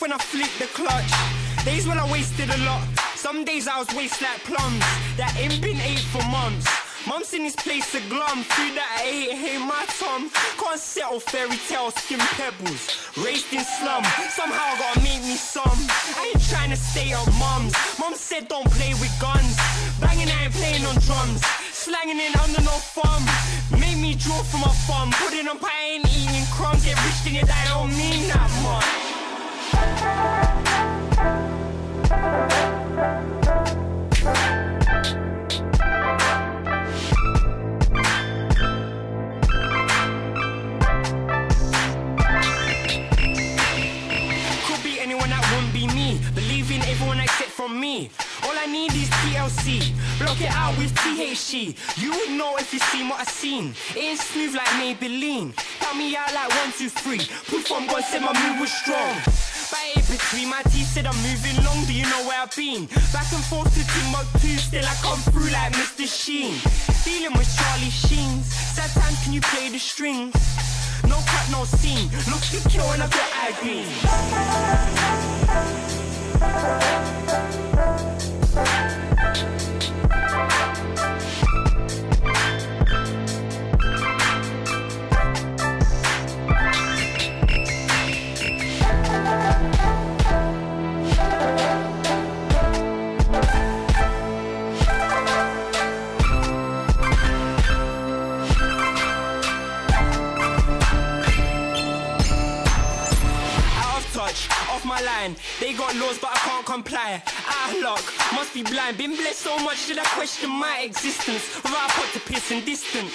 When I flip the clutch. Days when I wasted a lot. Some days I was waste like plums. That ain't been ate for months. Mom's in this place to glum. Food that I ate, hey my Tom. Can't settle fairy tales, skin pebbles. Raised in slum. Somehow I gotta make me some. I ain't trying to stay on mums. Mom said don't play with guns. Banging, I ain't playing on drums. Slanging it under no thumb. Make me draw from my thumb. Put it on pie, I ain't eating crumbs. Get rich, then you die, don't mean that much. Smooth like Maybelline. Count me out like one, two, three. Proof from God said my move was strong. Between my teeth, said I'm moving long. Do you know where I've been? Back and forth to Timbuktu, still I come through like Mr. Sheen. Dealing with Charlie Sheens. sad Satan, can you play the strings? No cut, no scene. Look, you kill and I get eye green. They got laws, but I can't comply. Ah, I lock, must be blind. Been blessed so much that I question my existence. Without put to piss and distant.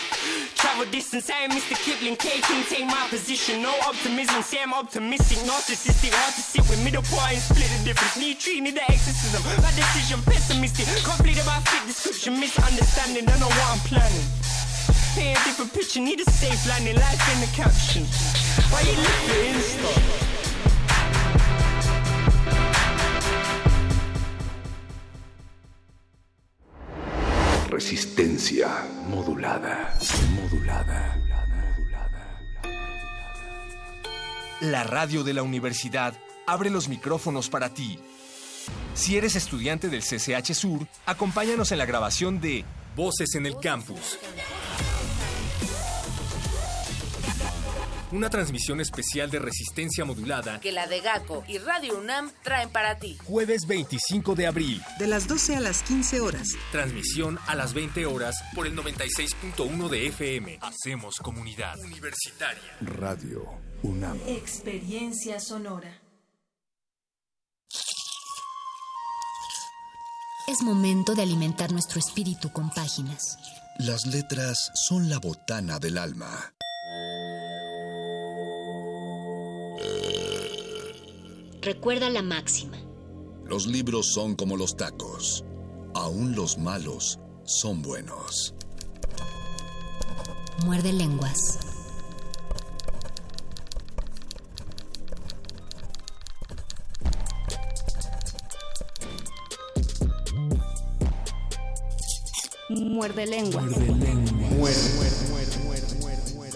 Travel distance, I Mr. Kipling. K King, take my position. No optimism, say I'm optimistic. Narcissistic, hard to sit with middle point and split the difference. Need treat, need the exorcism. My decision, pessimistic. Complete about fit description, misunderstanding. Don't know what I'm planning. Paint a different picture, need a safe landing. Life in the caption. Why you live for Insta? Resistencia modulada. Modulada. La radio de la universidad abre los micrófonos para ti. Si eres estudiante del CCH Sur, acompáñanos en la grabación de Voces en el Campus una transmisión especial de resistencia modulada que la de GACO y Radio UNAM traen para ti. Jueves 25 de abril. De las 12 a las 15 horas. Transmisión a las 20 horas por el 96.1 de FM. Hacemos comunidad universitaria. Radio UNAM. Experiencia sonora. Es momento de alimentar nuestro espíritu con páginas. Las letras son la botana del alma. Recuerda la máxima. Los libros son como los tacos. Aún los malos son buenos. Muerde lenguas. Muerde lenguas. Muerde lenguas. Muerde, muerde.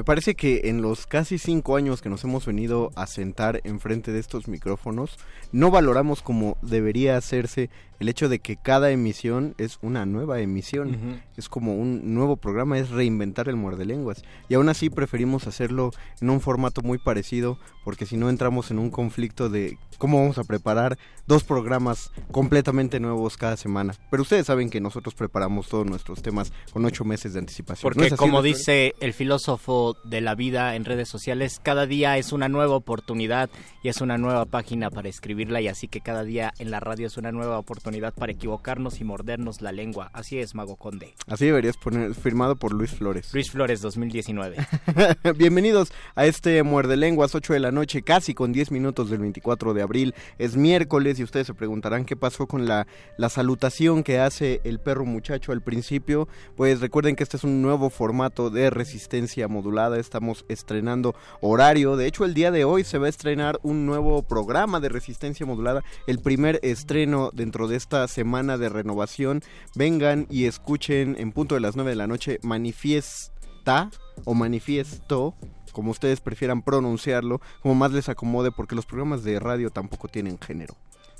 Me parece que en los casi cinco años que nos hemos venido a sentar enfrente de estos micrófonos, no valoramos como debería hacerse el hecho de que cada emisión es una nueva emisión, es como un nuevo programa, es reinventar el muerde lenguas. Y aún así preferimos hacerlo en un formato muy parecido, porque si no entramos en un conflicto de cómo vamos a preparar dos programas completamente nuevos cada semana. Pero ustedes saben que nosotros preparamos todos nuestros temas con ocho meses de anticipación. Porque como dice el filósofo de la vida en redes sociales, cada día es una nueva oportunidad y es una nueva página para escribirla y así que cada día en la radio es una nueva oportunidad para equivocarnos y mordernos la lengua. Así es, Mago Conde. Así deberías poner, firmado por Luis Flores. Luis Flores 2019. Bienvenidos a este Muerde Lenguas, 8 de la noche, casi con 10 minutos del 24 de abril. Es miércoles y ustedes se preguntarán qué pasó con la, la salutación que hace el perro muchacho al principio. Pues recuerden que este es un nuevo formato de resistencia modulada. Estamos estrenando horario. De hecho, el día de hoy se va a estrenar un nuevo programa de resistencia modulada. El primer estreno dentro de esta semana de renovación, vengan y escuchen en punto de las 9 de la noche Manifiesta o Manifiesto como ustedes prefieran pronunciarlo, como más les acomode, porque los programas de radio tampoco tienen género.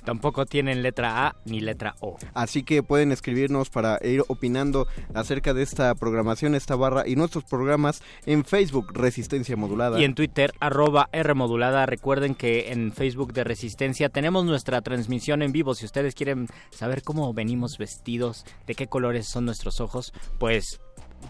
Tampoco tienen letra A ni letra O. Así que pueden escribirnos para ir opinando acerca de esta programación, esta barra y nuestros programas en Facebook Resistencia Modulada. Y en Twitter arroba R Modulada. Recuerden que en Facebook de Resistencia tenemos nuestra transmisión en vivo. Si ustedes quieren saber cómo venimos vestidos, de qué colores son nuestros ojos, pues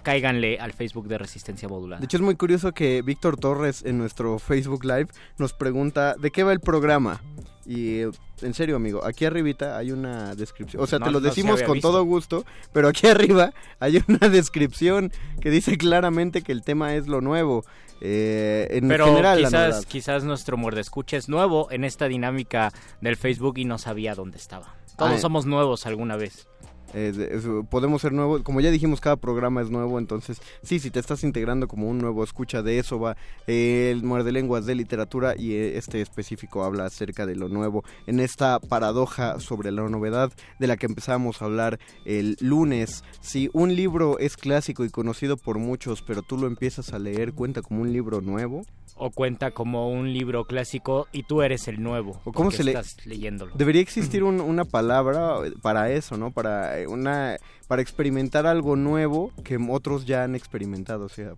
cáiganle al Facebook de Resistencia Modulada. De hecho es muy curioso que Víctor Torres en nuestro Facebook Live nos pregunta ¿de qué va el programa? Y en serio, amigo, aquí arribita hay una descripción. O sea, te lo decimos con todo gusto, pero aquí arriba hay una descripción que dice claramente que el tema es lo nuevo. Eh, en pero general, quizás, quizás nuestro muerde escucha es nuevo en esta dinámica del Facebook y no sabía dónde estaba. Todos ah, somos nuevos alguna vez. Eh, podemos ser nuevos, como ya dijimos, cada programa es nuevo, entonces sí, si te estás integrando como un nuevo escucha de eso va eh, el muerde lenguas de literatura y eh, este específico habla acerca de lo nuevo en esta paradoja sobre la novedad de la que empezamos a hablar el lunes. Si un libro es clásico y conocido por muchos, pero tú lo empiezas a leer, cuenta como un libro nuevo o cuenta como un libro clásico y tú eres el nuevo. ¿O cómo se estás leyéndolo. Debería existir una palabra para eso, ¿no? Para eh, una para experimentar algo nuevo que otros ya han experimentado, o sea,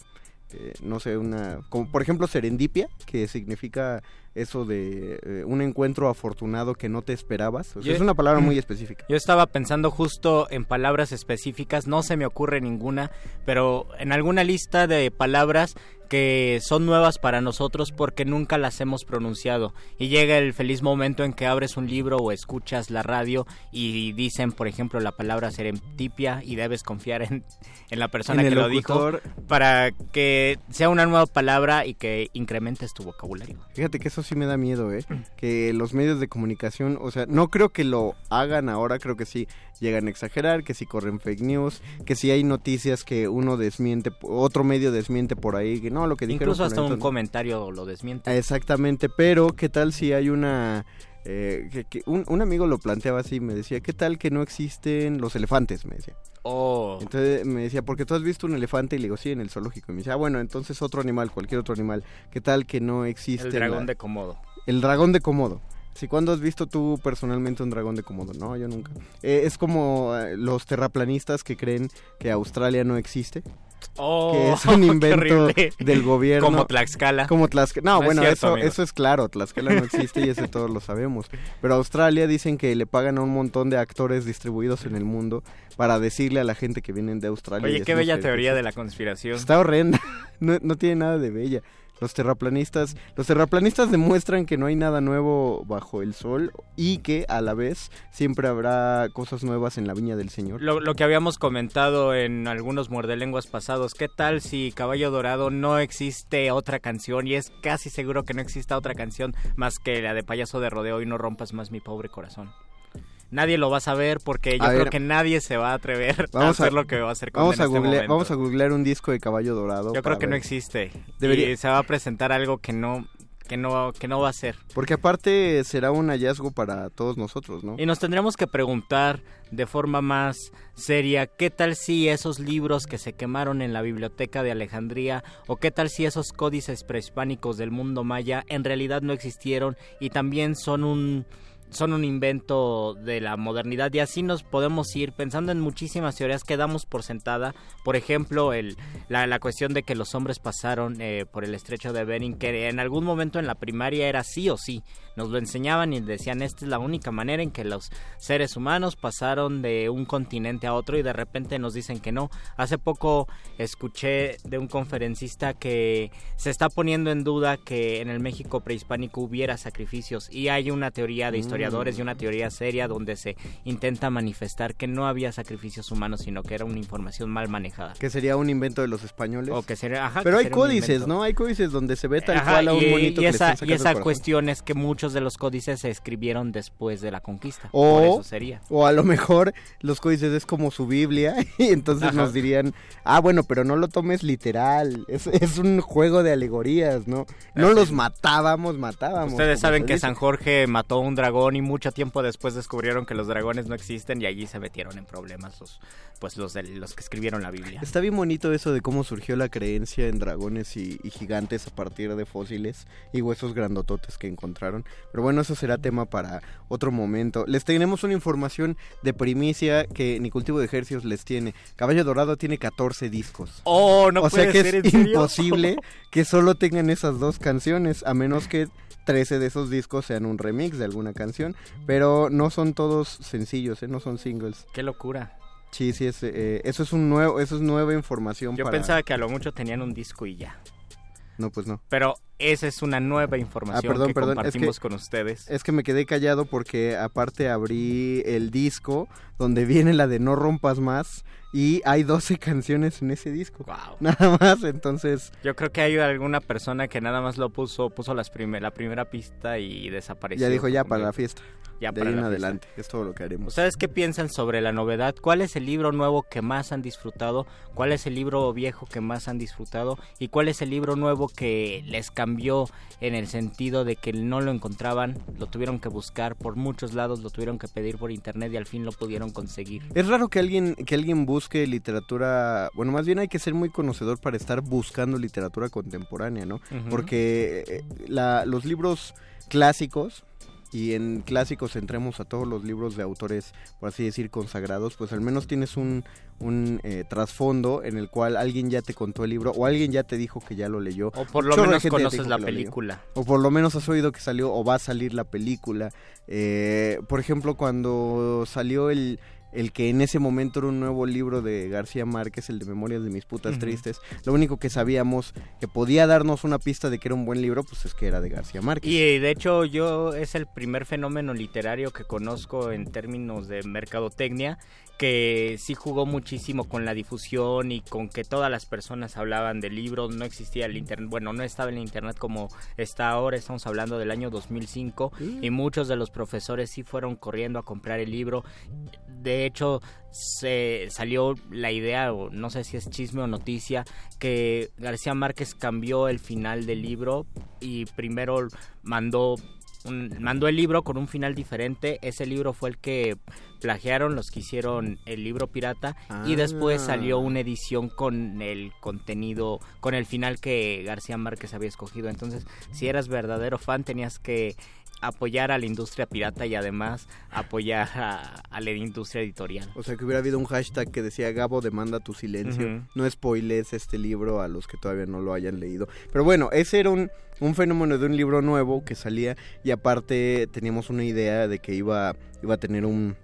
eh, no sé, una como por ejemplo serendipia, que significa eso de eh, un encuentro afortunado que no te esperabas. es una palabra muy específica. Yo estaba pensando justo en palabras específicas, no se me ocurre ninguna, pero en alguna lista de palabras que son nuevas para nosotros porque nunca las hemos pronunciado. Y llega el feliz momento en que abres un libro o escuchas la radio y dicen, por ejemplo, la palabra serendipia y debes confiar en, en la persona que lo dijo para que sea una nueva palabra y que incrementes tu vocabulario. Fíjate que eso sí me da miedo, ¿eh? Que los medios de comunicación, o sea, no creo que lo hagan ahora, creo que sí llegan a exagerar, que si corren fake news, que si hay noticias que uno desmiente, otro medio desmiente por ahí, que no, lo que dijeron... Incluso hasta un comentario lo desmiente. Exactamente, pero ¿qué tal si hay una... Eh, que, un, un, amigo lo planteaba así, me decía, ¿qué tal que no existen los elefantes? Me decía. Oh. Entonces me decía, porque tú has visto un elefante y le digo, sí, en el zoológico. Y me decía, ah, bueno, entonces otro animal, cualquier otro animal. ¿Qué tal que no existe? El dragón de Komodo. El dragón de Komodo. Sí, ¿cuándo has visto tú personalmente un dragón de Komodo? No, yo nunca. Eh, es como eh, los terraplanistas que creen que Australia no existe. Oh, que es un invento del gobierno. Como Tlaxcala. Como Tlaxcala. No, bueno, eso, eso es claro. Tlaxcala no existe y eso todos lo sabemos. Pero Australia dicen que le pagan a un montón de actores distribuidos en el mundo para decirle a la gente que vienen de Australia. Oye, qué bella teoría de la conspiración. Está horrenda. No, no tiene nada de bella los terraplanistas, los terraplanistas demuestran que no hay nada nuevo bajo el sol y que a la vez siempre habrá cosas nuevas en la viña del Señor. Lo, que habíamos comentado en algunos muerdelenguas pasados, ¿qué tal si Caballo Dorado no existe otra canción y es casi seguro que no exista otra canción más que la de Payaso de Rodeo y no rompas más mi pobre corazón? Nadie lo va a saber porque yo creo que nadie se va a atrever a hacer lo que va a hacer con vamos a este Vamos a googlear un disco de Caballo Dorado. Yo creo que no existe. Y se va a presentar algo que no que no, que no va a ser. Porque aparte será un hallazgo para todos nosotros, ¿no? Y nos tendremos que preguntar de forma más seria, ¿qué tal si esos libros que se quemaron en la biblioteca de Alejandría o qué tal si esos códices prehispánicos del mundo maya en realidad no existieron y también son un son un invento de la modernidad y así nos podemos ir pensando en muchísimas teorías que damos por sentada. Por ejemplo, el, la, la cuestión de que los hombres pasaron eh, por el estrecho de Bering, que en algún momento en la primaria era sí o sí. Nos lo enseñaban y decían, esta es la única manera en que los seres humanos pasaron de un continente a otro y de repente nos dicen que no. Hace poco escuché de un conferencista que se está poniendo en duda que en el México prehispánico hubiera sacrificios y hay una teoría de historia y una teoría seria donde se intenta manifestar que no había sacrificios humanos, sino que era una información mal manejada. Que sería un invento de los españoles. O que sería, ajá, Pero que hay códices. ¿no? Hay códices donde se ve tal Ajá, cual a un y, monito y esa, y esa cuestión es que muchos de los códices se escribieron después de la conquista. por O, eso sería. o a lo mejor los códices es como su Biblia y entonces Ajá. nos dirían, ah, bueno, pero no lo tomes literal, es, es un juego de alegorías, ¿no? No Así los matábamos, matábamos. Ustedes saben que dice. San Jorge mató a un dragón y mucho tiempo después descubrieron que los dragones no existen y allí se metieron en problemas los, pues los, de, los que escribieron la Biblia. Está bien bonito eso de cómo surgió la creencia en dragones y, y gigantes a partir de fósiles y huesos grandototes que encontraron. Pero bueno, eso será tema para otro momento. Les tenemos una información de primicia que ni cultivo de ejercicios les tiene. Caballo Dorado tiene 14 discos. Oh, no o sea puede que ser, es imposible que solo tengan esas dos canciones, a menos que 13 de esos discos sean un remix de alguna canción, pero no son todos sencillos, ¿eh? no son singles. Qué locura. Sí, sí, es, eh, eso es un nuevo, eso es nueva información. Yo para- pensaba que a lo mucho tenían un disco y ya. No, pues no. Pero esa es una nueva información Ah, perdón, que perdón, es compartimos que- con ustedes. Es que me quedé callado porque aparte abrí el disco donde viene la de No rompas más y hay 12 canciones en ese disco. Wow. Nada más, entonces Yo creo que hay alguna persona que nada más lo puso, puso las prime- la primera pista y desapareció. ya dijo ya para la fiesta. Ya de para ahí en adelante, es todo lo que haremos. ¿Ustedes qué piensan sobre la novedad? ¿Cuál es el libro nuevo que más han disfrutado? ¿Cuál es el libro viejo que más han disfrutado? ¿Y cuál es el libro nuevo que les cambió en el sentido de que no lo encontraban, lo tuvieron que buscar por muchos lados, lo tuvieron que pedir por internet y al fin lo pudieron conseguir? Es raro que alguien que alguien busque literatura, bueno, más bien hay que ser muy conocedor para estar buscando literatura contemporánea, ¿no? Porque eh, la- los libros clásicos y en clásicos entremos a todos los libros de autores, por así decir, consagrados, pues al menos tienes un, un eh, trasfondo en el cual alguien ya te contó el libro o alguien ya te dijo que ya lo leyó. O por lo chorro menos conoces la película. O por lo menos has oído que salió o va a salir la película. Eh, por ejemplo, cuando salió el, el que en ese momento era un nuevo libro de García Márquez, el de Memorias de mis putas tristes, lo único que sabíamos que podía darnos una pista de que era un buen libro, pues es que era de García Márquez. Y eh, de hecho yo es el primer fenómeno literario que conozco en términos de mercadotecnia que sí jugó muchísimo con la difusión y con que todas las personas hablaban de libros, no existía el internet, bueno, no estaba el internet como está ahora, estamos hablando del año 2005 y muchos de los profesores sí fueron corriendo a comprar el libro. De hecho, se salió la idea, o no sé si es chisme o noticia, que García Márquez cambió el final del libro y primero mandó un- mandó el libro con un final diferente. Ese libro fue el que plagiaron los que hicieron el libro pirata y después Ah. salió una edición con el contenido, con el final que García Márquez había escogido. Entonces, si eras verdadero fan, tenías que apoyar a la industria pirata y además apoyar a, a la industria editorial. O sea, que hubiera habido un hashtag que decía Gabo demanda tu silencio. No spoiles este libro a los que todavía no lo hayan leído. Pero bueno, ese era un, un fenómeno de un libro nuevo que salía y aparte teníamos una idea de que iba, iba a tener un,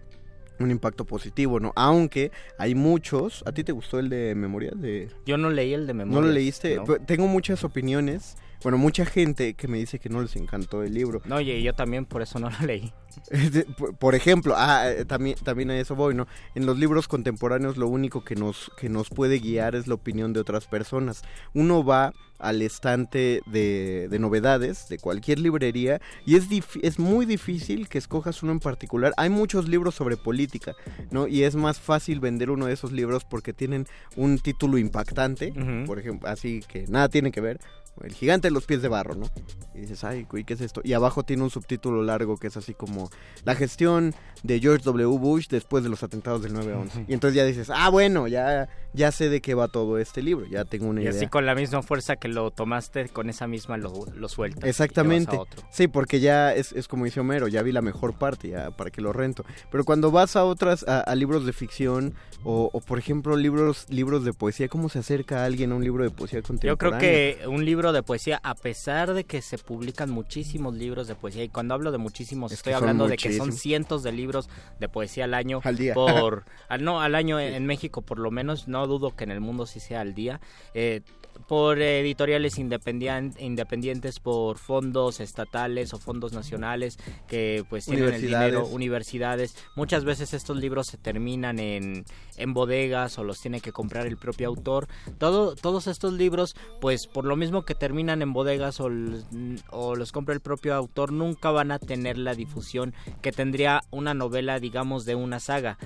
un impacto positivo, ¿no? Aunque hay muchos... ¿A ti te gustó el de Memorias de...? Yo no leí el de memoria. ¿No lo leíste? Pues, Tengo muchas opiniones. Bueno, mucha gente que me dice que no les encantó el libro. No, oye, yo también por eso no lo leí. Por- ejemplo, ah, eh, también, también a eso voy, ¿no? En los libros contemporáneos lo único que nos, que nos puede guiar es la opinión de otras personas. Uno va al estante de, de novedades de cualquier librería y es, dif- es muy difícil que escojas uno en particular. Hay muchos libros sobre política, ¿no? Y es más fácil vender uno de esos libros porque tienen un título impactante, por ejemplo, así que nada tiene que ver. El gigante de los pies de barro, ¿no? Y dices, ay, güey, ¿qué es esto? Y abajo tiene un subtítulo largo que es así como la gestión de George W. Bush después de los atentados del 9-11. Y entonces ya dices, ah, bueno, ya, ya sé de qué va todo este libro, ya tengo una y idea. Y así con la misma fuerza que lo tomaste, con esa misma lo, lo sueltas. Exactamente. Sí, porque ya es, es, como dice Homero, ya vi la mejor parte, ya para que lo rento. Pero cuando vas a otras, a, a libros de ficción o, o, por ejemplo libros, libros de poesía, ¿cómo se acerca a alguien a un libro de poesía contemporánea? Yo creo que un libro de poesía, a pesar de que se publican muchísimos libros de poesía, y cuando hablo de muchísimos, es estoy hablando de que son cientos de libros de poesía al año. Al día. Por, al, no, al año en México por lo menos, no dudo que en el mundo sí sea al día. Eh, por editoriales independientes, por fondos estatales o fondos nacionales que pues tienen el dinero, universidades. Muchas veces estos libros se terminan en, en bodegas o los tiene que comprar el propio autor. Todo, todos estos libros, pues por lo mismo que terminan en bodegas o, o los compra el propio autor, nunca van a tener la difusión que tendría una novela, digamos, de una saga.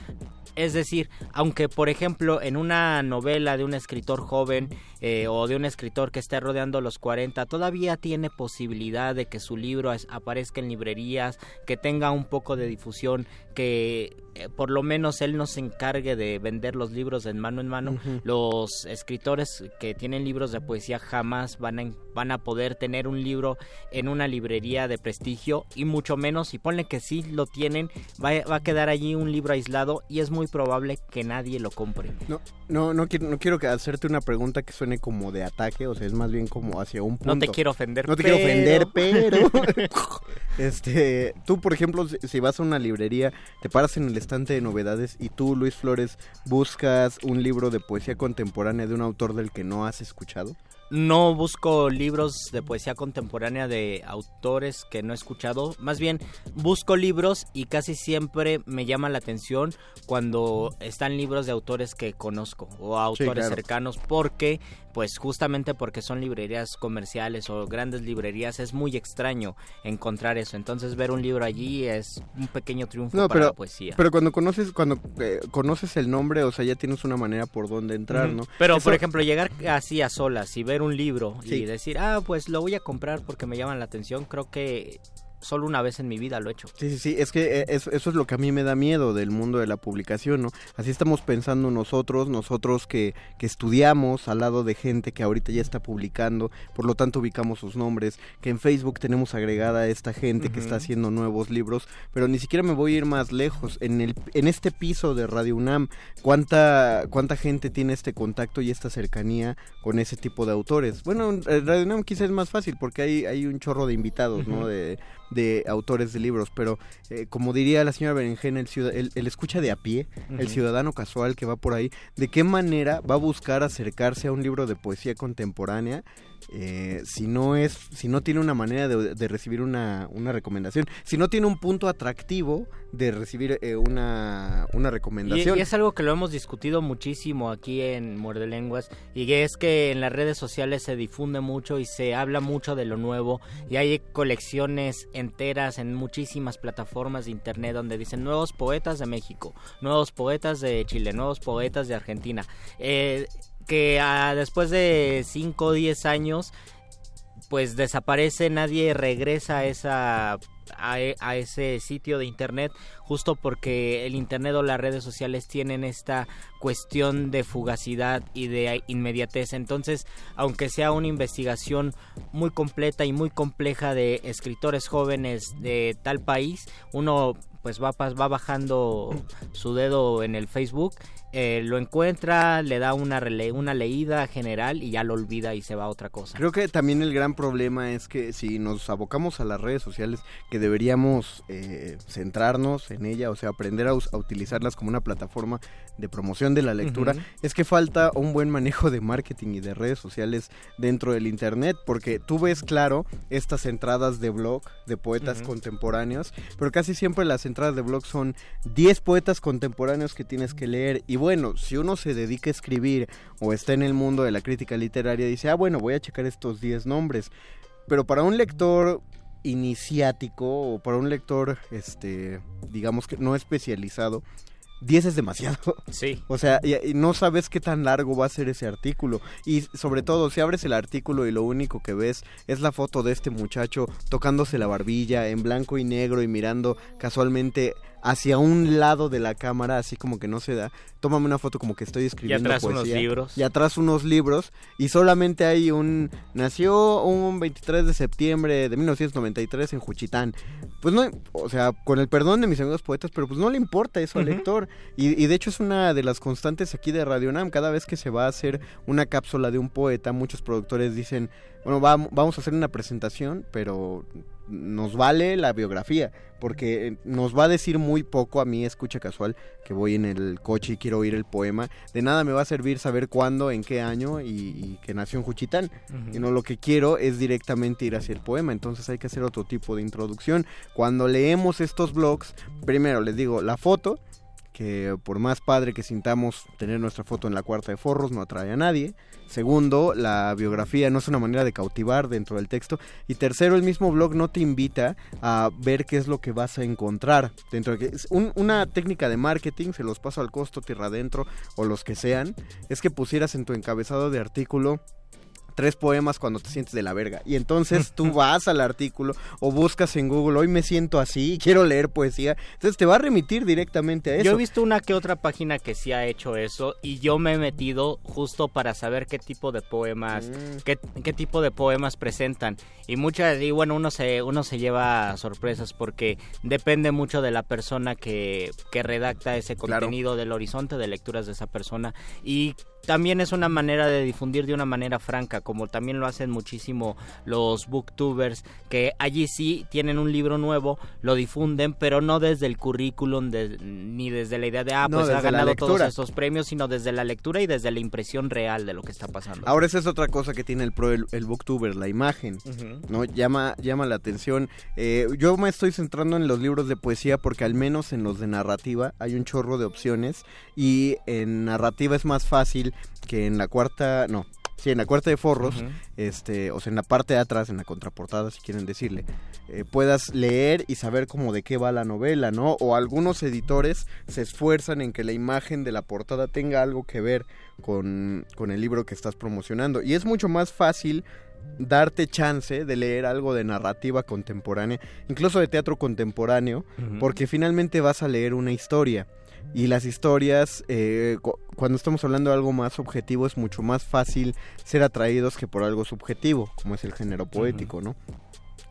Es decir, aunque por ejemplo en una novela de un escritor joven eh, o de un escritor que esté rodeando los 40, todavía tiene posibilidad de que su libro aparezca en librerías, que tenga un poco de difusión, que eh, por lo menos él no se encargue de vender los libros de mano en mano. Los escritores que tienen libros de poesía jamás van a, van a poder tener un libro en una librería de prestigio y mucho menos si ponle que sí lo tienen, va, va, a quedar allí un libro aislado y es muy probable que nadie lo compre. No, no, no quiero, no quiero hacerte una pregunta que suene como de ataque, o sea, es más bien como hacia un punto. No te quiero ofender, No te pero... quiero ofender, pero... este, tú, por ejemplo, si vas a una librería, te paras en el estante de novedades y tú, Luis Flores, buscas un libro de poesía contemporánea de un autor del que no has escuchado? No busco libros de poesía contemporánea de autores que no he escuchado. Más bien, busco libros y casi siempre me llama la atención cuando están libros de autores que conozco o autores sí, claro. cercanos porque pues justamente porque son librerías comerciales o grandes librerías es muy extraño encontrar eso entonces ver un libro allí es un pequeño triunfo no, para pero, la poesía pero cuando conoces cuando eh, conoces el nombre o sea ya tienes una manera por donde entrar uh -huh. no pero eso... por ejemplo llegar así a solas y ver un libro sí. y decir ah pues lo voy a comprar porque me llaman la atención creo que solo una vez en mi vida lo he hecho. Sí, sí, sí, es que eso, eso, es lo que a mí me da miedo del mundo de la publicación, ¿no? Así estamos pensando nosotros, nosotros que, que estudiamos al lado de gente que ahorita ya está publicando, por lo tanto ubicamos sus nombres, que en Facebook tenemos agregada a esta gente uh -huh. que está haciendo nuevos libros, pero ni siquiera me voy a ir más lejos. En, el, en este piso de Radio UNAM, ¿cuánta, ¿cuánta gente tiene este contacto y esta cercanía con ese tipo de autores? Bueno, en Radio UNAM quizás es más fácil porque hay, hay un chorro de invitados. ¿no? De, de autores de libros, pero eh, como diría la señora Berenjena, el, ciudad, el, el, escucha de a pie, uh -huh. el ciudadano casual que va por ahí, ¿de qué manera va a buscar acercarse a un libro de poesía contemporánea eh, si no es si no tiene una manera de, de recibir una, una, recomendación si no tiene un punto atractivo de recibir eh, una, una recomendación. Y, es algo que lo hemos discutido muchísimo aquí en Muerde Lenguas y es que en las redes sociales se difunde mucho y se habla mucho de lo nuevo y hay colecciones enteras en muchísimas plataformas de internet donde dicen nuevos poetas de México nuevos poetas de Chile nuevos poetas de Argentina eh, que uh, después de 5 o 10 años pues desaparece, nadie regresa a esa a, a, ese sitio de internet justo porque el internet o las redes sociales tienen esta cuestión de fugacidad y de inmediatez. Entonces aunque sea una investigación muy completa y muy compleja de escritores jóvenes de tal país uno pues va, va bajando su dedo en el Facebook eh, lo encuentra, le da una, rele una leída general y ya lo olvida y se va a otra cosa. Creo que también el gran problema es que si nos abocamos a las redes sociales, que deberíamos eh, centrarnos en ella, o sea, aprender a, a, utilizarlas como una plataforma de promoción de la lectura, uh -huh. es que falta un buen manejo de marketing y de redes sociales dentro del Internet, porque tú ves, claro, estas entradas de blog de poetas uh -huh. contemporáneos, pero casi siempre las entradas de blog son 10 poetas contemporáneos que tienes que leer y bueno, si uno se dedica a escribir o está en el mundo de la crítica literaria, dice, ah, bueno, voy a checar estos 10 nombres. Pero para un lector iniciático o para un lector, este, digamos que no especializado, 10 es demasiado. Sí. O sea, y, no sabes qué tan largo va a ser ese artículo. Y sobre todo, si abres el artículo y lo único que ves es la foto de este muchacho tocándose la barbilla en blanco y negro y mirando casualmente hacia un lado de la cámara, así como que no se da. Tómame una foto como que estoy escribiendo y atrás unos libros. Y atrás unos libros. Y solamente hay un... Nació un 23 de septiembre de 1993 en Juchitán. Pues no, o sea, con el perdón de mis amigos poetas, pero pues no le importa eso al lector. Y, de hecho es una de las constantes aquí de Radio Nam. Cada vez que se va a hacer una cápsula de un poeta, muchos productores dicen, bueno, vamos a hacer una presentación, pero nos vale la biografía, porque nos va a decir muy poco a mí, escucha casual, que voy en el coche y quiero oír el poema. De nada me va a servir saber cuándo, en qué año y, que nació en Juchitán. Y no lo que quiero es directamente ir hacia el poema, entonces hay que hacer otro tipo de introducción. Cuando leemos estos blogs, primero les digo la foto, que por más padre que sintamos tener nuestra foto en la cuarta de forros no atrae a nadie. Segundo, la biografía no es una manera de cautivar dentro del texto. Y tercero, el mismo blog no te invita a ver qué es lo que vas a encontrar dentro de que es una técnica de marketing, se los paso al costo tierra adentro o los que sean, es que pusieras en tu encabezado de artículo tres poemas cuando te sientes de la verga. Y entonces tú vas al artículo o buscas en Google, hoy me siento así, quiero leer poesía. Entonces te va a remitir directamente a eso. Yo he visto una que otra página que sí ha hecho eso y yo me he metido justo para saber qué tipo de poemas, mm. qué, qué, tipo de poemas presentan. Y muchas, y bueno, uno se, uno se lleva sorpresas porque depende mucho de la persona que, que redacta ese contenido, del horizonte de lecturas de esa persona. Y también es una manera de difundir de una manera franca, como también lo hacen muchísimo los booktubers, que allí sí tienen un libro nuevo, lo difunden, pero no desde el currículum, ni desde la idea de, ah, pues ha ganado todos estos premios, sino desde la lectura y desde la impresión real de lo que está pasando. Ahora esa es otra cosa que tiene el pro, el, booktuber, la imagen, ¿no? Llama, llama la atención. Eh, yo me estoy centrando en los libros de poesía porque al menos en los de narrativa hay un chorro de opciones y en narrativa es más fácil que en la cuarta, no, sí, en la cuarta de forros, este, o sea, en la parte de atrás, en la contraportada, si quieren decirle, eh, puedas leer y saber cómo de qué va la novela, ¿no? O algunos editores se esfuerzan en que la imagen de la portada tenga algo que ver con, con el libro que estás promocionando. Y es mucho más fácil darte chance de leer algo de narrativa contemporánea, incluso de teatro contemporáneo, porque finalmente vas a leer una historia. Y las historias, eh, cuando estamos hablando de algo más objetivo, es mucho más fácil ser atraídos que por algo subjetivo, como es el género poético, ¿no?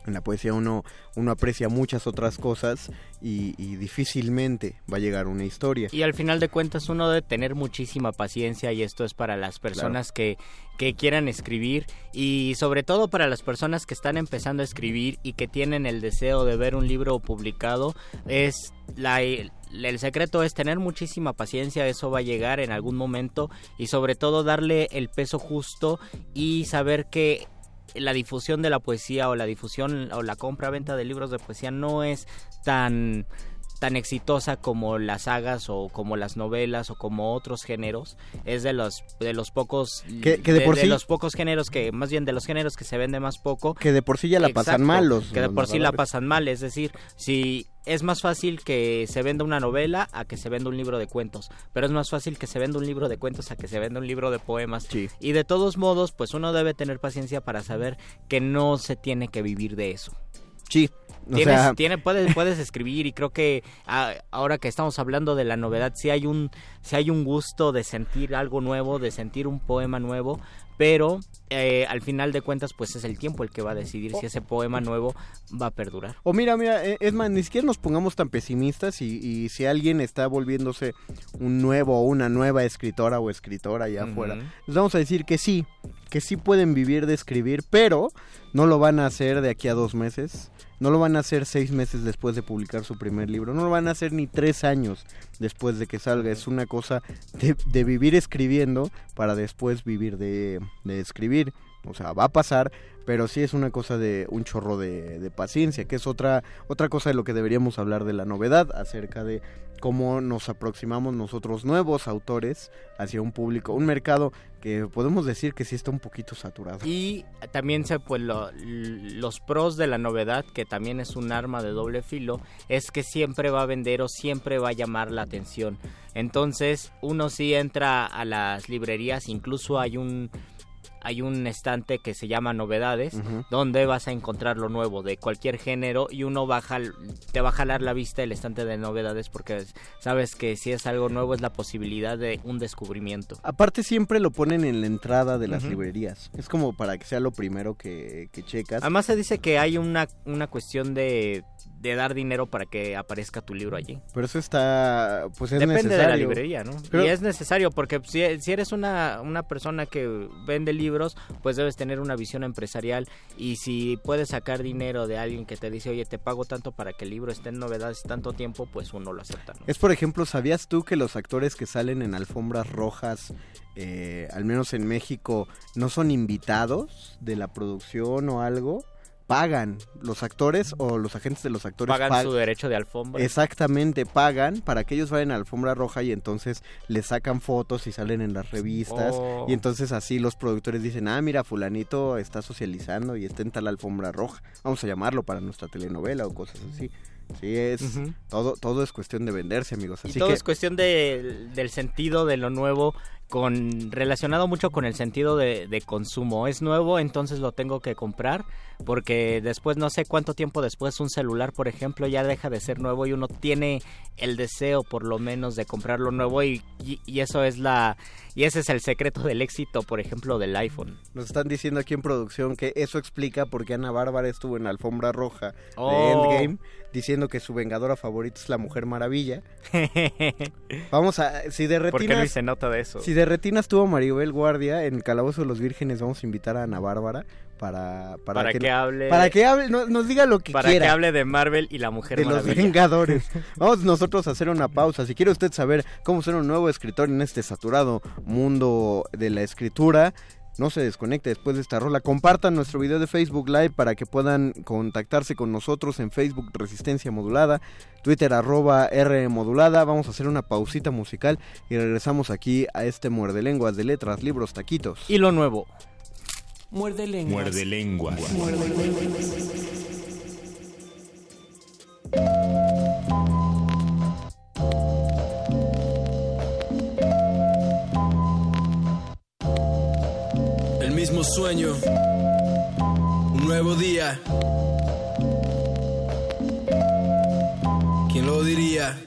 En la poesía uno, uno aprecia muchas otras cosas y, difícilmente va a llegar una historia. Y al final de cuentas uno debe tener muchísima paciencia y esto es para las personas que, que quieran escribir y sobre todo para las personas que están empezando a escribir y que tienen el deseo de ver un libro publicado es la el secreto es tener muchísima paciencia, eso va a llegar en algún momento y sobre todo darle el peso justo y saber que la difusión de la poesía o la difusión o la compra-venta de libros de poesía no es tan tan exitosa como las sagas o como las novelas o como otros géneros es de los de los pocos que, de, por sí, los pocos géneros que más bien de los géneros que se vende más poco que de por sí ya la pasan mal los que de por sí la pasan mal es decir si es más fácil que se venda una novela a que se venda un libro de cuentos, pero es más fácil que se venda un libro de cuentos a que se venda un libro de poemas. Y de todos modos, pues uno debe tener paciencia para saber que no se tiene que vivir de eso. Sí, tiene, puedes, puedes escribir y creo que ah, ahora que estamos hablando de la novedad, si hay un, si hay un gusto de sentir algo nuevo, de sentir un poema nuevo, pero eh, al final de cuentas pues es el tiempo el que va a decidir si ese poema nuevo va a perdurar. O mira, mira, eh, es más, ni siquiera nos pongamos tan pesimistas y, si alguien está volviéndose un nuevo o una nueva escritora o escritora allá afuera, les vamos a decir que sí, que sí pueden vivir de escribir, pero no lo van a hacer de aquí a dos meses no lo van a hacer seis meses después de publicar su primer libro, no lo van a hacer ni tres años después de que salga. Es una cosa de, vivir escribiendo para después vivir de, de escribir. O sea, va a pasar, pero sí es una cosa de un chorro de, de, paciencia, que es otra, otra cosa de lo que deberíamos hablar de la novedad, acerca de cómo nos aproximamos nosotros nuevos autores hacia un público, un mercado que podemos decir que sí está un poquito saturado. Y también se pues los pros de la novedad, que también es un arma de doble filo, es que siempre va a vender o siempre va a llamar la atención. Entonces uno sí entra a las librerías, incluso hay un hay un estante que se llama novedades, donde vas a encontrar lo nuevo de cualquier género y uno te va a jalar la vista el estante de novedades porque sabes que si es algo nuevo es la posibilidad de un descubrimiento. Aparte siempre lo ponen en la entrada de las librerías, es como para que sea lo primero que, que checas. Además se dice que hay una, una cuestión de de dar dinero para que aparezca tu libro allí. Pero eso está, pues es Depende de la librería, ¿no? Y es necesario porque si, si eres una, una persona que vende libros, pues debes tener una visión empresarial y si puedes sacar dinero de alguien que te dice, oye, te pago tanto para que el libro esté en novedades tanto tiempo, pues uno lo acepta. Es, por ejemplo, ¿sabías tú que los actores que salen en alfombras rojas, eh, al menos en México, no son invitados de la producción o algo? Pagan los actores o los agentes de los actores pagan su derecho de alfombra. Exactamente pagan para que ellos vayan a la alfombra roja y entonces les sacan fotos y salen en las revistas. Oh. y entonces así los productores dicen ah mira fulanito está socializando y está en tal alfombra roja vamos a llamarlo para nuestra telenovela o cosas así. Sí, es todo todo es cuestión de venderse, amigos. Y Así todo que es cuestión de- del sentido de lo nuevo, con relacionado mucho con el sentido de, de consumo. Es nuevo, entonces lo tengo que comprar, porque después, no sé cuánto tiempo después, un celular, por ejemplo, ya deja de ser nuevo y uno tiene el deseo, por lo menos, de comprarlo nuevo y, y- y eso es la... Y ese es el secreto del éxito, por ejemplo, del iPhone. nos están diciendo aquí en producción que eso explica por qué Ana Bárbara estuvo en la alfombra roja de Oh. Endgame diciendo que su vengadora favorita es la Mujer Maravilla. Vamos a si de retinas Luis se nota de eso. Si de retinas tuvo Maribel Guardia en el Calabozo de los Vírgenes, vamos a invitar a Ana Bárbara para para, Para que hable- para que hable, no- nos diga lo que Para quiera que hable de Marvel y la Mujer de los Maravilla. Vengadores. Vamos nosotros a hacer una pausa. Si quiere usted saber cómo ser un nuevo escritor en este saturado mundo de la escritura, no se desconecte después de esta rola. Compartan nuestro video de Facebook Live para que puedan contactarse con nosotros en Facebook Resistencia Modulada, Twitter arroba R Modulada. Vamos a hacer una pausita musical y regresamos aquí a este muerde lenguas de letras, libros, taquitos. Y lo nuevo. Muerde lenguas. Muerde lenguas. Muerde lenguas. El mismo sueño, un nuevo día. ¿Quién lo diría?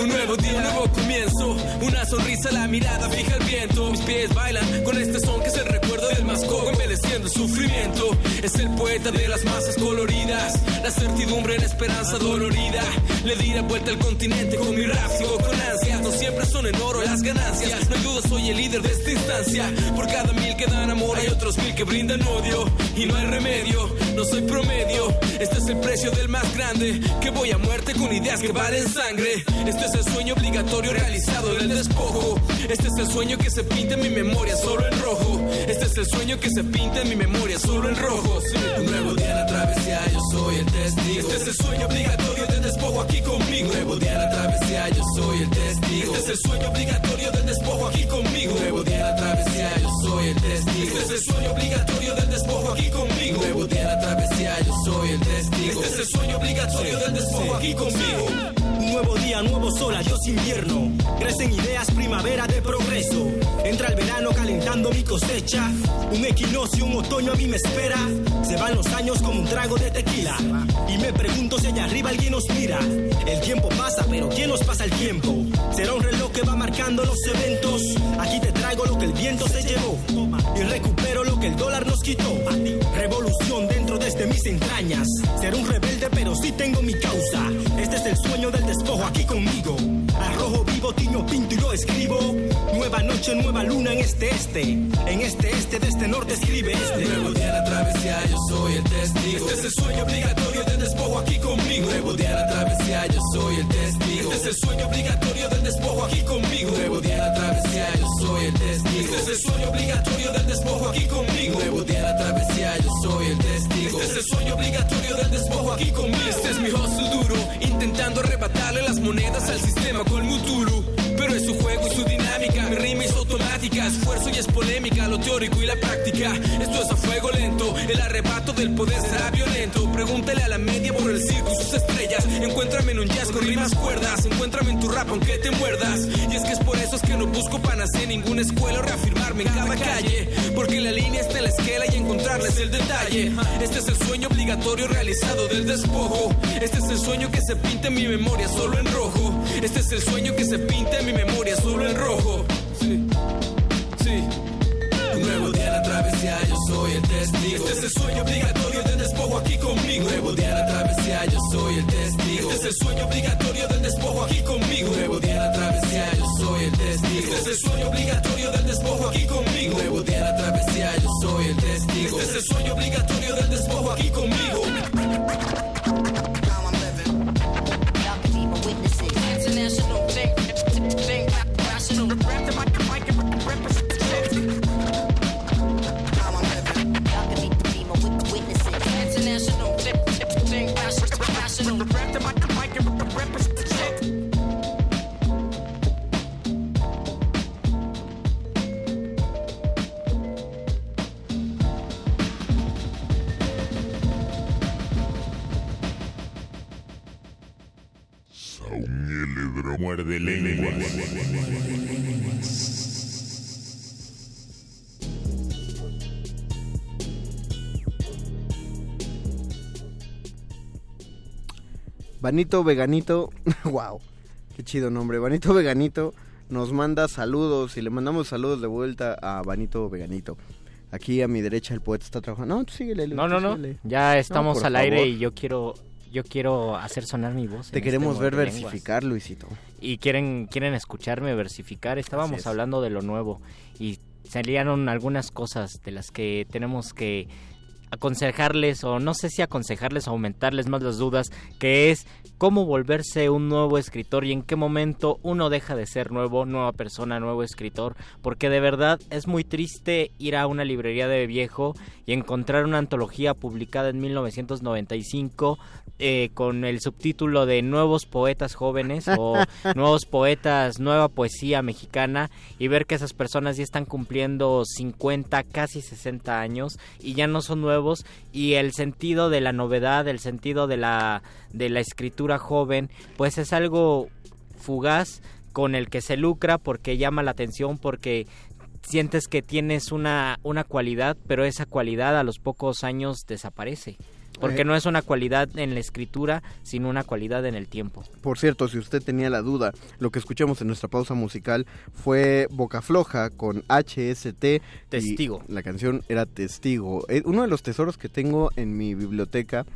Un nuevo día, un nuevo comienzo. Una sonrisa, la mirada fija el viento. Mis pies bailan con este son que es el recuerdo del mascoco, embeleciendo el sufrimiento. Es el poeta de las masas coloridas. La certidumbre, la esperanza dolorida. Le di la vuelta al continente con mi rap, con ansias. No siempre son en oro las ganancias. No hay duda, soy el líder de esta instancia. Por cada mil que dan amor, hay otros mil que brindan odio. Y no hay remedio, no soy promedio. Este es el precio del más grande. Que voy a muerte con ideas que valen sangre. Este es el sueño obligatorio realizado en el despojo. Este es el sueño que se pinta en mi memoria solo en rojo. Este es el sueño que se pinta en mi memoria solo en rojo. Nuevo día en travesía, yo soy el testigo. Este es el sueño obligatorio del despojo aquí conmigo. Nuevo día en travesía, yo soy el testigo. Este es el sueño obligatorio del despojo aquí conmigo. Nuevo día en la travesía, yo soy el testigo. Este es el sueño obligatorio del despojo aquí conmigo. Nuevo día travesía, yo soy el testigo. Este es el sueño obligatorio del despojo aquí conmigo. Un nuevo día, nuevo sol, adiós invierno. Crecen ideas, primavera de progreso. Entra el verano calentando mi cosecha. Un equinoccio, un otoño a mí me espera. Se van los años como un trago de tequila. Y me pregunto si allá arriba alguien nos mira. El tiempo pasa, pero ¿quién nos pasa el tiempo? Será un reloj que va marcando los eventos. Aquí te traigo lo que el viento se llevó. Y recupero que el dólar nos quitó. Revolución dentro desde mis entrañas. Seré un rebelde, pero sí tengo mi causa. Este es el sueño del despojo aquí conmigo. Arrojo vivo, tiño, pinto y lo escribo. Nueva noche, nueva luna en este este. En este este, de este norte escribe este. Nuevo día la travesía, yo soy el testigo. Este es el sueño obligatorio del despojo aquí conmigo. Nuevo día la travesía, yo soy el testigo. Este es el sueño obligatorio del despojo aquí conmigo. Nuevo día la travesía, yo soy el testigo. Este es el sueño obligatorio del despojo aquí conmigo. Nuevo día la travesía, yo soy el testigo. Este es el sueño obligatorio del despojo aquí conmigo. Este es mi hustle duro, intentando arrebatarle las monedas al sistema con Pero es su juego y su dinámica, mi rima automática, esfuerzo y es polémica, lo teórico y la práctica. Esto es a fuego lento, el arrebato del poder será violento. Pregúntale a la media por el circo y sus estrellas. Encuéntrame en un jazz con rimas cuerdas. Encuéntrame en tu rap aunque te muerdas. Y es que es por eso es que no busco panacer en ninguna escuela o reafirmarme en cada calle. Porque la línea está en la esquela y encontrarles el detalle. Este es el sueño obligatorio realizado del despojo. Este es el sueño que se pinta en mi memoria solo en rojo. Este es el sueño que se pinta en mi memoria solo en rojo. Sí, sí. Un nuevo día en la travesía, yo soy el testigo. Este es el sueño obligatorio del despojo aquí conmigo. Un nuevo día en la travesía, yo soy el testigo. Este es el sueño obligatorio del despojo aquí conmigo. Un nuevo día en la travesía, yo soy el testigo. Este es el sueño obligatorio del despojo aquí conmigo. Un nuevo día en la travesía, yo soy el testigo. Este es el sueño obligatorio del despojo aquí conmigo. Vanito Veganito, wow, qué chido nombre. Vanito Veganito nos manda saludos y le mandamos saludos de vuelta a Vanito Veganito. Aquí a mi derecha el poeta está trabajando. No, tú síguele. Luis, No, tú no, no. síguele. Ya estamos al aire y yo quiero yo quiero hacer sonar mi voz. Te en queremos este ver Lenguas. versificar, Luisito. Y quieren quieren escucharme versificar. Estábamos es. hablando de lo nuevo y salieron algunas cosas de las que tenemos que aconsejarles o no sé si aconsejarles o aumentarles más las dudas, que es cómo volverse un nuevo escritor y en qué momento uno deja de ser nuevo, nueva persona, nuevo escritor, porque de verdad es muy triste ir a una librería de viejo y encontrar una antología publicada en 1995 eh, con el subtítulo de Nuevos Poetas Jóvenes o Nuevos Poetas, Nueva Poesía Mexicana y ver que esas personas ya están cumpliendo 50, casi 60 años y ya no son nuevos y el sentido de la novedad, el sentido de la, de la escritura joven, pues es algo fugaz con el que se lucra porque llama la atención, porque sientes que tienes una, una cualidad, pero esa cualidad a los pocos años desaparece. Porque Eh. no es una cualidad en la escritura, sino una cualidad en el tiempo. Por cierto, si usted tenía la duda, lo que escuchamos en nuestra pausa musical fue Boca Floja con HST. y Testigo. La canción era Testigo. Uno de los tesoros que tengo en mi biblioteca.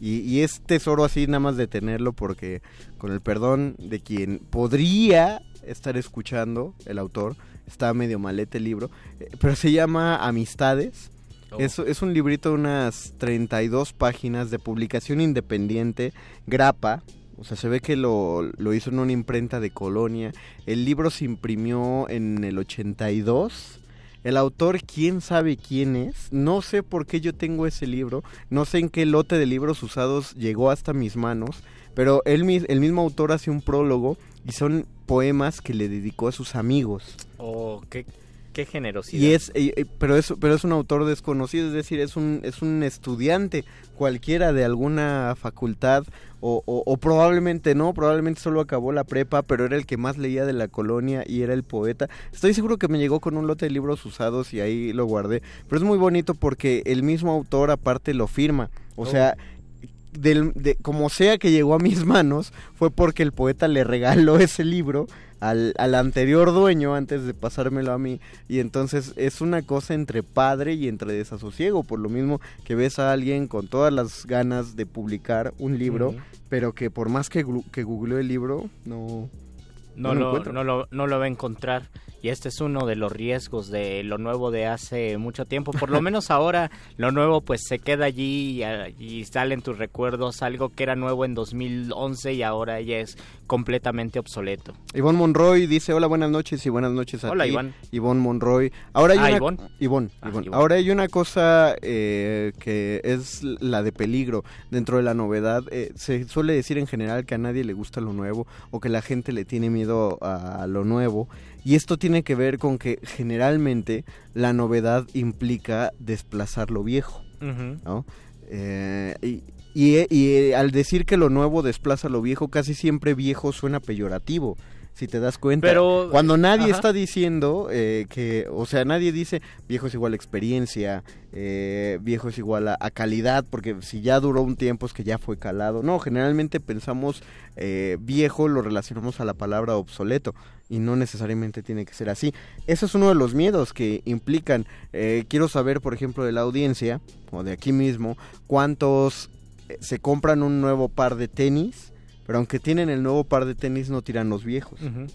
Y, y es tesoro así nada más de tenerlo porque con el perdón de quien podría estar escuchando, el autor, está medio malete el libro, eh, pero se llama Amistades. Oh. Es, es un librito de unas 32 páginas de publicación independiente, grapa. O sea, se ve que lo, lo hizo en una imprenta de Colonia. El libro se imprimió en el 82. El autor, quién sabe quién es. No sé por qué yo tengo ese libro. No sé en qué lote de libros usados llegó hasta mis manos. Pero él, el mismo autor hace un prólogo y son poemas que le dedicó a sus amigos. Oh, qué, qué generosidad. Y es, eh, pero es, pero es un autor desconocido, es decir, es un, es un estudiante cualquiera de alguna facultad o, o- o probablemente no, probablemente solo acabó la prepa, pero era el que más leía de la colonia y era el poeta. Estoy seguro que me llegó con un lote de libros usados y ahí lo guardé, pero es muy bonito porque el mismo autor aparte lo firma, o Oh. sea, del, de, como sea que llegó a mis manos, fue porque el poeta le regaló ese libro al, al anterior dueño antes de pasármelo a mí. Y entonces es una cosa entre padre y entre desasosiego. Por lo mismo que ves a alguien con todas las ganas de publicar un libro, pero que por más que, que googleó el libro, no... no, lo no, lo, no lo va a encontrar. Y este es uno de los riesgos de lo nuevo de hace mucho tiempo. Por lo menos ahora lo nuevo pues se queda allí y, y salen tus recuerdos. Algo que era nuevo en 2011 y ahora ya es completamente obsoleto. Ivonne Monroy dice, hola, buenas noches y buenas noches a Hola, ti. Iván. Ivonne Monroy. Ahora hay Ah, una... Ivonne. Ivonne, Ah, Ivonne. Ahora hay una cosa eh, que es la de peligro dentro de la novedad. Eh, se suele decir en general que a nadie le gusta lo nuevo o que la gente le tiene miedo a lo nuevo. Y esto tiene que ver con que generalmente la novedad implica desplazar lo viejo. ¿no? Eh, y, y, y, al decir que lo nuevo desplaza lo viejo, casi siempre viejo suena peyorativo si te das cuenta. Pero cuando nadie ajá. está diciendo eh, que, o sea, nadie dice viejo es igual a experiencia, eh, viejo es igual a, a, calidad, porque si ya duró un tiempo es que ya fue calado. No, generalmente pensamos eh, viejo lo relacionamos a la palabra obsoleto y no necesariamente tiene que ser así. Eso es uno de los miedos que implican. Eh, quiero saber, por ejemplo, de la audiencia o de aquí mismo, cuántos se compran un nuevo par de tenis pero aunque tienen el nuevo par de tenis no tiran los viejos. Uh -huh.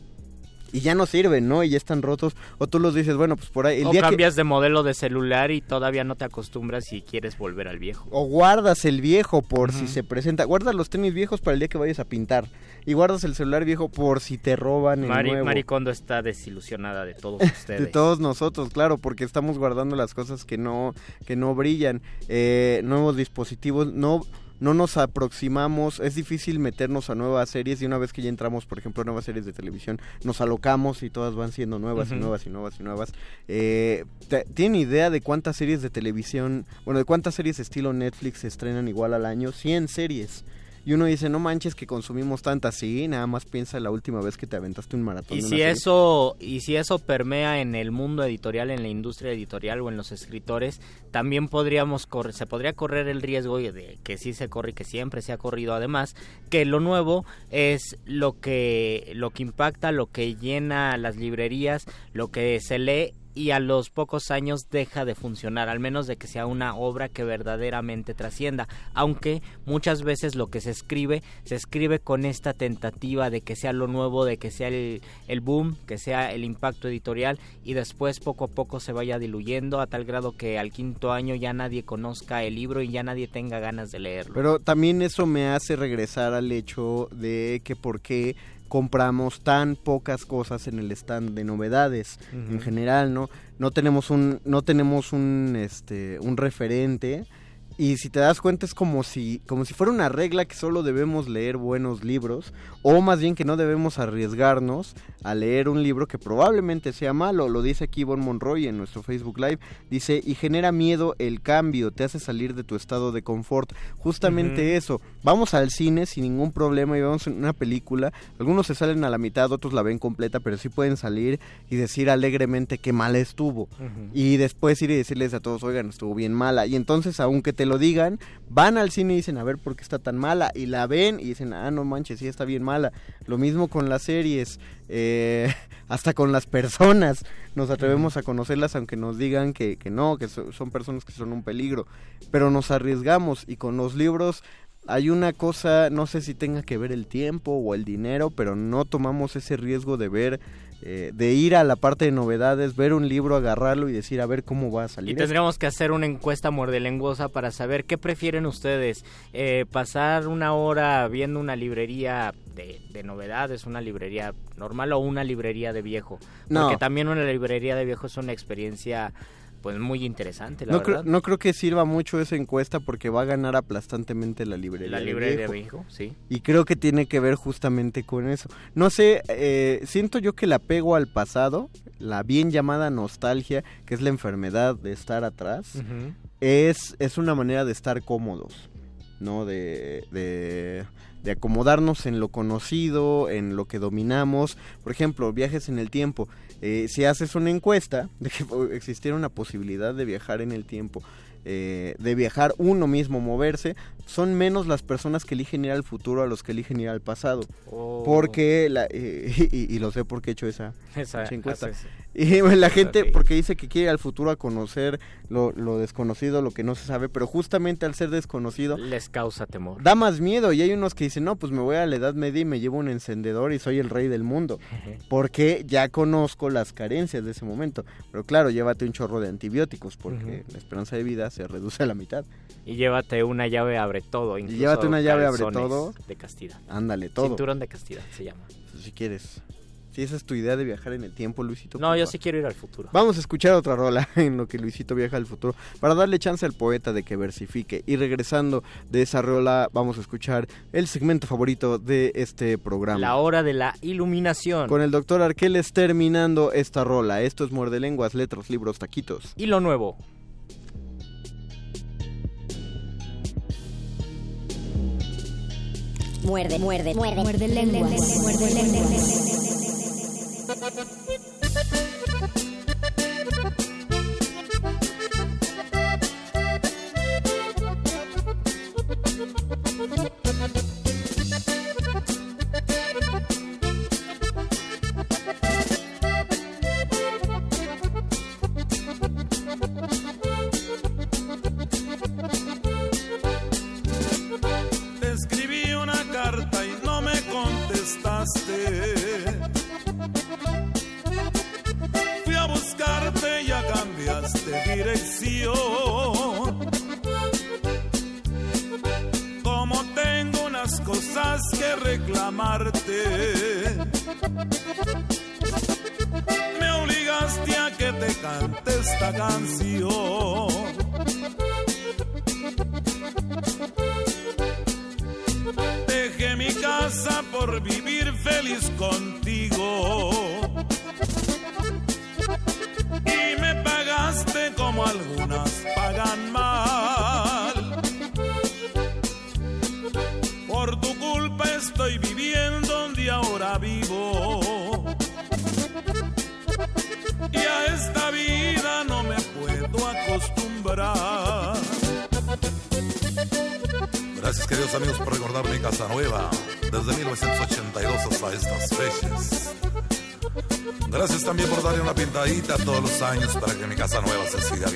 Y ya no sirven, ¿no? Y ya están rotos. O tú los dices, bueno, pues por ahí... El o día cambias que... de modelo de celular y todavía no te acostumbras y quieres volver al viejo. O guardas el viejo por uh -huh. si se presenta. Guardas los tenis viejos para el día que vayas a pintar. Y guardas el celular viejo por si te roban el Mari, nuevo. Maricondo está desilusionada de todos ustedes. de todos nosotros, claro, porque estamos guardando las cosas que no, que no brillan. Eh, nuevos dispositivos, no no nos aproximamos, es difícil meternos a nuevas series y una vez que ya entramos, por ejemplo, a nuevas series de televisión, nos alocamos y todas van siendo nuevas uh -huh. y nuevas y nuevas y nuevas. Eh, ¿Tienen idea de cuántas series de televisión, bueno, de cuántas series estilo Netflix se estrenan igual al año? 100 series. Y uno dice, no manches que consumimos tantas, sí, nada más piensa la última vez que te aventaste un maratón. Y si eso y si eso permea en el mundo editorial, en la industria editorial o en los escritores, también podríamos correr, se podría correr el riesgo de que sí se corre y que siempre se ha corrido además, que lo nuevo es lo que lo que impacta, lo que llena las librerías, lo que se lee y a los pocos años deja de funcionar, al menos de que sea una obra que verdaderamente trascienda, aunque muchas veces lo que se escribe, se escribe con esta tentativa de que sea lo nuevo, de que sea el, el boom, que sea el impacto editorial y después poco a poco se vaya diluyendo a tal grado que al quinto año ya nadie conozca el libro y ya nadie tenga ganas de leerlo. Pero también eso me hace regresar al hecho de que por qué compramos tan pocas cosas en el stand de novedades uh -huh. en general no no tenemos un no tenemos un este un referente y si te das cuenta es como si como si fuera una regla que solo debemos leer buenos libros o más bien que no debemos arriesgarnos a leer un libro que probablemente sea malo. Lo dice aquí Bon Monroy en nuestro Facebook Live. Dice y genera miedo el cambio te hace salir de tu estado de confort justamente uh -huh. eso. Vamos al cine sin ningún problema y vemos una película. Algunos se salen a la mitad otros la ven completa pero sí pueden salir y decir alegremente que mal estuvo. Uh -huh. y después ir y decirles a todos oigan estuvo bien mala y entonces aunque te lo digan, van al cine y dicen, a ver por qué está tan mala, y la ven y dicen, ah, no manches, sí está bien mala. Lo mismo con las series, eh, hasta con las personas, nos atrevemos a conocerlas aunque nos digan que, que no, que so, son personas que son un peligro, pero nos arriesgamos y con los libros hay una cosa, no sé si tenga que ver el tiempo o el dinero, pero no tomamos ese riesgo de ver eh, de ir a la parte de novedades, ver un libro, agarrarlo y decir a ver cómo va a salir. Y tendríamos que hacer una encuesta muerdelenguosa para saber qué prefieren ustedes, eh, pasar una hora viendo una librería de, de, novedades, una librería normal o una librería de viejo. Porque no. también una librería de viejo es una experiencia pues muy interesante, la no verdad. Creo, no creo que sirva mucho esa encuesta porque va a ganar aplastantemente la librería. La librería de viejo, sí. Y creo que tiene que ver justamente con eso. No sé, eh, siento yo que el apego al pasado, la bien llamada nostalgia, que es la enfermedad de estar atrás, uh -huh. es, es una manera de estar cómodos, ¿no? De, de, de acomodarnos en lo conocido, en lo que dominamos. Por ejemplo, viajes en el tiempo. Eh, si haces una encuesta de que existiera una posibilidad de viajar en el tiempo, eh, de viajar uno mismo, moverse, son menos las personas que eligen ir al futuro a los que eligen ir al pasado. Oh. Porque, la, eh, y, y, lo sé porque he hecho esa, encuesta. y la gente, porque dice que quiere al futuro a conocer lo, lo, desconocido, lo que no se sabe, pero justamente al ser desconocido... Les causa temor. Da más miedo y hay unos que dicen, no, pues me voy a la Edad Media y me llevo un encendedor y soy el rey del mundo. porque ya conozco las carencias de ese momento. Pero claro, llévate un chorro de antibióticos porque uh -huh. la esperanza de vida se reduce a la mitad. Y llévate una llave abre todo. Y llévate una llave abre todo. De castidad. Ándale, todo. Cinturón de castidad se llama. Si quieres. Si esa es tu idea de viajar en el tiempo, Luisito. No, yo sí quiero ir al futuro. Vamos a escuchar otra rola en lo que Luisito viaja al futuro para darle chance al poeta de que versifique. Y regresando de esa rola, vamos a escuchar el segmento favorito de este programa. La hora de la iluminación. Con el doctor Arqueles terminando esta rola. Esto es Muerde Lenguas, Letras, Libros, Taquitos. Y lo nuevo. Muerde, muerde, muerde, muerde lenguas. Muerde lenguas. Thank you. Pintadita todos los años para que mi casa nueva se siga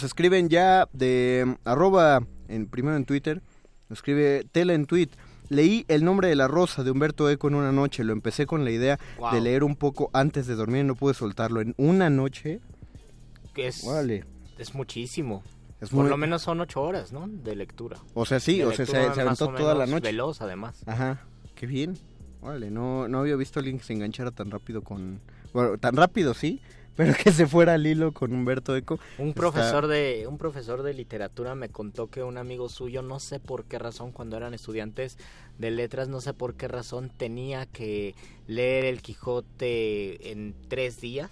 Nos escriben ya de mm, arroba, en, primero en Twitter, nos escribe Tela en tweet. Leí El nombre de la rosa de Humberto Eco en una noche. Lo empecé con la idea Wow. de leer un poco antes de dormir y no pude soltarlo. En una noche. Que es, Órale. es muchísimo. Es Por lo menos son ocho horas, ¿no? De lectura. O sea, sí, De o sea, se, se aventó toda la noche. Veloz, además. Ajá, qué bien. Órale, no, no había visto a alguien que se enganchara tan rápido con... Bueno, tan rápido sí, pero que se fuera al hilo con Humberto Eco. Un Está- profesor de un profesor de literatura me contó que un amigo suyo, no sé por qué razón, cuando eran estudiantes de letras, no sé por qué razón tenía que leer el Quijote en tres días.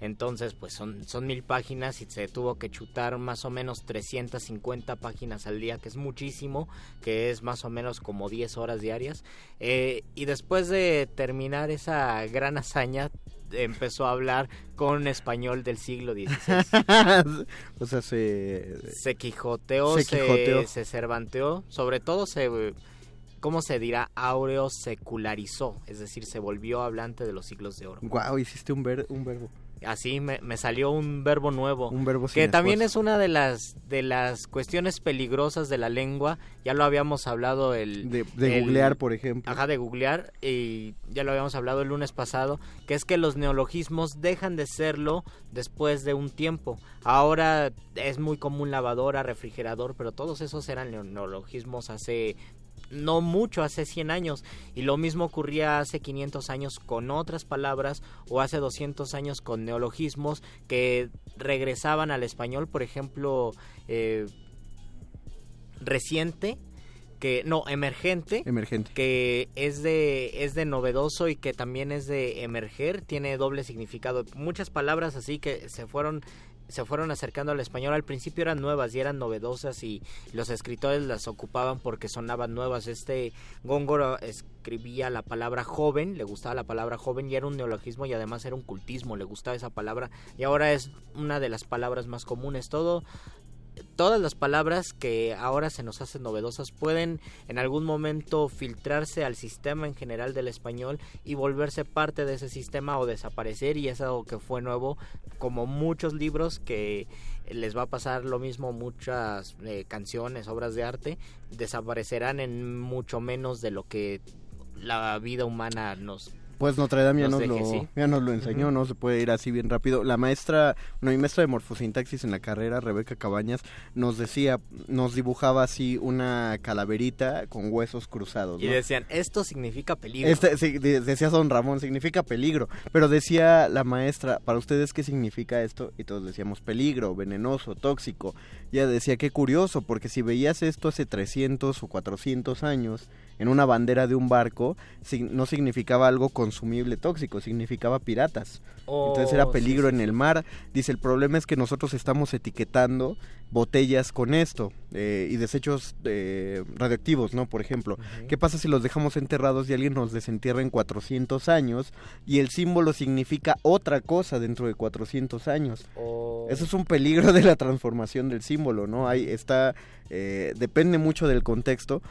Entonces, pues son, son mil páginas y se tuvo que chutar más o menos 350 páginas al día, que es muchísimo, que es más o menos como 10 horas diarias. Eh, y después de terminar esa gran hazaña, empezó a hablar con español del siglo XVI. o sea, se... se quijoteó, Se quijoteó. se cervanteó, sobre todo se, ¿cómo se dirá? Aureo secularizó, es decir, se volvió hablante de los siglos de oro. Guau, hiciste un, ver, un verbo. Así me, me salió un verbo nuevo. Un verbo que también es una de las de las cuestiones peligrosas de la lengua. Ya lo habíamos hablado el De, de el- googlear, por ejemplo. Ajá, de googlear y ya lo habíamos hablado el lunes pasado, que es que los neologismos dejan de serlo después de un tiempo. Ahora es muy común lavadora, refrigerador, pero todos esos eran neo- neologismos hace no mucho, hace 100 años. Y lo mismo ocurría hace 500 años con otras palabras o hace 200 años con neologismos que regresaban al español, por ejemplo, eh, reciente que no emergente emergente que es de es de novedoso y que también es de emerger tiene doble significado muchas palabras así que se fueron se fueron acercando al español. Al principio eran nuevas y eran novedosas y los escritores las ocupaban porque sonaban nuevas. Este Góngoro escribía la palabra joven le gustaba la palabra joven y era un neologismo y además era un cultismo le gustaba esa palabra. Y ahora es una de las palabras más comunes. Todo todas las palabras que ahora se nos hacen novedosas pueden en algún momento filtrarse al sistema en general del español y volverse parte de ese sistema o desaparecer y es algo que fue nuevo como muchos libros que les va a pasar lo mismo muchas eh, canciones, obras de arte desaparecerán en mucho menos de lo que la vida humana nos pues Notre Dame ya nos, lo, ya nos lo enseñó, no se puede ir así bien rápido. La maestra, no, mi maestra de morfosintaxis en la carrera, Rebeca Cabañas, nos decía, nos dibujaba así una calaverita con huesos cruzados. Y decían, esto significa peligro. Este, sí, decía Don Ramón, significa peligro. Pero decía la maestra, para ustedes, ¿qué significa esto? Y todos decíamos peligro, venenoso, tóxico. Y ella decía, qué curioso, porque si veías esto hace 300 o 400 años en una bandera de un barco, no significaba algo consumible tóxico, significaba piratas. Entonces era oh, peligro en el mar. Dice, el problema es que nosotros estamos etiquetando botellas con esto eh, y desechos eh, radioactivos, ¿no? Por ejemplo, ¿qué pasa si los dejamos enterrados y alguien nos desentierra en 400 años y el símbolo significa otra cosa dentro de 400 años? Oh. Eso es un peligro de la transformación del símbolo, ¿no? Ahí está, eh, depende mucho del contexto,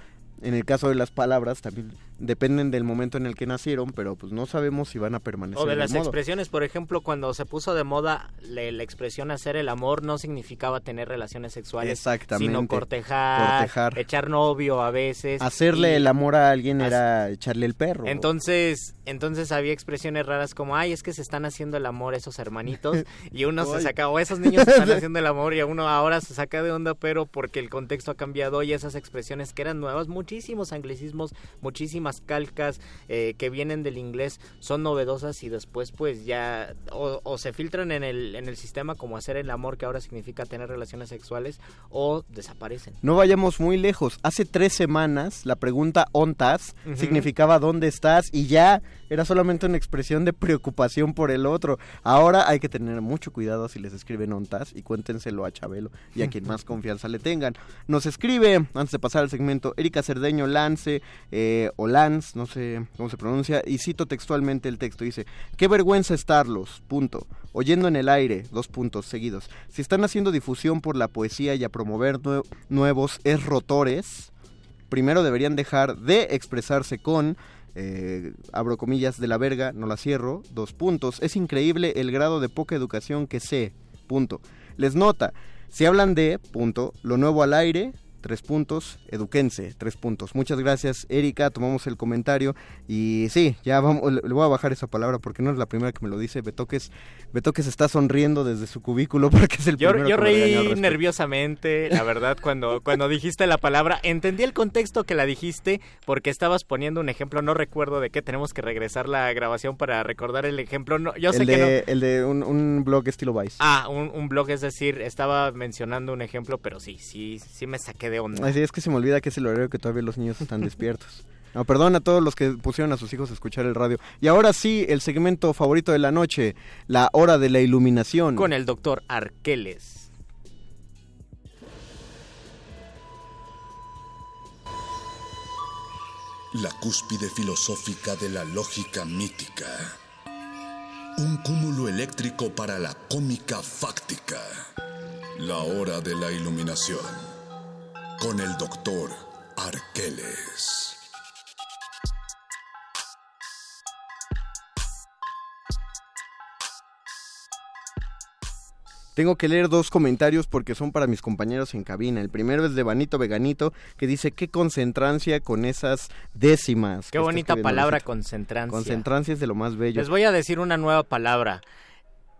en el caso de las palabras también dependen del momento en el que nacieron, pero pues no sabemos si van a permanecer. O de las expresiones, por ejemplo, cuando se puso de moda la, expresión hacer el amor no significaba tener relaciones sexuales, sino cortejar, echar novio a veces. Hacerle el amor a alguien era echarle el perro. Entonces, entonces había expresiones raras como, ay, es que se están haciendo el amor esos hermanitos y uno se saca, o esos niños están haciendo el amor y uno ahora se saca de onda, pero porque el contexto ha cambiado y esas expresiones que eran nuevas, muchísimos anglicismos, muchísimas calcas eh, que vienen del inglés son novedosas y después pues ya o, se filtran en el, en el sistema como hacer el amor que ahora significa tener relaciones sexuales o desaparecen. No vayamos muy lejos. Hace tres semanas la pregunta ontas significaba dónde estás y ya era solamente una expresión de preocupación por el otro. Ahora hay que tener mucho cuidado si les escriben ontas y cuéntenselo a Chabelo y a quien más confianza le tengan. Nos escribe, antes de pasar al segmento, Erika Cerdeño Lance eh, o Lance, no sé cómo se pronuncia, y cito textualmente el texto. Dice, qué vergüenza estarlos, punto. Oyendo en el aire, dos puntos seguidos. Si están haciendo difusión por la poesía y a promover nuevos errotores, primero deberían dejar de expresarse con eh, abro comillas, de la verga, no la cierro, dos puntos. Es increíble el grado de poca educación que sé, punto. Les nota, si hablan de, punto, lo nuevo al aire, tres puntos, eduquense, tres puntos. Muchas gracias, Erika, tomamos el comentario y sí, ya vamos, le voy a bajar esa palabra porque no es la primera que me lo dice. Betoques, Betoques está sonriendo desde su cubículo porque es el yo, primero yo reí nerviosamente, la verdad, cuando, cuando dijiste la palabra. Entendí el contexto que la dijiste porque estabas poniendo un ejemplo, no recuerdo de qué, tenemos que regresar la grabación para recordar el ejemplo. No, yo sé el de, que El de un, blog estilo Vice. Ah, un, un blog, es decir, estaba mencionando un ejemplo, pero sí, sí, sí me saqué de onda. Así es que se me olvida que es el horario que todavía los niños están despiertos. No, perdón a todos los que pusieron a sus hijos a escuchar el radio. Y ahora sí, el segmento favorito de la noche, la hora de la iluminación. Con el doctor Arqueles. La cúspide filosófica de la lógica mítica. Un cúmulo eléctrico para la cómica fáctica. La hora de la iluminación con el doctor Arqueles. Tengo que leer dos comentarios porque son para mis compañeros en cabina. El primero es de Vanito Veganito que dice qué concentrancia con esas décimas. Qué bonita palabra concentrancia. Concentrancia es de lo más bello. Les voy a decir una nueva palabra.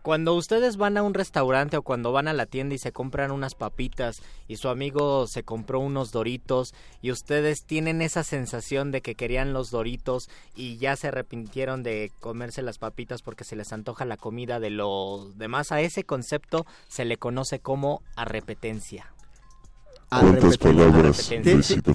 Cuando ustedes van a un restaurante o cuando van a la tienda y se compran unas papitas y su amigo se compró unos doritos y ustedes tienen esa sensación de que querían los doritos y ya se arrepintieron de comerse las papitas porque se les antoja la comida de los demás, a ese concepto se le conoce como arrepetencia. ¿Cuántas palabras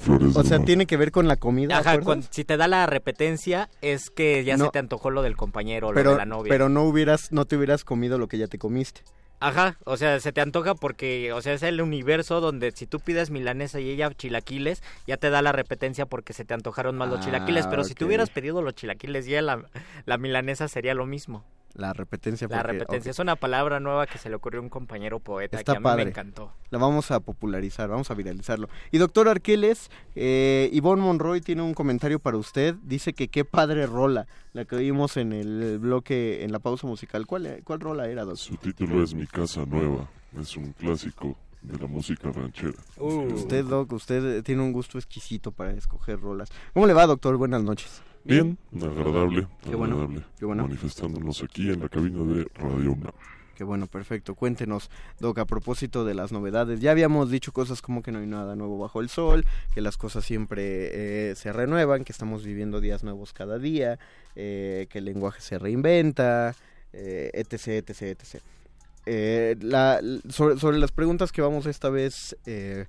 Flores O sea, Mar? tiene que ver con la comida. Ajá, si te da la repetencia es que ya No. se te antojó lo del compañero o lo pero, de la novia. pero no hubieras, no te hubieras comido lo que ya te comiste. Ajá, o sea, se te antoja porque, o sea, es el universo donde si tú pides milanesa y ella chilaquiles, ya te da la repetencia porque se te antojaron más los Ah, chilaquiles, pero si tú hubieras pedido los chilaquiles y ella la, la milanesa sería lo mismo. La repetencia. La repetencia es una palabra nueva que se le ocurrió a un compañero poeta Está que a mí padre. me encantó. La vamos a popularizar, vamos a viralizarlo. Y doctor Arqueles, eh, Ivonne Monroy tiene un comentario para usted. Dice que qué padre rola, la que oímos en el bloque, en la pausa musical. ¿Cuál, cuál rola era, doctor? Su título es Mi Casa Nueva. Es un clásico de la música ranchera. Usted, doc, usted tiene un gusto exquisito para escoger rolas. ¿Cómo le va, doctor? Buenas noches. Bien, agradable, Qué bueno, agradable. qué bueno. Manifestándonos aquí en la cabina de Radio UNAM. Qué bueno, perfecto. Cuéntenos, Doc, a propósito de las novedades. Ya habíamos dicho cosas como que no hay nada nuevo bajo el sol, que las cosas siempre eh, se renuevan, que estamos viviendo días nuevos cada día, eh, que el lenguaje se reinventa, eh, etc, etc, etc. Eh, la- sobre, sobre las preguntas que vamos esta vez, eh,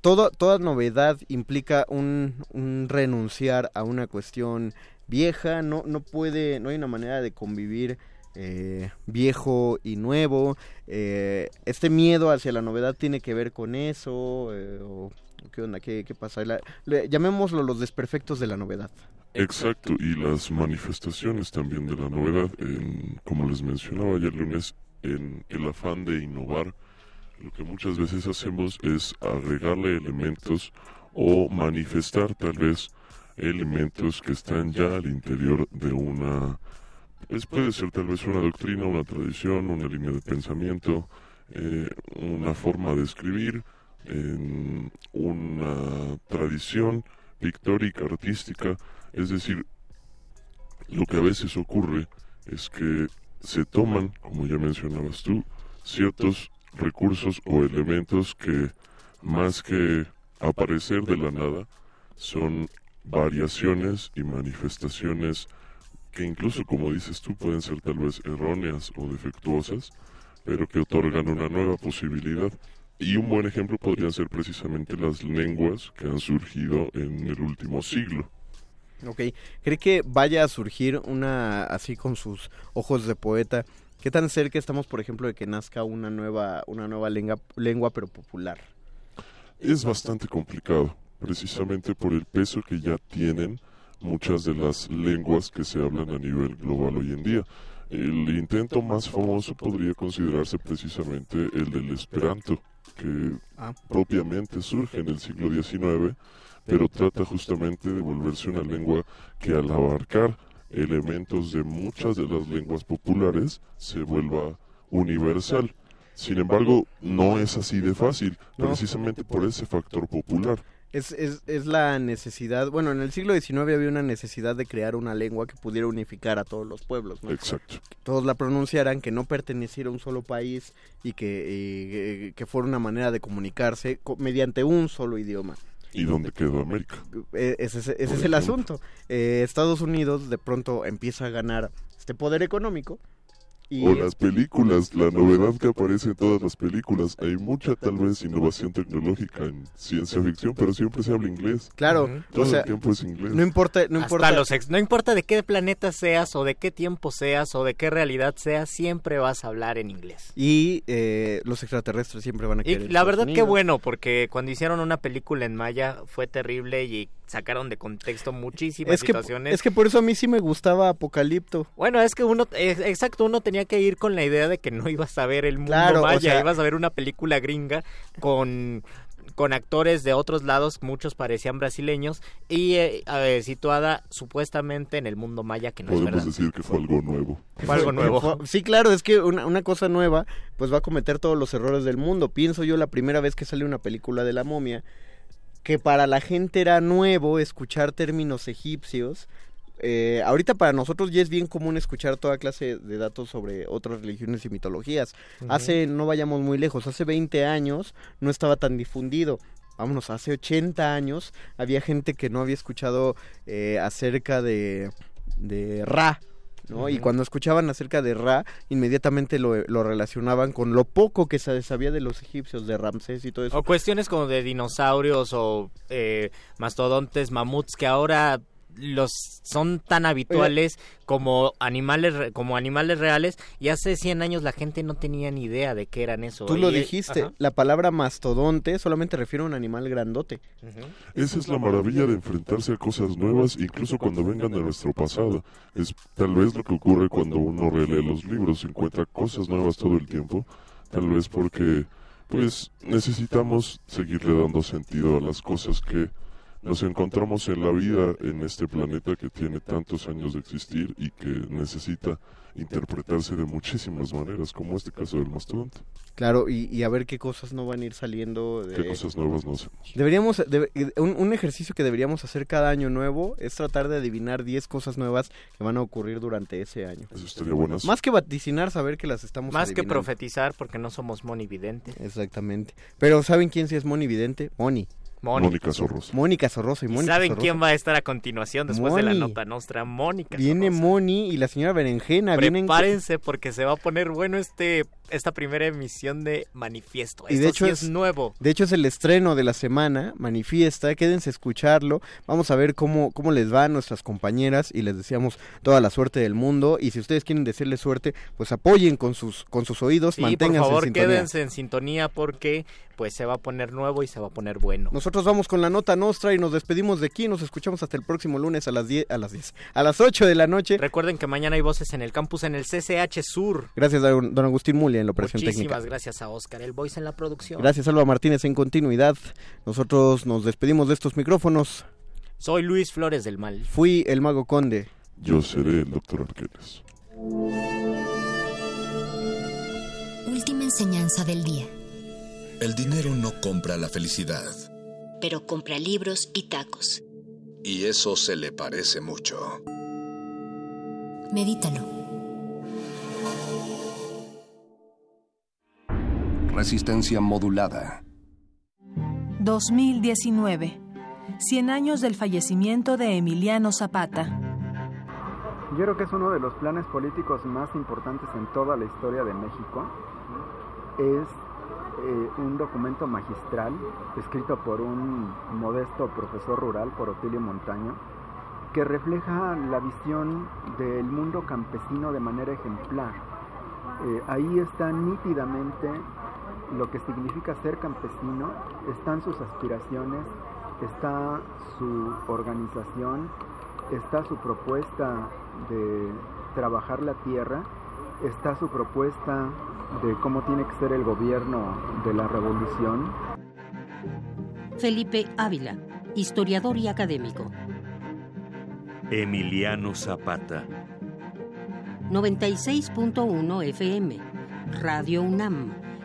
todo, toda novedad implica un, un renunciar a una cuestión vieja, no, no puede, no hay una manera de convivir eh, viejo y nuevo. eh, este miedo hacia la novedad tiene que ver con eso. eh, o, ¿Qué onda? ¿Qué, qué pasa? Le- llamémoslo los desperfectos de la novedad. Exacto, y las manifestaciones también de la novedad, en, como les mencionaba ayer lunes, en el afán de innovar, lo que muchas veces hacemos es agregarle elementos o manifestar tal vez elementos que están ya al interior de una, pues puede ser tal vez una doctrina, una tradición, una línea de pensamiento, eh, una forma de escribir, en una tradición pictórica, artística, es decir, lo que a veces ocurre es que se toman, como ya mencionabas tú, ciertos recursos o elementos que más que aparecer de la nada son variaciones y manifestaciones que incluso como dices tú pueden ser tal vez erróneas o defectuosas, pero que otorgan una nueva posibilidad. Y un buen ejemplo podrían ser precisamente las lenguas que han surgido en el último siglo. Ok, ¿cree que vaya a surgir una, así con sus ojos de poeta, qué tan cerca estamos, por ejemplo, de que nazca una nueva, una nueva lengua, lengua pero popular? Es bastante complicado, precisamente por el peso que ya tienen muchas de las lenguas que se hablan a nivel global hoy en día. El intento más famoso podría considerarse precisamente el del Esperanto, que Ah. propiamente surge en el siglo XIX, pero trata justamente de volverse una lengua que al abarcar elementos de muchas de las lenguas populares se vuelva universal. Sin embargo, no es así de fácil, precisamente por ese factor popular. Es, es, es la necesidad, bueno, en el siglo XIX había una necesidad de crear una lengua que pudiera unificar a todos los pueblos, ¿no? Exacto. Que todos la pronunciaran, que no perteneciera a un solo país y que, y, eh, que fuera una manera de comunicarse co- mediante un solo idioma. ¿Y dónde quedó América? Eh, Ese, ese- ese es el asunto. Eh, Estados Unidos de pronto empieza a ganar este poder económico y O las películas, la novedad que aparece en todas las películas. Hay mucha tal vez innovación tecnológica en ciencia ficción, pero siempre se habla inglés. claro, Todo o sea, el tiempo es inglés. no importa, no Hasta importa. los ex- no importa de qué planeta seas o de qué tiempo seas o de qué realidad seas, siempre vas a hablar en inglés. Y eh, los extraterrestres siempre van a Y querer. la Estados verdad que bueno, porque cuando hicieron una película en Maya fue terrible y sacaron de contexto muchísimas Es que, situaciones. es que por eso a mí sí me gustaba Apocalipto. Bueno, es que uno, eh, exacto, uno tenía que ir con la idea de que no ibas a ver el mundo Claro, o maya, sea- ibas a ver una película gringa con con actores de otros lados, muchos parecían brasileños, y eh, eh, situada supuestamente en el mundo maya, que no es Podemos verdad. decir que fue algo nuevo. Fue algo nuevo. Sí, claro, es que una, una cosa nueva, pues va a cometer todos los errores del mundo. Pienso yo la primera vez que sale una película de la momia, que para la gente era nuevo escuchar términos egipcios. Eh, ahorita para nosotros ya es bien común escuchar toda clase de datos sobre otras religiones y mitologías. Hace, no vayamos muy lejos, hace 20 años no estaba tan difundido. Vámonos, hace 80 años había gente que no había escuchado eh, acerca de, de Ra, ¿no? Y cuando escuchaban acerca de Ra, inmediatamente lo, lo, relacionaban con lo poco que se sabía de los egipcios, de Ramsés y todo eso. O cuestiones como de dinosaurios o eh, mastodontes, mamuts, que ahora los son tan habituales como animales como animales reales y hace 100 años la gente no tenía ni idea de qué eran eso. Tú lo dijiste, la palabra mastodonte solamente refiere a un animal grandote. Esa es la maravilla de enfrentarse a cosas nuevas incluso cuando vengan de nuestro pasado. Es tal vez lo que ocurre cuando uno relee los libros, encuentra cosas nuevas todo el tiempo, tal vez porque pues necesitamos seguirle dando sentido a las cosas que nos encontramos en la vida en este planeta que tiene tantos años de existir y que necesita interpretarse de muchísimas maneras, como este caso del mastodonte. Claro, y, a ver qué cosas no van a ir saliendo. De... ¿Qué cosas nuevas no hacemos? Deberíamos, un, un, ejercicio que deberíamos hacer cada año nuevo es tratar de adivinar 10 cosas nuevas que van a ocurrir durante ese año. Eso estaría bueno. Más que vaticinar, saber que las estamos Más que profetizar, porque no somos monividentes. Exactamente. Pero ¿saben quién sí es monividente? Moni. Mónica Sorrosa. Mónica Sorrosa y Mónica ¿Saben quién va a estar a continuación después de la nota nuestra? Mónica Viene Moni y la señora Berenjena. Prepárense porque se va a poner bueno este esta primera emisión de Manifiesto. Y de hecho es, nuevo. De hecho es el estreno de la semana, Manifiesta. Quédense a escucharlo. Vamos a ver cómo, cómo les va a nuestras compañeras y les deseamos toda la suerte del mundo. Y si ustedes quieren decirle suerte, pues apoyen con sus, con sus oídos, y por favor, quédense en sintonía porque pues se va a poner nuevo y se va a poner bueno. Nosotros vamos con la nota nostra y nos despedimos de aquí. Nos escuchamos hasta el próximo lunes a las 10, a las 10, a las 8 de la noche. Recuerden que mañana hay voces en el campus en el CCH Sur. Gracias, don Agustín Mulia en la operación técnica. Muchísimas gracias a Oscar El Voice en la producción. Gracias, Alba Martínez en continuidad. Nosotros nos despedimos de estos micrófonos. Soy Luis Flores del Mal. Fui el Mago Conde. Yo seré el Doctor Arqueles. Última enseñanza del día. El dinero no compra la felicidad. Pero compra libros y tacos. Y eso se le parece mucho. Medítalo. Resistencia modulada. 2019. 100 años del fallecimiento de Emiliano Zapata. Yo creo que es uno de los planes políticos más importantes en toda la historia de México. Es eh, un documento magistral escrito por un modesto profesor rural, por Otilio Montaño, que refleja la visión del mundo campesino de manera ejemplar. Eh, ahí está nítidamente lo que significa ser campesino, están sus aspiraciones, está su organización, está su propuesta de trabajar la tierra, está su propuesta de cómo tiene que ser el gobierno de la revolución. Felipe Ávila, historiador y académico. Emiliano Zapata. 96.1 FM. Radio UNAM.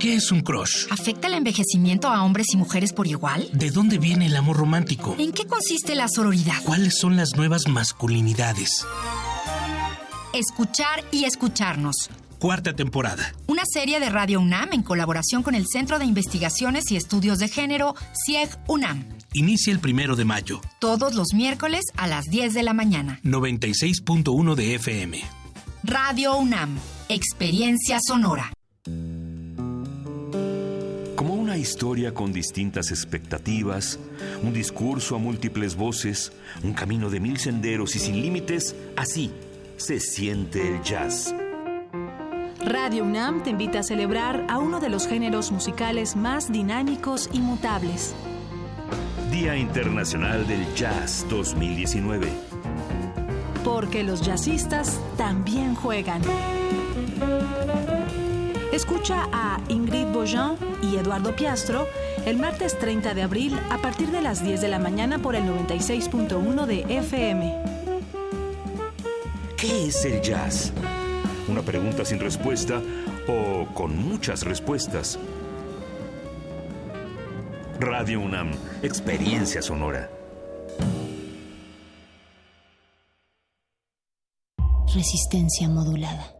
¿Qué es un crush? ¿Afecta el envejecimiento a hombres y mujeres por igual? ¿De dónde viene el amor romántico? ¿En qué consiste la sororidad? ¿Cuáles son las nuevas masculinidades? Escuchar y escucharnos. Cuarta temporada. Una serie de Radio UNAM en colaboración con el Centro de Investigaciones y Estudios de Género, CIEG UNAM. Inicia el primero de mayo. Todos los miércoles a las 10 de la mañana. 96.1 de FM. Radio UNAM. Experiencia sonora. Como una historia con distintas expectativas, un discurso a múltiples voces, un camino de mil senderos y sin límites, así se siente el jazz. Radio UNAM te invita a celebrar a uno de los géneros musicales más dinámicos y mutables. Día Internacional del Jazz 2019. Porque los jazzistas también juegan. Escucha a Ingrid Bojan y Eduardo Piastro el martes 30 de abril a partir de las 10 de la mañana por el 96.1 de FM. ¿Qué es el jazz? ¿Una pregunta sin respuesta o con muchas respuestas? Radio UNAM, experiencia sonora. Resistencia modulada.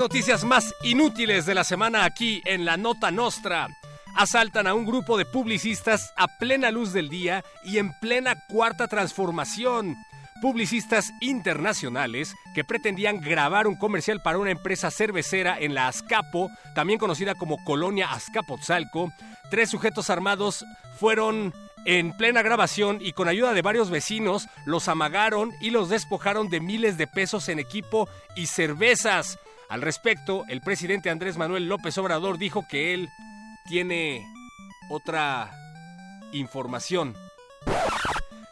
Noticias más inútiles de la semana aquí en la Nota Nostra. Asaltan a un grupo de publicistas a plena luz del día y en plena cuarta transformación. Publicistas internacionales que pretendían grabar un comercial para una empresa cervecera en la Azcapo, también conocida como Colonia Azcapotzalco. Tres sujetos armados fueron en plena grabación y con ayuda de varios vecinos los amagaron y los despojaron de miles de pesos en equipo y cervezas. Al respecto, el presidente Andrés Manuel López Obrador dijo que él tiene otra información.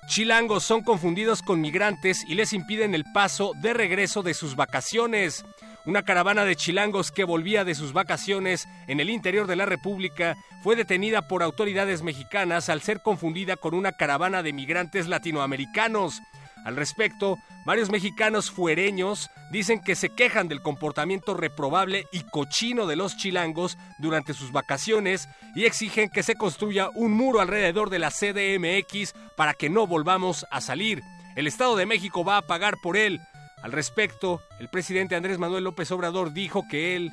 Chilangos son confundidos con migrantes y les impiden el paso de regreso de sus vacaciones. Una caravana de chilangos que volvía de sus vacaciones en el interior de la República fue detenida por autoridades mexicanas al ser confundida con una caravana de migrantes latinoamericanos. Al respecto, varios mexicanos fuereños dicen que se quejan del comportamiento reprobable y cochino de los chilangos durante sus vacaciones y exigen que se construya un muro alrededor de la CDMX para que no volvamos a salir. El Estado de México va a pagar por él. Al respecto, el presidente Andrés Manuel López Obrador dijo que él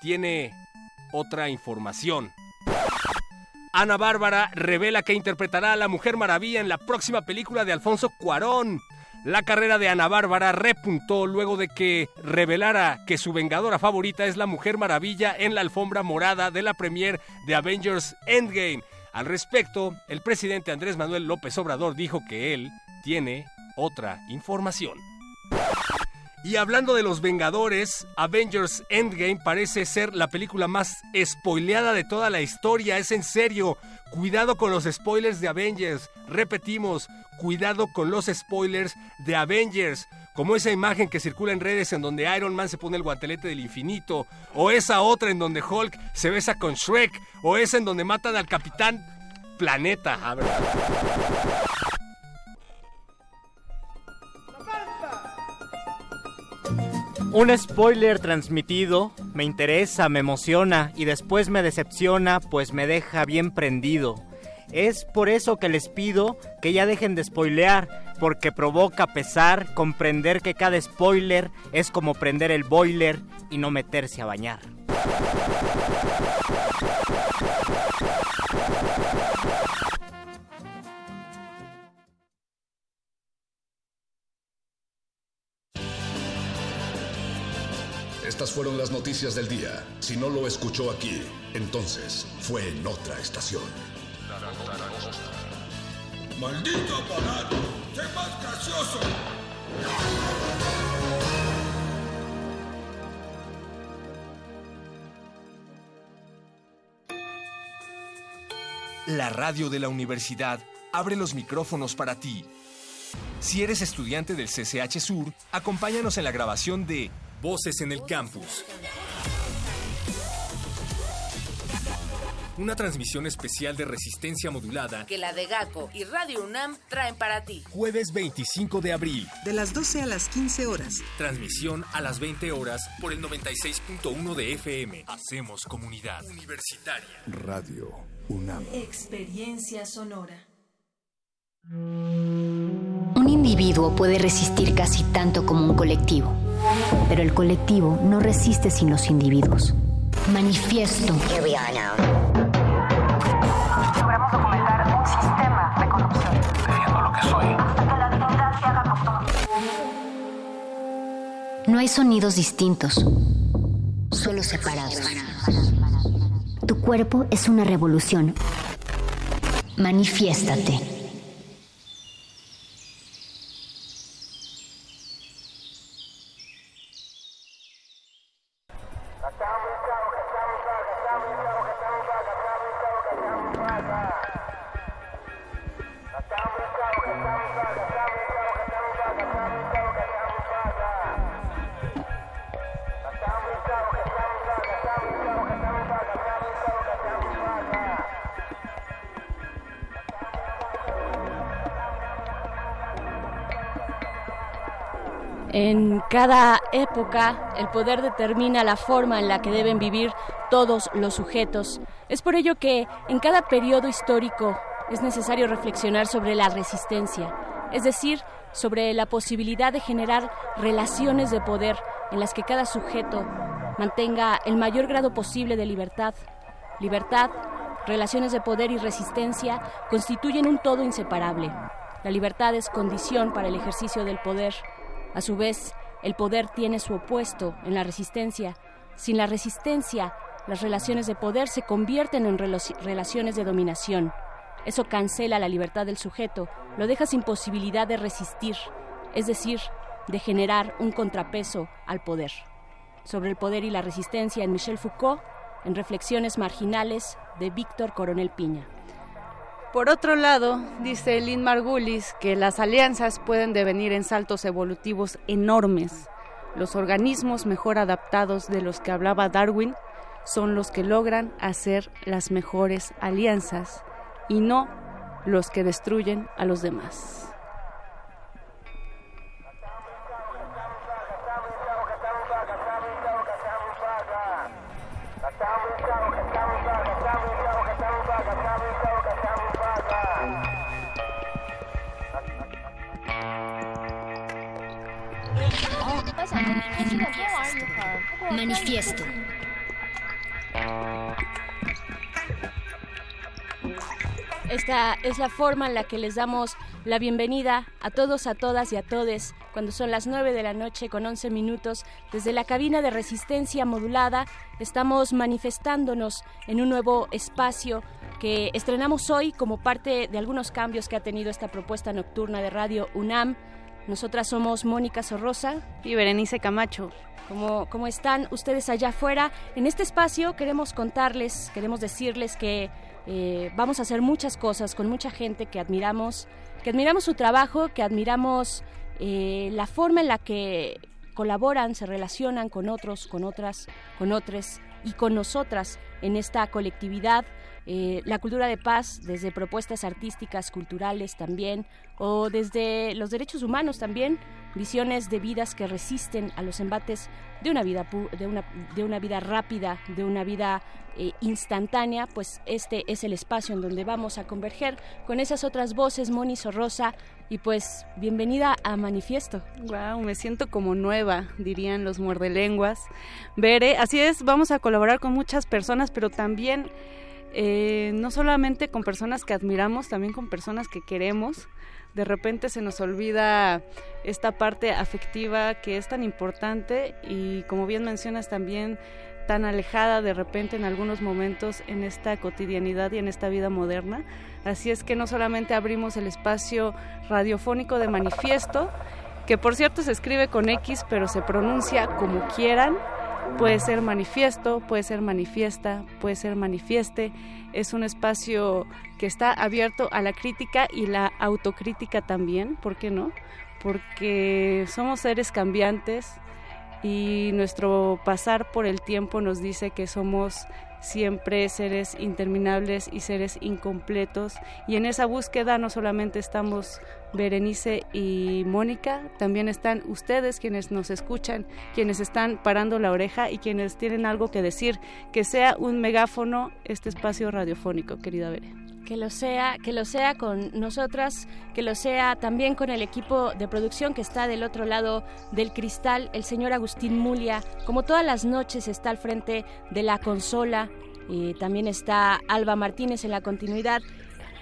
tiene otra información. Ana Bárbara revela que interpretará a la Mujer Maravilla en la próxima película de Alfonso Cuarón. La carrera de Ana Bárbara repuntó luego de que revelara que su vengadora favorita es la Mujer Maravilla en la alfombra morada de la premier de Avengers Endgame. Al respecto, el presidente Andrés Manuel López Obrador dijo que él tiene otra información. Y hablando de los Vengadores, Avengers Endgame parece ser la película más spoileada de toda la historia. Es en serio. Cuidado con los spoilers de Avengers. Repetimos, cuidado con los spoilers de Avengers. Como esa imagen que circula en redes en donde Iron Man se pone el guantelete del infinito. O esa otra en donde Hulk se besa con Shrek. O esa en donde matan al Capitán Planeta. A ver. Un spoiler transmitido me interesa, me emociona y después me decepciona, pues me deja bien prendido. Es por eso que les pido que ya dejen de spoilear, porque provoca pesar comprender que cada spoiler es como prender el boiler y no meterse a bañar. Estas fueron las noticias del día. Si no lo escuchó aquí, entonces fue en otra estación. ¡Maldito aparato! ¡Qué más gracioso! La radio de la universidad abre los micrófonos para ti. Si eres estudiante del CCH Sur, acompáñanos en la grabación de Voces en el Campus. Una transmisión especial de resistencia modulada. Que la de GACO y Radio UNAM traen para ti. Jueves 25 de abril. De las 12 a las 15 horas. Transmisión a las 20 horas por el 96.1 de FM. Hacemos comunidad universitaria. Radio UNAM. Experiencia sonora. Un individuo puede resistir casi tanto como un colectivo, pero el colectivo no resiste sin los individuos. Manifiesto. Logramos documentar un sistema de corrupción. Defiendo lo que soy. Que la dignidad se haga No hay sonidos distintos, solo separados. Tu cuerpo es una revolución. Manifiéstate. Cada época, el poder determina la forma en la que deben vivir todos los sujetos. Es por ello que en cada periodo histórico es necesario reflexionar sobre la resistencia, es decir, sobre la posibilidad de generar relaciones de poder en las que cada sujeto mantenga el mayor grado posible de libertad. Libertad, relaciones de poder y resistencia constituyen un todo inseparable. La libertad es condición para el ejercicio del poder a su vez, el poder tiene su opuesto en la resistencia. Sin la resistencia, las relaciones de poder se convierten en relaciones de dominación. Eso cancela la libertad del sujeto, lo deja sin posibilidad de resistir, es decir, de generar un contrapeso al poder. Sobre el poder y la resistencia en Michel Foucault, en Reflexiones Marginales de Víctor Coronel Piña. Por otro lado, dice Lynn Margulis que las alianzas pueden devenir en saltos evolutivos enormes. Los organismos mejor adaptados de los que hablaba Darwin son los que logran hacer las mejores alianzas y no los que destruyen a los demás. Manifiesto. Esta es la forma en la que les damos la bienvenida a todos, a todas y a todes cuando son las 9 de la noche con 11 minutos desde la cabina de resistencia modulada. Estamos manifestándonos en un nuevo espacio que estrenamos hoy como parte de algunos cambios que ha tenido esta propuesta nocturna de Radio UNAM. Nosotras somos Mónica Sorrosa y Berenice Camacho. ¿Cómo, ¿Cómo están ustedes allá afuera? En este espacio queremos contarles, queremos decirles que eh, vamos a hacer muchas cosas con mucha gente que admiramos, que admiramos su trabajo, que admiramos eh, la forma en la que colaboran, se relacionan con otros, con otras, con otros y con nosotras en esta colectividad. Eh, la cultura de paz, desde propuestas artísticas, culturales también, o desde los derechos humanos también, visiones de vidas que resisten a los embates de una vida, de una, de una vida rápida, de una vida eh, instantánea, pues este es el espacio en donde vamos a converger con esas otras voces, Moni Sorrosa, y pues bienvenida a Manifiesto. Wow, me siento como nueva, dirían los muerdelenguas. Veré, así es, vamos a colaborar con muchas personas, pero también eh, no solamente con personas que admiramos, también con personas que queremos. De repente se nos olvida esta parte afectiva que es tan importante y como bien mencionas también tan alejada de repente en algunos momentos en esta cotidianidad y en esta vida moderna. Así es que no solamente abrimos el espacio radiofónico de manifiesto, que por cierto se escribe con X, pero se pronuncia como quieran, Puede ser manifiesto, puede ser manifiesta, puede ser manifieste. Es un espacio que está abierto a la crítica y la autocrítica también, ¿por qué no? Porque somos seres cambiantes y nuestro pasar por el tiempo nos dice que somos siempre seres interminables y seres incompletos. Y en esa búsqueda no solamente estamos Berenice y Mónica, también están ustedes quienes nos escuchan, quienes están parando la oreja y quienes tienen algo que decir, que sea un megáfono este espacio radiofónico, querida Bere. Que lo sea, que lo sea con nosotras, que lo sea también con el equipo de producción que está del otro lado del cristal, el señor Agustín Mulia, como todas las noches está al frente de la consola, y también está Alba Martínez en la continuidad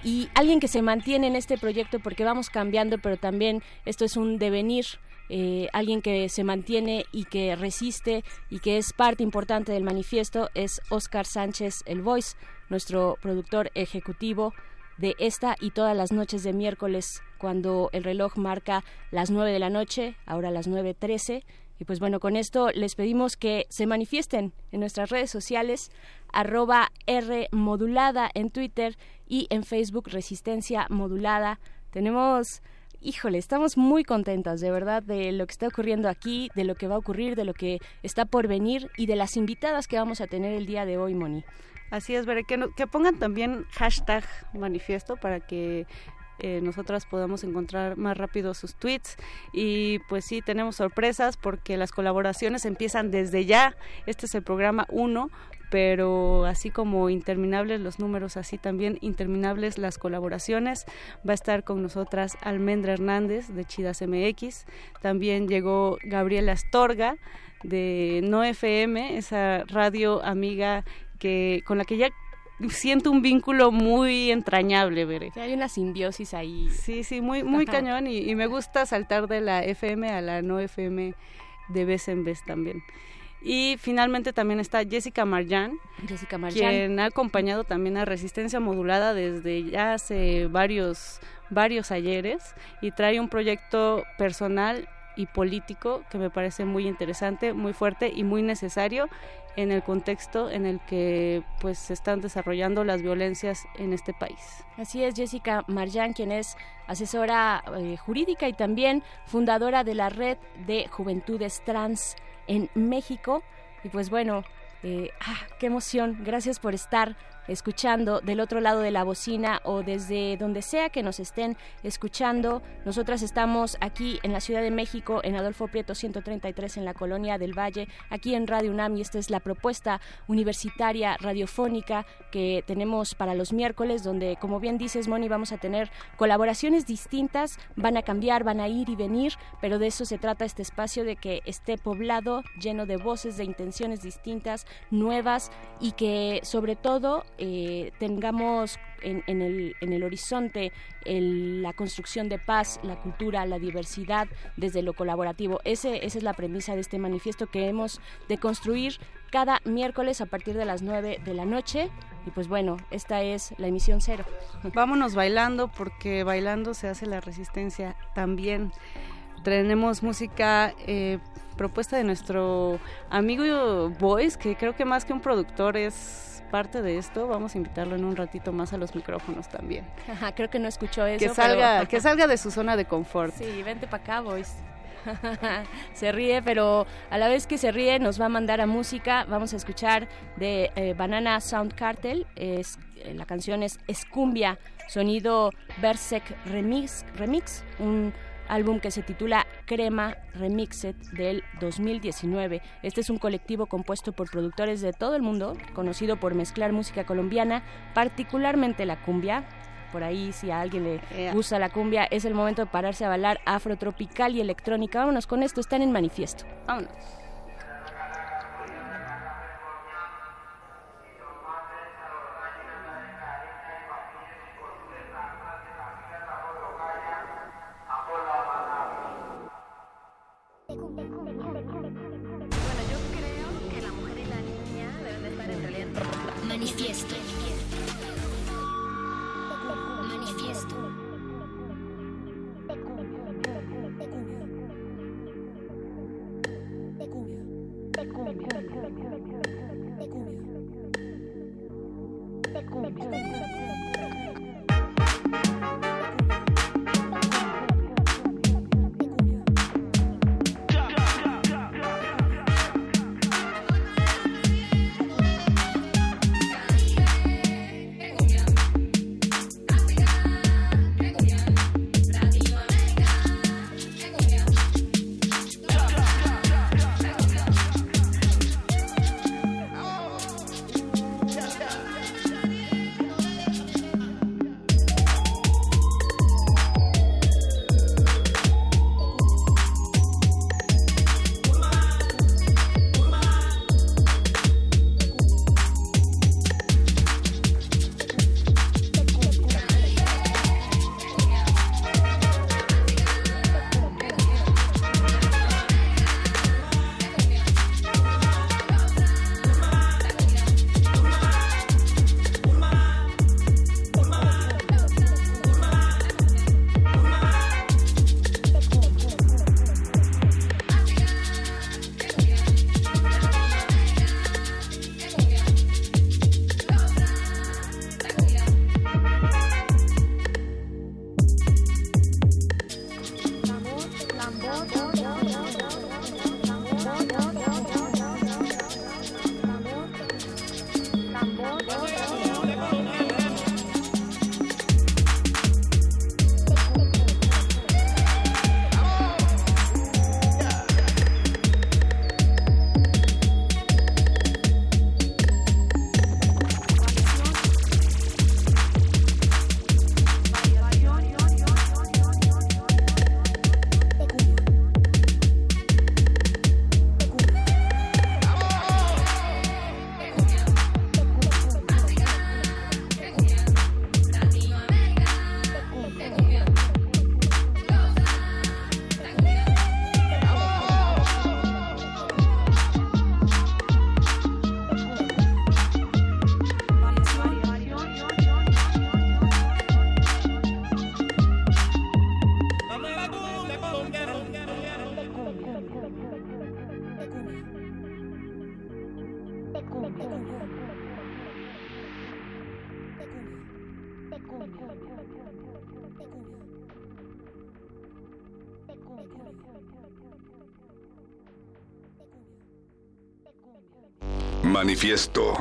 y alguien que se mantiene en este proyecto porque vamos cambiando, pero también esto es un devenir. Eh, alguien que se mantiene y que resiste y que es parte importante del manifiesto es Oscar Sánchez El Voice, nuestro productor ejecutivo de esta y todas las noches de miércoles cuando el reloj marca las 9 de la noche, ahora las 9.13. Y pues bueno, con esto les pedimos que se manifiesten en nuestras redes sociales, arroba R modulada en Twitter y en Facebook Resistencia Modulada. Tenemos, híjole, estamos muy contentas de verdad de lo que está ocurriendo aquí, de lo que va a ocurrir, de lo que está por venir y de las invitadas que vamos a tener el día de hoy, Moni. Así es, veré que, que pongan también hashtag manifiesto para que eh, nosotras podamos encontrar más rápido sus tweets y pues sí tenemos sorpresas porque las colaboraciones empiezan desde ya este es el programa 1 pero así como interminables los números, así también interminables las colaboraciones. Va a estar con nosotras Almendra Hernández de Chidas MX, también llegó Gabriela Astorga de No FM, esa radio amiga que con la que ya siento un vínculo muy entrañable, veré. hay una simbiosis ahí. Sí, sí, muy, muy cañón y, y, me gusta saltar de la FM a la no FM de vez en vez también. Y finalmente también está Jessica Marjan, Jessica Marjan. quien ha acompañado también a Resistencia Modulada desde ya hace varios, varios ayeres y trae un proyecto personal y político que me parece muy interesante, muy fuerte y muy necesario en el contexto en el que pues se están desarrollando las violencias en este país. Así es, Jessica Marjan, quien es asesora eh, jurídica y también fundadora de la red de Juventudes Trans en México. Y pues bueno, eh, ah, qué emoción. Gracias por estar escuchando del otro lado de la bocina o desde donde sea que nos estén escuchando. Nosotras estamos aquí en la Ciudad de México, en Adolfo Prieto 133, en la Colonia del Valle, aquí en Radio UNAM, y esta es la propuesta universitaria radiofónica que tenemos para los miércoles, donde, como bien dices, Moni, vamos a tener colaboraciones distintas, van a cambiar, van a ir y venir, pero de eso se trata este espacio, de que esté poblado, lleno de voces, de intenciones distintas, nuevas, y que sobre todo eh, tengamos en, el, horizonte la construcción de paz, la cultura, la diversidad desde lo colaborativo. Ese, esa es la premisa de este manifiesto que hemos de construir cada miércoles a partir de las 9 de la noche. Y pues bueno, esta es la emisión cero. Vámonos bailando porque bailando se hace la resistencia también. Tenemos música eh, propuesta de nuestro amigo Boyce, que creo que más que un productor es parte de esto, vamos a invitarlo en un ratito más a los micrófonos también. Ajá, creo que no escuchó eso. Que salga, que salga de su zona de confort. Sí, vente para acá, boys. se ríe, pero a la vez que se ríe nos va a mandar a música. Vamos a escuchar de eh, Banana Sound Cartel. Es, eh, la canción es Escumbia, sonido Berserk Remix, remix un álbum que se titula Crema Remixed del 2019. Este es un colectivo compuesto por productores de todo el mundo, conocido por mezclar música colombiana, particularmente la cumbia. Por ahí, si a alguien le gusta la cumbia, es el momento de pararse a bailar afrotropical y electrónica. Vámonos con esto, están en manifiesto. Vámonos. Manifiesto. Manifiesto. Manifiesto.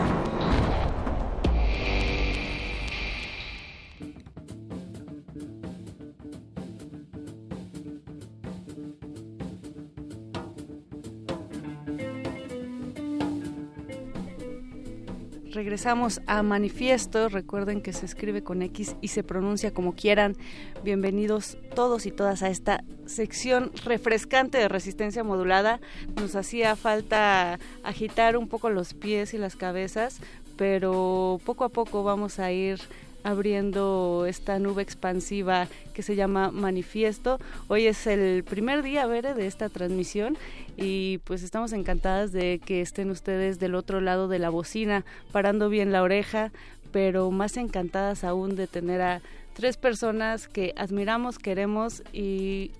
Regresamos a Manifiesto. Recuerden que se escribe con X y se pronuncia como quieran. Bienvenidos todos y todas a esta sección refrescante de resistencia modulada. Nos hacía falta agitar un poco los pies y las cabezas, pero poco a poco vamos a ir abriendo esta nube expansiva que se llama Manifiesto. Hoy es el primer día, Bere, de esta transmisión y pues estamos encantadas de que estén ustedes del otro lado de la bocina, parando bien la oreja, pero más encantadas aún de tener a tres personas que admiramos, queremos y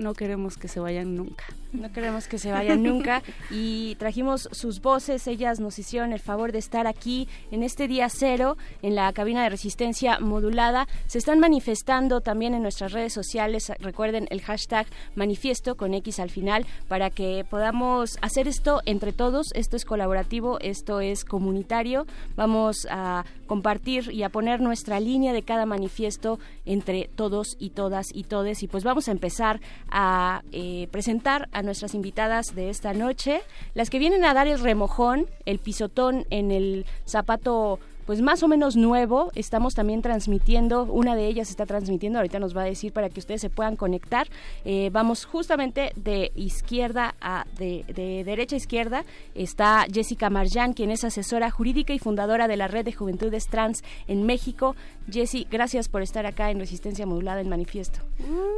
no queremos que se vayan nunca. No queremos que se vayan nunca. Y trajimos sus voces, ellas nos hicieron el favor de estar aquí en este día cero en la cabina de resistencia modulada. Se están manifestando también en nuestras redes sociales, recuerden el hashtag manifiesto con X al final para que podamos hacer esto entre todos, esto es colaborativo, esto es comunitario, vamos a compartir y a poner nuestra línea de cada manifiesto entre todos y todas y todes. Y pues vamos a empezar a eh, presentar nuestras invitadas de esta noche, las que vienen a dar el remojón, el pisotón en el zapato pues más o menos nuevo. Estamos también transmitiendo, una de ellas está transmitiendo, ahorita nos va a decir para que ustedes se puedan conectar. Eh, vamos justamente de izquierda a de, de, derecha a izquierda. Está Jessica Marjan, quien es asesora jurídica y fundadora de la Red de Juventudes Trans en México. Jessy, gracias por estar acá en Resistencia Modulada en Manifiesto.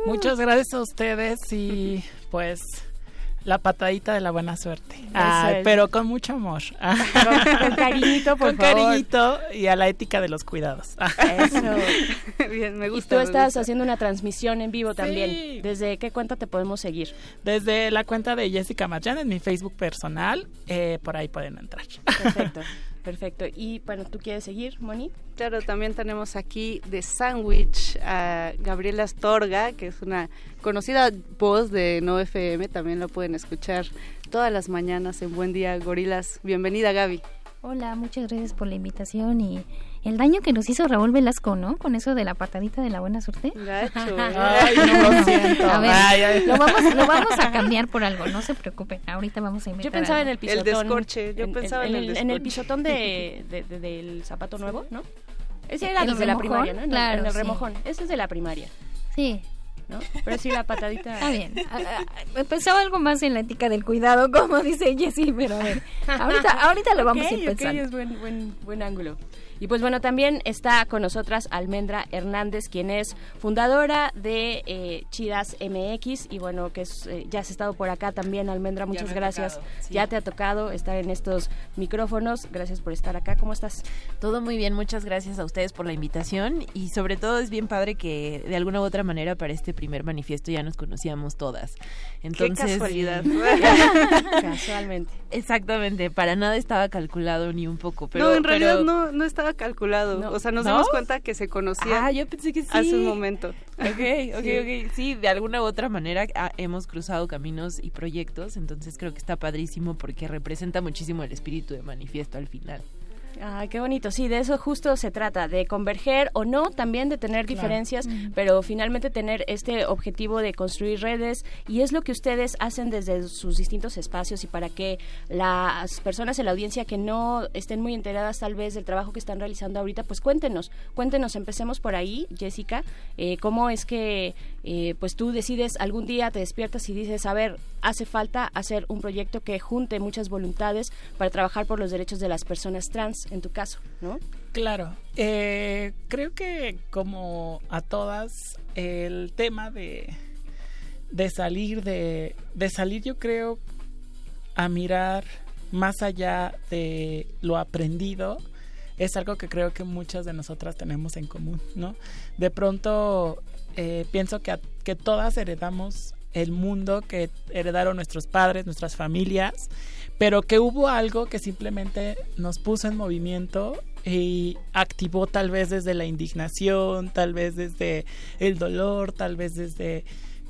Muchas gracias a ustedes y pues la patadita de la buena suerte. pero con mucho amor. Con, cariñito, por con cariñito y a la ética de los cuidados. Eso. Bien, me gusta. Y tú estás haciendo una transmisión en vivo también. ¿Desde qué cuenta te podemos seguir? Desde la cuenta de Jessica Marjan en mi Facebook personal. Eh, por ahí pueden entrar. Perfecto. Perfecto. Y bueno, ¿tú quieres seguir, Moni? Claro, también tenemos aquí de Sandwich a Gabriela Astorga, que es una conocida voz de No FM. También lo pueden escuchar todas las mañanas en Buen Día Gorilas. Bienvenida, Gaby. Hola, muchas gracias por la invitación y el daño que nos hizo Raúl Velasco, ¿no? Con eso de la patadita de la buena suerte. Gacho. Ay, no lo siento. A ver, Ay, ay. Lo, vamos, lo vamos a cambiar por algo, no se preocupen. Ahorita vamos a inventar Yo pensaba algo. en el pisotón. El descorche, yo en, pensaba en, en el el, en el pisotón de, de- de- del zapato nuevo, ¿no? Ese era ¿El desde la primaria, ¿no? En el- Claro, en el sí. remojón. Ese es de la primaria, Sí, ¿no? Pero sí, la patadita. está bien. Pensaba algo más en la ética del cuidado, como dice Jessie, pero a ver. Ahorita, ahorita lo vamos a ir pensando. es buen, buen, buen ángulo. Y pues bueno, también está con nosotras Almendra Hernández, quien es fundadora de eh, Chidas MX y bueno, que es, eh, ya has estado por acá también, Almendra, muchas gracias. tocado, sí. Ya te ha tocado estar en estos micrófonos, gracias por estar acá, ¿cómo estás? Todo muy bien, muchas gracias a ustedes por la invitación y sobre todo es bien padre que de alguna u otra manera para este primer manifiesto ya nos conocíamos todas. Entonces, Qué casualidad. Casualmente. Exactamente, para nada estaba calculado ni un poco, pero no, en realidad pero- no, no estaba calculado. No. o sea, nos ¿No? dimos cuenta que se conocía Ah, yo pensé que sí. hace un momento. Ok, ok, Sí. ok. Sí, de alguna u otra manera ah, hemos cruzado caminos y proyectos, entonces creo que está padrísimo porque representa muchísimo el espíritu de manifiesto al final. Ah, qué bonito. Sí, de eso justo se trata, de converger o no, también de tener diferencias, pero finalmente tener este objetivo de construir redes y es lo que ustedes hacen desde sus distintos espacios y para que las personas en la audiencia que no estén muy enteradas tal vez del trabajo que están realizando ahorita, pues cuéntenos, cuéntenos, empecemos por ahí, Jessica, eh, cómo es que eh, pues tú decides algún día te despiertas y dices, a ver, hace falta hacer un proyecto que junte muchas voluntades para trabajar por los derechos de las personas trans, en tu caso, ¿no? Claro, eh, creo que como a todas el tema de, de salir de, de salir yo creo a mirar más allá de lo aprendido es algo que creo que muchas de nosotras tenemos en común, ¿no? De pronto eh, pienso que, que todas heredamos el mundo que heredaron nuestros padres, nuestras familias, pero que hubo algo que simplemente nos puso en movimiento y activó tal vez desde la indignación, tal vez desde el dolor, tal vez desde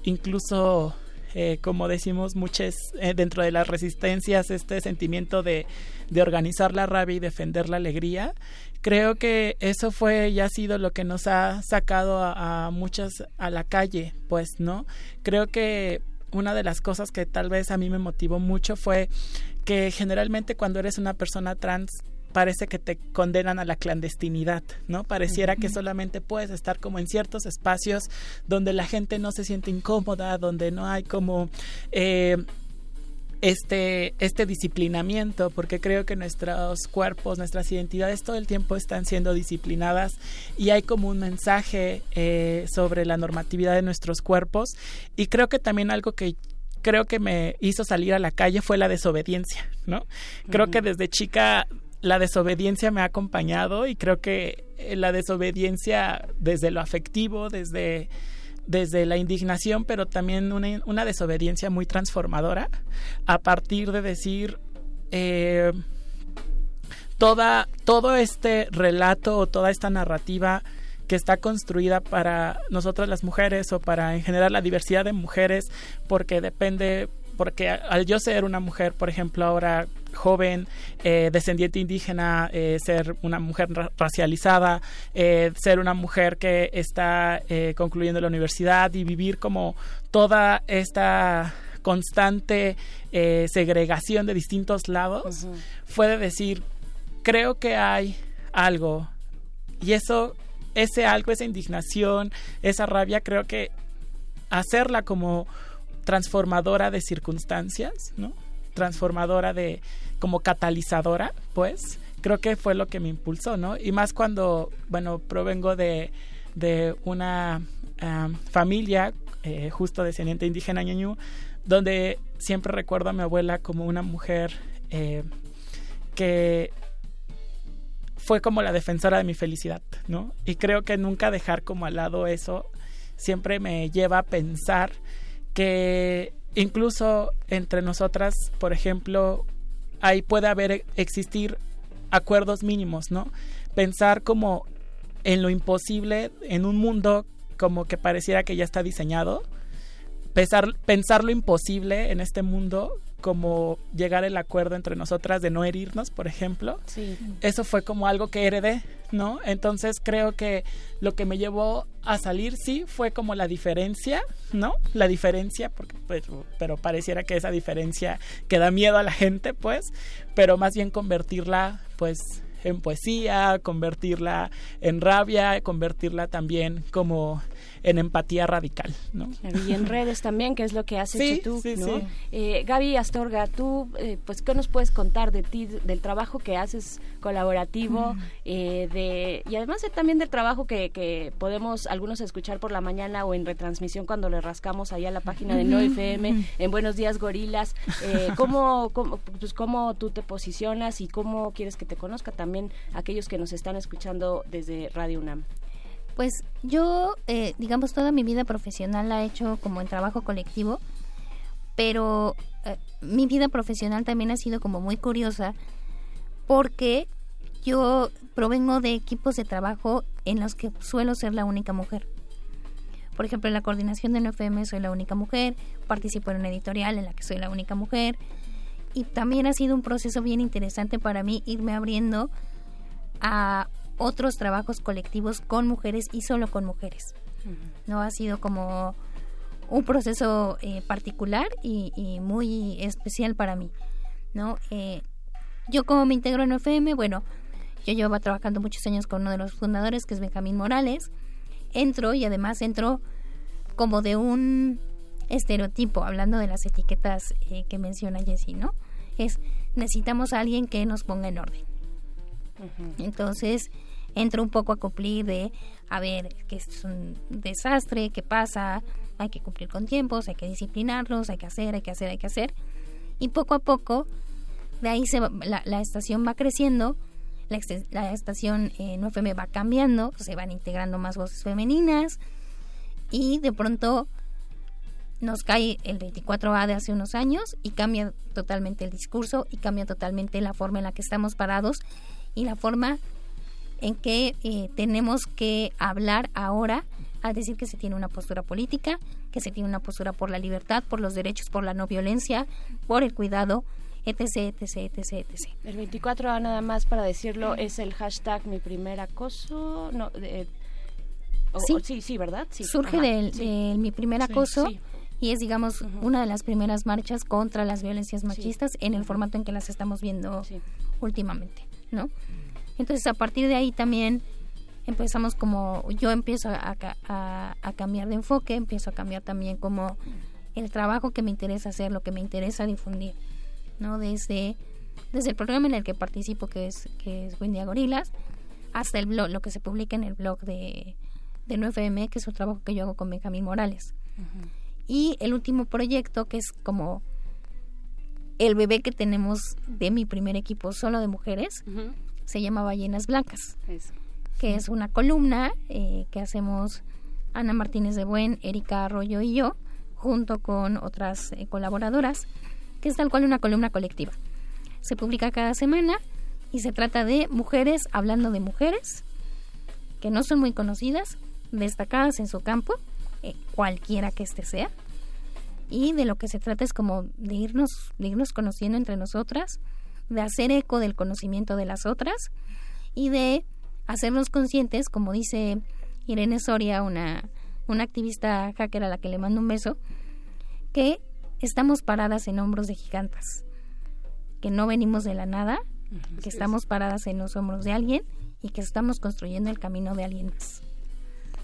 incluso eh, como decimos muchas eh, dentro de las resistencias, este sentimiento de, de organizar la rabia y defender la alegría. Creo que eso fue y ha sido lo que nos ha sacado a, a muchas a la calle, pues, ¿no? Creo que una de las cosas que tal vez a mí me motivó mucho fue que generalmente cuando eres una persona trans parece que te condenan a la clandestinidad, ¿no? Pareciera que solamente puedes estar como en ciertos espacios donde la gente no se siente incómoda, donde no hay como eh, este, este disciplinamiento, porque creo que nuestros cuerpos, nuestras identidades todo el tiempo están siendo disciplinadas y hay como un mensaje eh, sobre la normatividad de nuestros cuerpos y creo que también algo que creo que me hizo salir a la calle fue la desobediencia, ¿no? Creo que desde chica la desobediencia me ha acompañado y creo que eh, la desobediencia desde lo afectivo, desde desde la indignación, pero también una, una desobediencia muy transformadora a partir de decir eh, toda, todo este relato o toda esta narrativa que está construida para nosotras las mujeres o para en general la diversidad de mujeres, porque depende, porque al yo ser una mujer, por ejemplo, ahora joven, eh, descendiente indígena, eh, ser una mujer ra racializada, eh, ser una mujer que está concluyendo la universidad y vivir como toda esta constante segregación de distintos lados, uh -huh. fue de decir, creo que hay algo y eso, ese algo, esa indignación, esa rabia, creo que hacerla como transformadora de circunstancias, ¿no? transformadora de como catalizadora, pues creo que fue lo que me impulsó, ¿no? Y más cuando, bueno, provengo de, de una familia eh, justo descendiente indígena ñañú, donde siempre recuerdo a mi abuela como una mujer eh, que fue como la defensora de mi felicidad, ¿no? Y creo que nunca dejar como al lado eso siempre me lleva a pensar que incluso entre nosotras, por ejemplo, ahí puede haber existir acuerdos mínimos, ¿no? Pensar como en lo imposible en un mundo como que pareciera que ya está diseñado, pensar, pensar lo imposible en este mundo como llegar al acuerdo entre nosotras de no herirnos, por ejemplo. Sí. Eso fue como algo que heredé, ¿no? Entonces creo que lo que me llevó a salir sí fue como la diferencia, ¿no? La diferencia, porque pues, pero pareciera que esa diferencia que da miedo a la gente, pues, pero más bien convertirla, pues, en poesía, convertirla en rabia, convertirla también como en empatía radical, ¿no? Y en redes también, que es lo que has sí, hecho tú, sí, ¿no? Sí. Eh, Gaby Astorga, tú, eh, pues, ¿qué nos puedes contar de ti, del trabajo que haces colaborativo, mm. eh, de y además de, también del trabajo que, que, podemos algunos escuchar por la mañana o en retransmisión cuando le rascamos ahí a la página de mm. NoFM, en Buenos Días Gorilas, eh, ¿cómo, cómo, pues, ¿cómo tú te posicionas y cómo quieres que te conozca también aquellos que nos están escuchando desde Radio UNAM? Pues yo, eh, digamos, toda mi vida profesional la he hecho como en trabajo colectivo, pero eh, mi vida profesional también ha sido como muy curiosa porque yo provengo de equipos de trabajo en los que suelo ser la única mujer. Por ejemplo, en la coordinación de NFM soy la única mujer, participo en una editorial en la que soy la única mujer y también ha sido un proceso bien interesante para mí irme abriendo a otros trabajos colectivos con mujeres y solo con mujeres. Uh -huh. No ha sido como un proceso eh, particular y, y, muy especial para mí. ¿no? Eh, yo como me integro en FM, bueno, yo llevo trabajando muchos años con uno de los fundadores, que es Benjamín Morales. Entro y además entro como de un estereotipo, hablando de las etiquetas eh, que menciona Jessie, ¿no? Es, necesitamos a alguien que nos ponga en orden. Entonces, entro un poco a cumplir de, a ver, que es un desastre, qué pasa, hay que cumplir con tiempos, hay que disciplinarlos, hay que hacer, hay que hacer, hay que hacer. Y poco a poco, de ahí se va, la, estación va creciendo, la, estación eh, 9FM va cambiando, se van integrando más voces femeninas y de pronto nos cae el 24A de hace unos años y cambia totalmente el discurso y cambia totalmente la forma en la que estamos parados y la forma en que eh, tenemos que hablar ahora al decir que se tiene una postura política, que se tiene una postura por la libertad, por los derechos, por la no violencia, por el cuidado, etc, etc, etc, etc. El 24 nada más para decirlo es el hashtag mi primer acoso, no, sí. sí, sí, ¿verdad? Sí. Surge del, mi primer acoso y es, digamos, una de las primeras marchas contra las violencias machistas en el formato en que las estamos viendo últimamente, ¿no? Entonces, a partir de ahí también empezamos como, yo empiezo a, a, cambiar de enfoque, empiezo a cambiar también como el trabajo que me interesa hacer, lo que me interesa difundir, ¿no? Desde, desde el programa en el que participo, que es, que es Windia Gorilas, hasta el blog, lo que se publica en el blog de, de 9FM, que es un trabajo que yo hago con Benjamín Morales. Y el último proyecto, que es como el bebé que tenemos de mi primer equipo solo de mujeres, se llama Ballenas Blancas, que es una columna eh, que hacemos Ana Martínez de Buen, Erika Arroyo y yo, junto con otras eh, colaboradoras, que es tal cual una columna colectiva. Se publica cada semana y se trata de mujeres hablando de mujeres que no son muy conocidas, destacadas en su campo, eh, cualquiera que éste sea, y de lo que se trata es como de irnos, de irnos conociendo entre nosotras, de hacer eco del conocimiento de las otras y de hacernos conscientes, como dice Irene Soria, una, una activista hacker a la que le mando un beso, que estamos paradas en hombros de gigantes, que no venimos de la nada, que estamos paradas en los hombros de alguien y que estamos construyendo el camino de alguien más.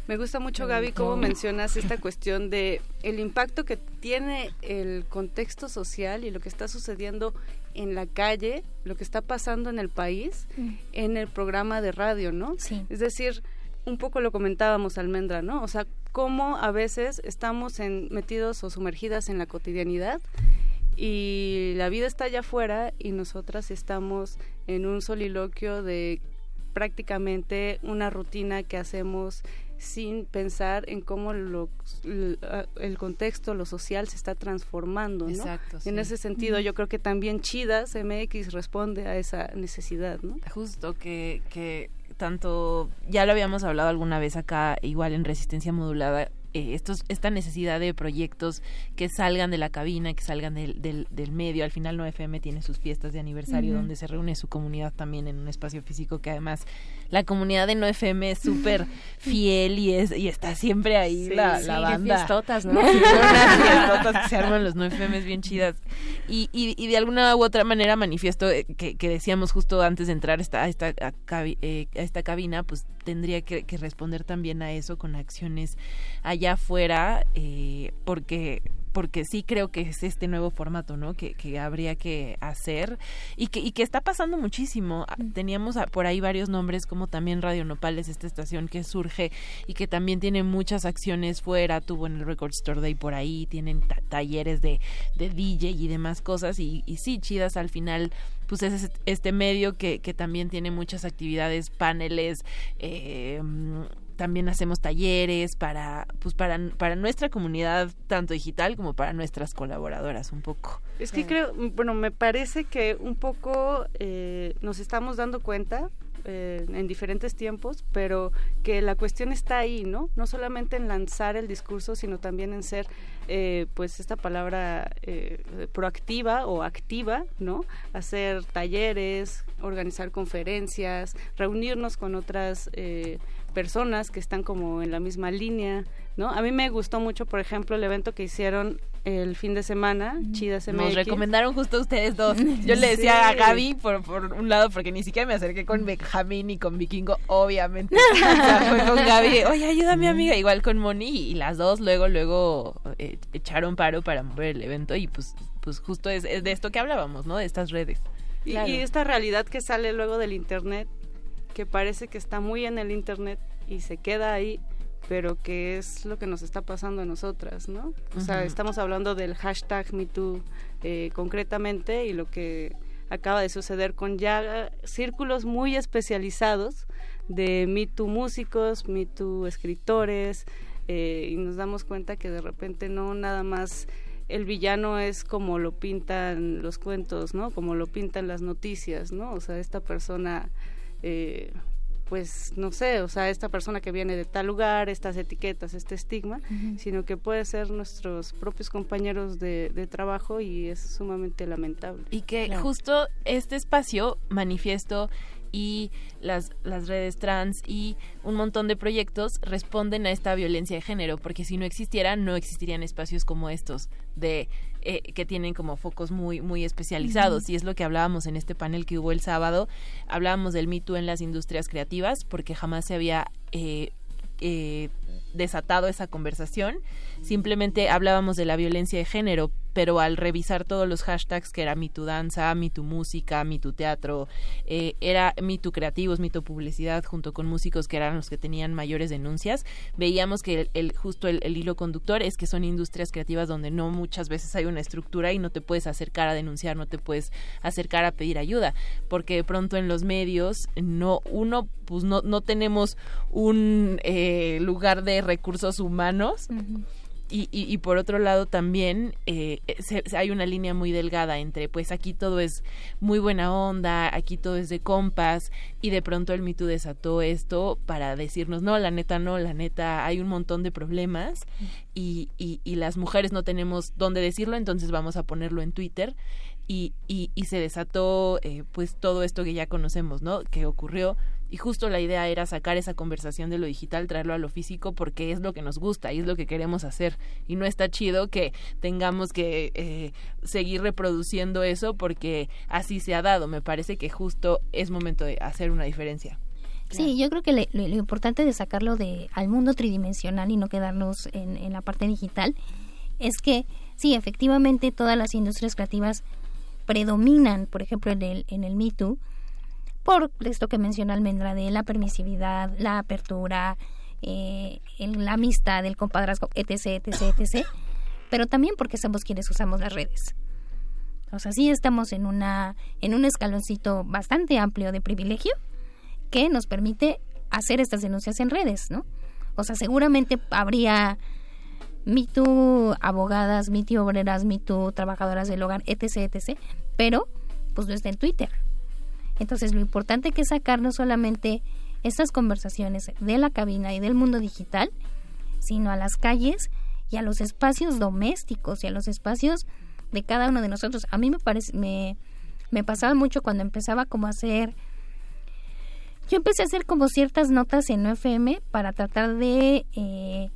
Me gusta mucho, Gaby, cómo mencionas esta cuestión de el impacto que tiene el contexto social y lo que está sucediendo en la calle, lo que está pasando en el país, mm. en el programa de radio, ¿no? Sí. Es decir, un poco lo comentábamos, Almendra, ¿no? O sea, cómo a veces estamos en, metidos o sumergidas en la cotidianidad y la vida está allá afuera y nosotras estamos en un soliloquio de prácticamente una rutina que hacemos sin pensar en cómo lo, el contexto, lo social se está transformando, ¿no? Exacto. En ese sentido, yo creo que también Chidas MX responde a esa necesidad, ¿no? Justo que, que tanto, ya lo habíamos hablado alguna vez acá, igual en Resistencia Modulada, eh, estos, esta necesidad de proyectos que salgan de la cabina, que salgan del, del, medio. Al final, No FM tiene sus fiestas de aniversario donde se reúne su comunidad también en un espacio físico que además la comunidad de No FM es súper fiel y es y está siempre ahí la, la banda. fiestotas, ¿no? fiestotas que se arman los No FM bien chidas. Y, y, y, de alguna u otra manera manifiesto eh, que, que decíamos justo antes de entrar esta, a, esta, eh, a, esta cabina, pues tendría que, que, responder también a eso con acciones allá afuera, eh, porque porque sí creo que es este nuevo formato, ¿no? Que, que habría que hacer y que, y que está pasando muchísimo. Ah. Teníamos por ahí varios nombres como también Radio Nopales, esta estación que surge y que también tiene muchas acciones fuera, tuvo en el Record Store Day por ahí, tienen talleres de, de DJ y demás cosas y, y sí, chidas al final pues es este medio que, que también tiene muchas actividades, paneles, eh, también hacemos talleres para pues para para nuestra comunidad tanto digital como para nuestras colaboradoras un poco es que creo bueno me parece que un poco eh, nos estamos dando cuenta eh, en diferentes tiempos, pero que la cuestión está ahí, ¿no? No solamente en lanzar el discurso, sino también en ser, eh, pues, esta palabra eh, proactiva o activa, ¿no? Hacer talleres, organizar conferencias, reunirnos con otras personas que están como en la misma línea, ¿no? A mí me gustó mucho, por ejemplo, el evento que hicieron el fin de semana, Chidas MX. Nos recomendaron justo ustedes dos. Yo le decía a Gaby, por, por un lado, porque ni siquiera me acerqué con Benjamín ni con Vikingo, obviamente. fue con Gaby, oye, ayuda a mi amiga, igual con Moni, y las dos luego, luego eh, echaron paro para mover el evento, y pues, pues justo es, de esto que hablábamos, ¿no? De estas redes. y esta realidad que sale luego del Internet, que parece que está muy en el Internet y se queda ahí pero que es lo que nos está pasando a nosotras, ¿no? O sea, estamos hablando del hashtag MeToo eh, concretamente y lo que acaba de suceder con ya círculos muy especializados de MeToo músicos, MeToo escritores, eh, y nos damos cuenta que de repente no nada más el villano es como lo pintan los cuentos, ¿no? Como lo pintan las noticias, ¿no? O sea, esta persona... Eh, pues no sé, o sea, esta persona que viene de tal lugar, estas etiquetas, este estigma, sino que puede ser nuestros propios compañeros de, trabajo y es sumamente lamentable. Y que justo este espacio manifiesto y las, las redes trans y un montón de proyectos responden a esta violencia de género, porque si no existiera, no existirían espacios como estos de eh, que tienen como focos muy muy especializados. Y es lo que hablábamos en este panel que hubo el sábado. Hablábamos del Me Too en las industrias creativas porque jamás se había eh, eh, desatado esa conversación. Simplemente hablábamos de la violencia de género, pero al revisar todos los hashtags que era Mi Tu Danza, Mi Tu Música, Mi Tu Teatro, eh, era Mi Tu Creativos, Mi Tu Publicidad, junto con músicos que eran los que tenían mayores denuncias, veíamos que el, justo el, hilo conductor es que son industrias creativas donde no muchas veces hay una estructura y no te puedes acercar a denunciar, no te puedes acercar a pedir ayuda, porque de pronto en los medios no uno pues no, no tenemos un eh, lugar de recursos humanos. Y, y, por otro lado también eh, hay una línea muy delgada entre pues aquí todo es muy buena onda, aquí todo es de compas y de pronto el MeToo desató esto para decirnos no, la neta no, la neta hay un montón de problemas y, y, y las mujeres no tenemos dónde decirlo, entonces vamos a ponerlo en Twitter y, y, y se desató eh, pues todo esto que ya conocemos, ¿no? Que ocurrió y justo la idea era sacar esa conversación de lo digital, traerlo a lo físico porque es lo que nos gusta y es lo que queremos hacer y no está chido que tengamos que eh, seguir reproduciendo eso porque así se ha dado. Me parece que justo es momento de hacer una diferencia. Sí, yo creo que lo importante de sacarlo de al mundo tridimensional y no quedarnos en, en la parte digital es que sí, efectivamente todas las industrias creativas predominan, por ejemplo, en el, en el Me Too, por esto que menciona Almendra de la permisividad, la apertura, eh, la amistad, el compadrazgo, etc., etc., etc., pero también porque somos quienes usamos las redes. O sea, sí estamos en, una, en un escaloncito bastante amplio de privilegio que nos permite hacer estas denuncias en redes, ¿no? O sea, seguramente habría Me Too abogadas, Me obreras, Me trabajadoras del hogar, etc., etc., pero pues no está en Twitter. Entonces lo importante que es sacar no solamente estas conversaciones de la cabina y del mundo digital, sino a las calles y a los espacios domésticos y a los espacios de cada uno de nosotros. A mí me parece, me, pasaba mucho cuando empezaba como a hacer yo empecé a hacer como ciertas notas en UFM para tratar de eh,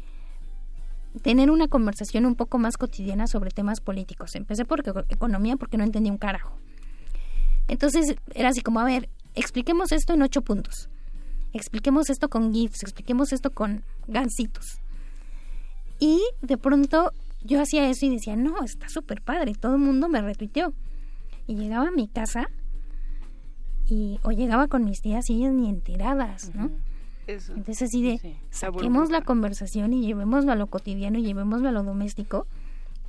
tener una conversación un poco más cotidiana sobre temas políticos. Empecé por economía porque no entendía un carajo. Entonces era así como, a ver, expliquemos esto en ocho puntos. Expliquemos esto con GIFs, expliquemos esto con gansitos. Y de pronto yo hacía eso y decía, no, está súper padre, todo el mundo me retuiteó. Y llegaba a mi casa y o llegaba con mis tías y ellas ni enteradas, ¿no? Entonces así de, saquemos la conversación y llevémoslo a lo cotidiano y llevémoslo a lo doméstico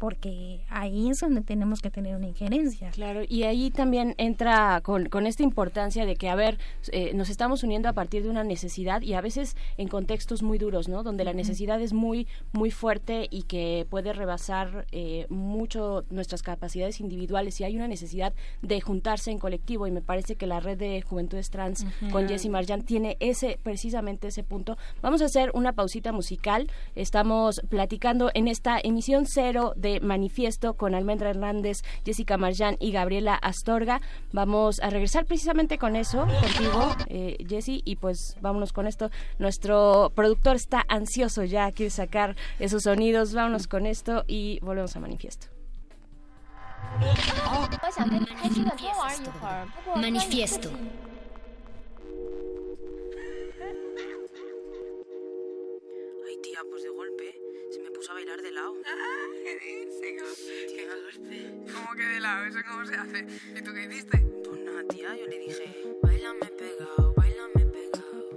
porque ahí es donde tenemos que tener una injerencia. Claro, y ahí también entra con, con esta importancia de que, a ver, eh, nos estamos uniendo a partir de una necesidad y a veces en contextos muy duros, ¿no? Donde la necesidad es muy, muy fuerte y que puede rebasar eh, mucho nuestras capacidades individuales y hay una necesidad de juntarse en colectivo y me parece que la red de juventudes trans con Jessie Marjan tiene ese, precisamente ese punto. Vamos a hacer una pausita musical. Estamos platicando en esta emisión cero de Manifiesto con Almendra Hernández, Jessica Marjan y Gabriela Astorga. Vamos a regresar precisamente con eso, contigo, eh, Jessy, y pues vámonos con esto. Nuestro productor está ansioso ya, quiere sacar esos sonidos. Vámonos con esto y volvemos a Manifiesto. Manifiesto. Ay, tía, pues puso a bailar de lado. Ah, ¿Qué dices? Qué golpe. ¿Cómo que de lado? ¿Eso cómo se hace? ¿Y tú qué hiciste? Pues nada, tía, yo le dije, bailame pegado, bailame pegado,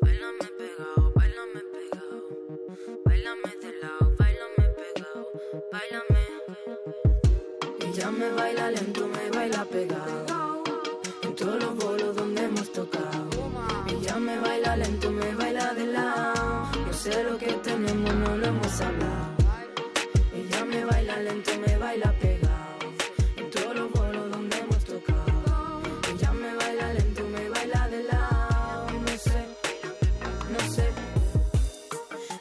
bailame pegado, bailame pegado, bailame de lado, bailame pegado, bailame. Ella me baila lento, me baila pegado, en todos los bolos donde hemos tocado. Ella me baila lento, me baila de lado, sé lo que tenemos, no lo hemos hablado. Ella me baila lento, me baila pegado. En todos los bolos donde hemos tocado. Ella me baila lento, me baila de lado. No sé, no sé.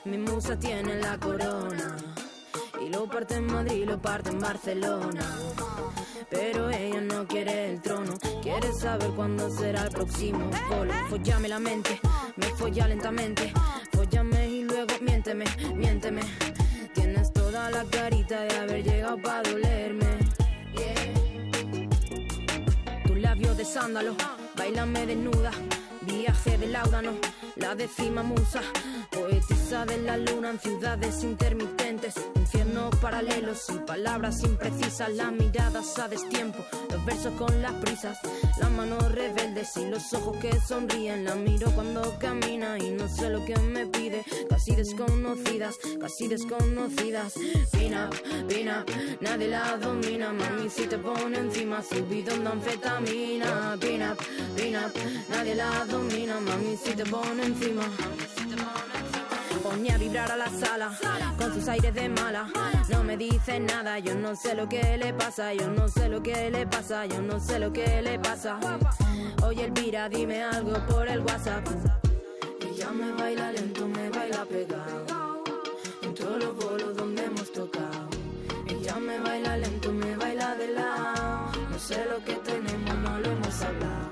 Mi musa tiene la corona. Y lo parte en Madrid, lo parte en Barcelona. Pero ella no quiere el trono. Quiere saber cuándo será el próximo polo. Follame la mente, me folla lentamente Follame y luego miénteme, miénteme. Tienes toda la carita de haber llegado para dolerme. Yeah. Tu labio de sándalo, bailame desnuda. Viaje del áudano, la décima musa. Poetisa de la luna en ciudades intermitentes. Infiernos paralelos y palabras imprecisas. Las miradas a destiempo, los versos con las prisas. Las manos rebeldes y los ojos que sonríen. La miro cuando camina y no sé lo que me pide. Casi desconocidas, casi desconocidas. Pina, pina, nadie la domina. Mami, si te pone encima, subido de anfetamina. Pina, pina, nadie la domina. Mami, si te pone encima. Pone a vibrar a la sala con sus aires de mala. No me dice nada, yo no sé lo que le pasa, yo no sé lo que le pasa, yo no sé lo que le pasa. Oye, Elvira, dime algo por el WhatsApp. Ella me baila lento, me baila pegado. En todos los bolos donde hemos tocado. Ella me baila lento, me baila de lado. No sé lo que tenemos, no lo hemos hablado.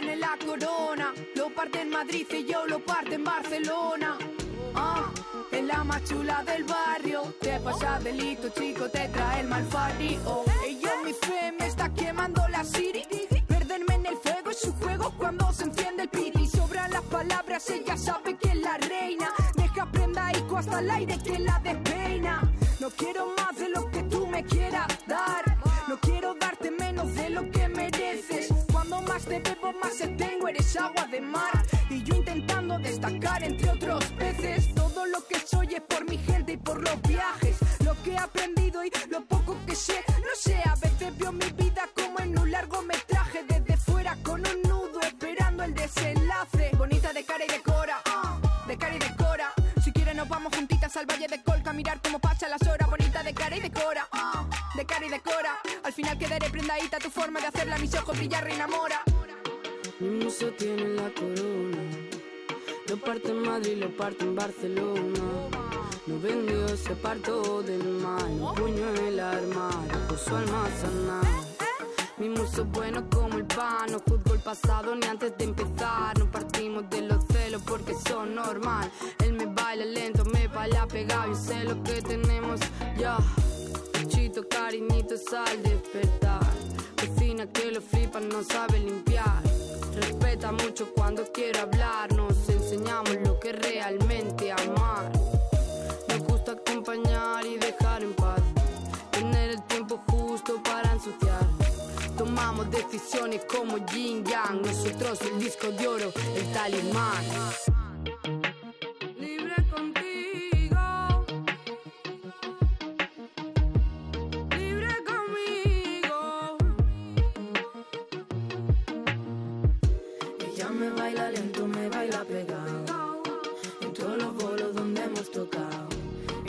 Tiene la corona, lo parte en Madrid y yo lo parte en Barcelona. Ah, la más chula del barrio. Te pasa delito, chico, te trae el malfario. Ella mi fe me está quemando la city. Perderme en el fuego es su juego cuando se enciende el piti. Sobran las palabras, ella sabe que es la reina. Deja prenda ico hasta el aire que la despeina. No quiero más de lo que tú me quieras dar. Te bebo, más te tengo, eres agua de mar. Y yo intentando destacar entre otros peces. Todo lo que soy es por mi gente y por los viajes. Lo que he aprendido y lo poco que sé. No sé, a veces veo mi vida como en un largometraje. Desde fuera con un nudo esperando el desenlace. Bonita de cara y de cora. De cara y de cora. Si quieres nos vamos juntitas al Valle de Colca a mirar cómo pasan las horas. Bonita de cara y de cora. De cara y de cora. Al final quedaré prendadita tu forma de hacerla. Mis ojos brillar y enamora. Mi musa tiene la corona. Lo parte en Madrid, lo parte en Barcelona. No vendió ese parto del mal. Un puño en el armario, puso almacenar. Mi muso es bueno como el pan. No juzgo el pasado ni antes de empezar. No partimos de los celos porque son normal. Él me baila lento, me baila pegado. Yo sé lo que tenemos ya. Chito, cariñitos al despertar. Cocina que lo flipan, no sabe limpiar. Respeta mucho cuando quiere hablar. Nos enseñamos lo que realmente amar. Nos gusta acompañar y dejar en paz. Tener el tiempo justo para ensuciar. Tomamos decisiones como Yin Yang. Nosotros el disco de oro, el talismán. Pegado. En todos los bolos donde hemos tocado.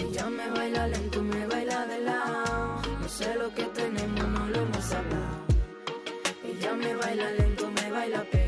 Ella me baila lento, me baila de lado. No sé lo que tenemos, no lo hemos hablado. Ella me baila lento, me baila pegado.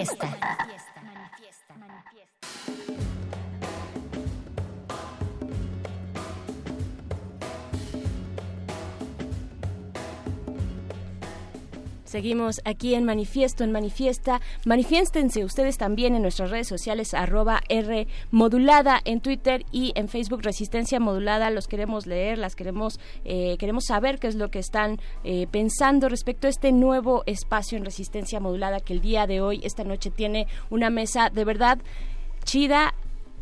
Manifiesta. Seguimos aquí en Manifiesto, en Manifiesta. Manifiéstense ustedes también en nuestras redes sociales, arroba R modulada en Twitter y en Facebook Resistencia Modulada. Los queremos leer, las queremos, eh, queremos saber qué es lo que están eh, pensando respecto a este nuevo espacio en Resistencia Modulada que el día de hoy, esta noche, tiene una mesa de verdad chida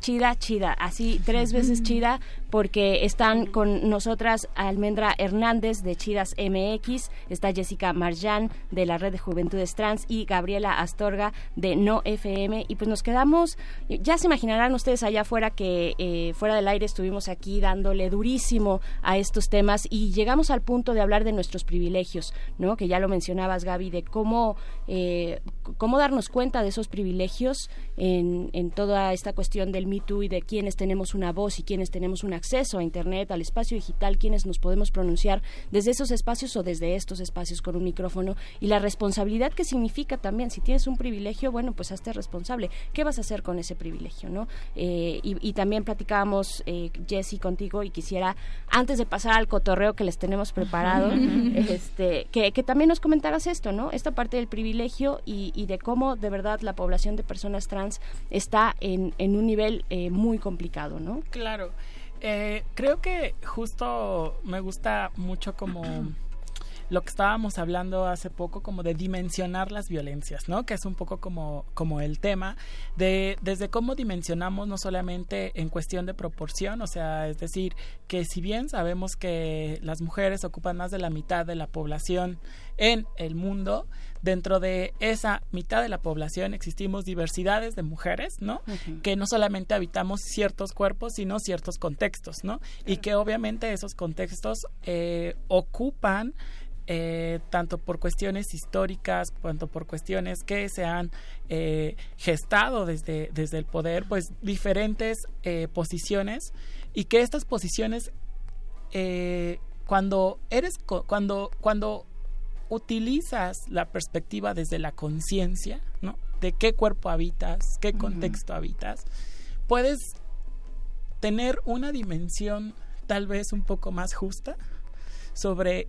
chida, chida, así tres veces chida, porque están con nosotras Almendra Hernández de Chidas MX, está Jessica Marjan de la Red de Juventudes Trans y Gabriela Astorga de No FM. Y pues nos quedamos, ya se imaginarán ustedes allá afuera que eh, fuera del aire estuvimos aquí dándole durísimo a estos temas y llegamos al punto de hablar de nuestros privilegios, ¿no? Que ya lo mencionabas, Gaby, de cómo, eh, cómo darnos cuenta de esos privilegios en, en toda esta cuestión del Me Too y de quienes tenemos una voz y quienes tenemos un acceso a Internet, al espacio digital, quienes nos podemos pronunciar desde esos espacios o desde estos espacios con un micrófono y la responsabilidad que significa también, si tienes un privilegio, bueno, pues hazte responsable. ¿Qué vas a hacer con ese privilegio, no? Eh, y, y también platicábamos, eh, Jessy, contigo y quisiera, antes de pasar al cotorreo que les tenemos preparado, este, que, que también nos comentaras esto, ¿no? Esta parte del privilegio y, y de cómo de verdad la población de personas trans está en, en un nivel eh, muy complicado, ¿no? Claro. Eh, creo que justo me gusta mucho como lo que estábamos hablando hace poco, como de dimensionar las violencias, ¿no? Que es un poco como, como el tema de desde cómo dimensionamos no solamente en cuestión de proporción, o sea, es decir, que si bien sabemos que las mujeres ocupan más de la mitad de la población en el mundo, dentro de esa mitad de la población existimos diversidades de mujeres, ¿no? Que no solamente habitamos ciertos cuerpos, sino ciertos contextos, ¿no? Y que obviamente esos contextos eh, ocupan eh, tanto por cuestiones históricas, cuanto por cuestiones que se han eh, gestado desde, desde el poder, pues diferentes eh, posiciones y que estas posiciones, cuando eres, cuando, cuando utilizas la perspectiva desde la conciencia, ¿no? De qué cuerpo habitas, qué contexto habitas, puedes tener una dimensión tal vez un poco más justa sobre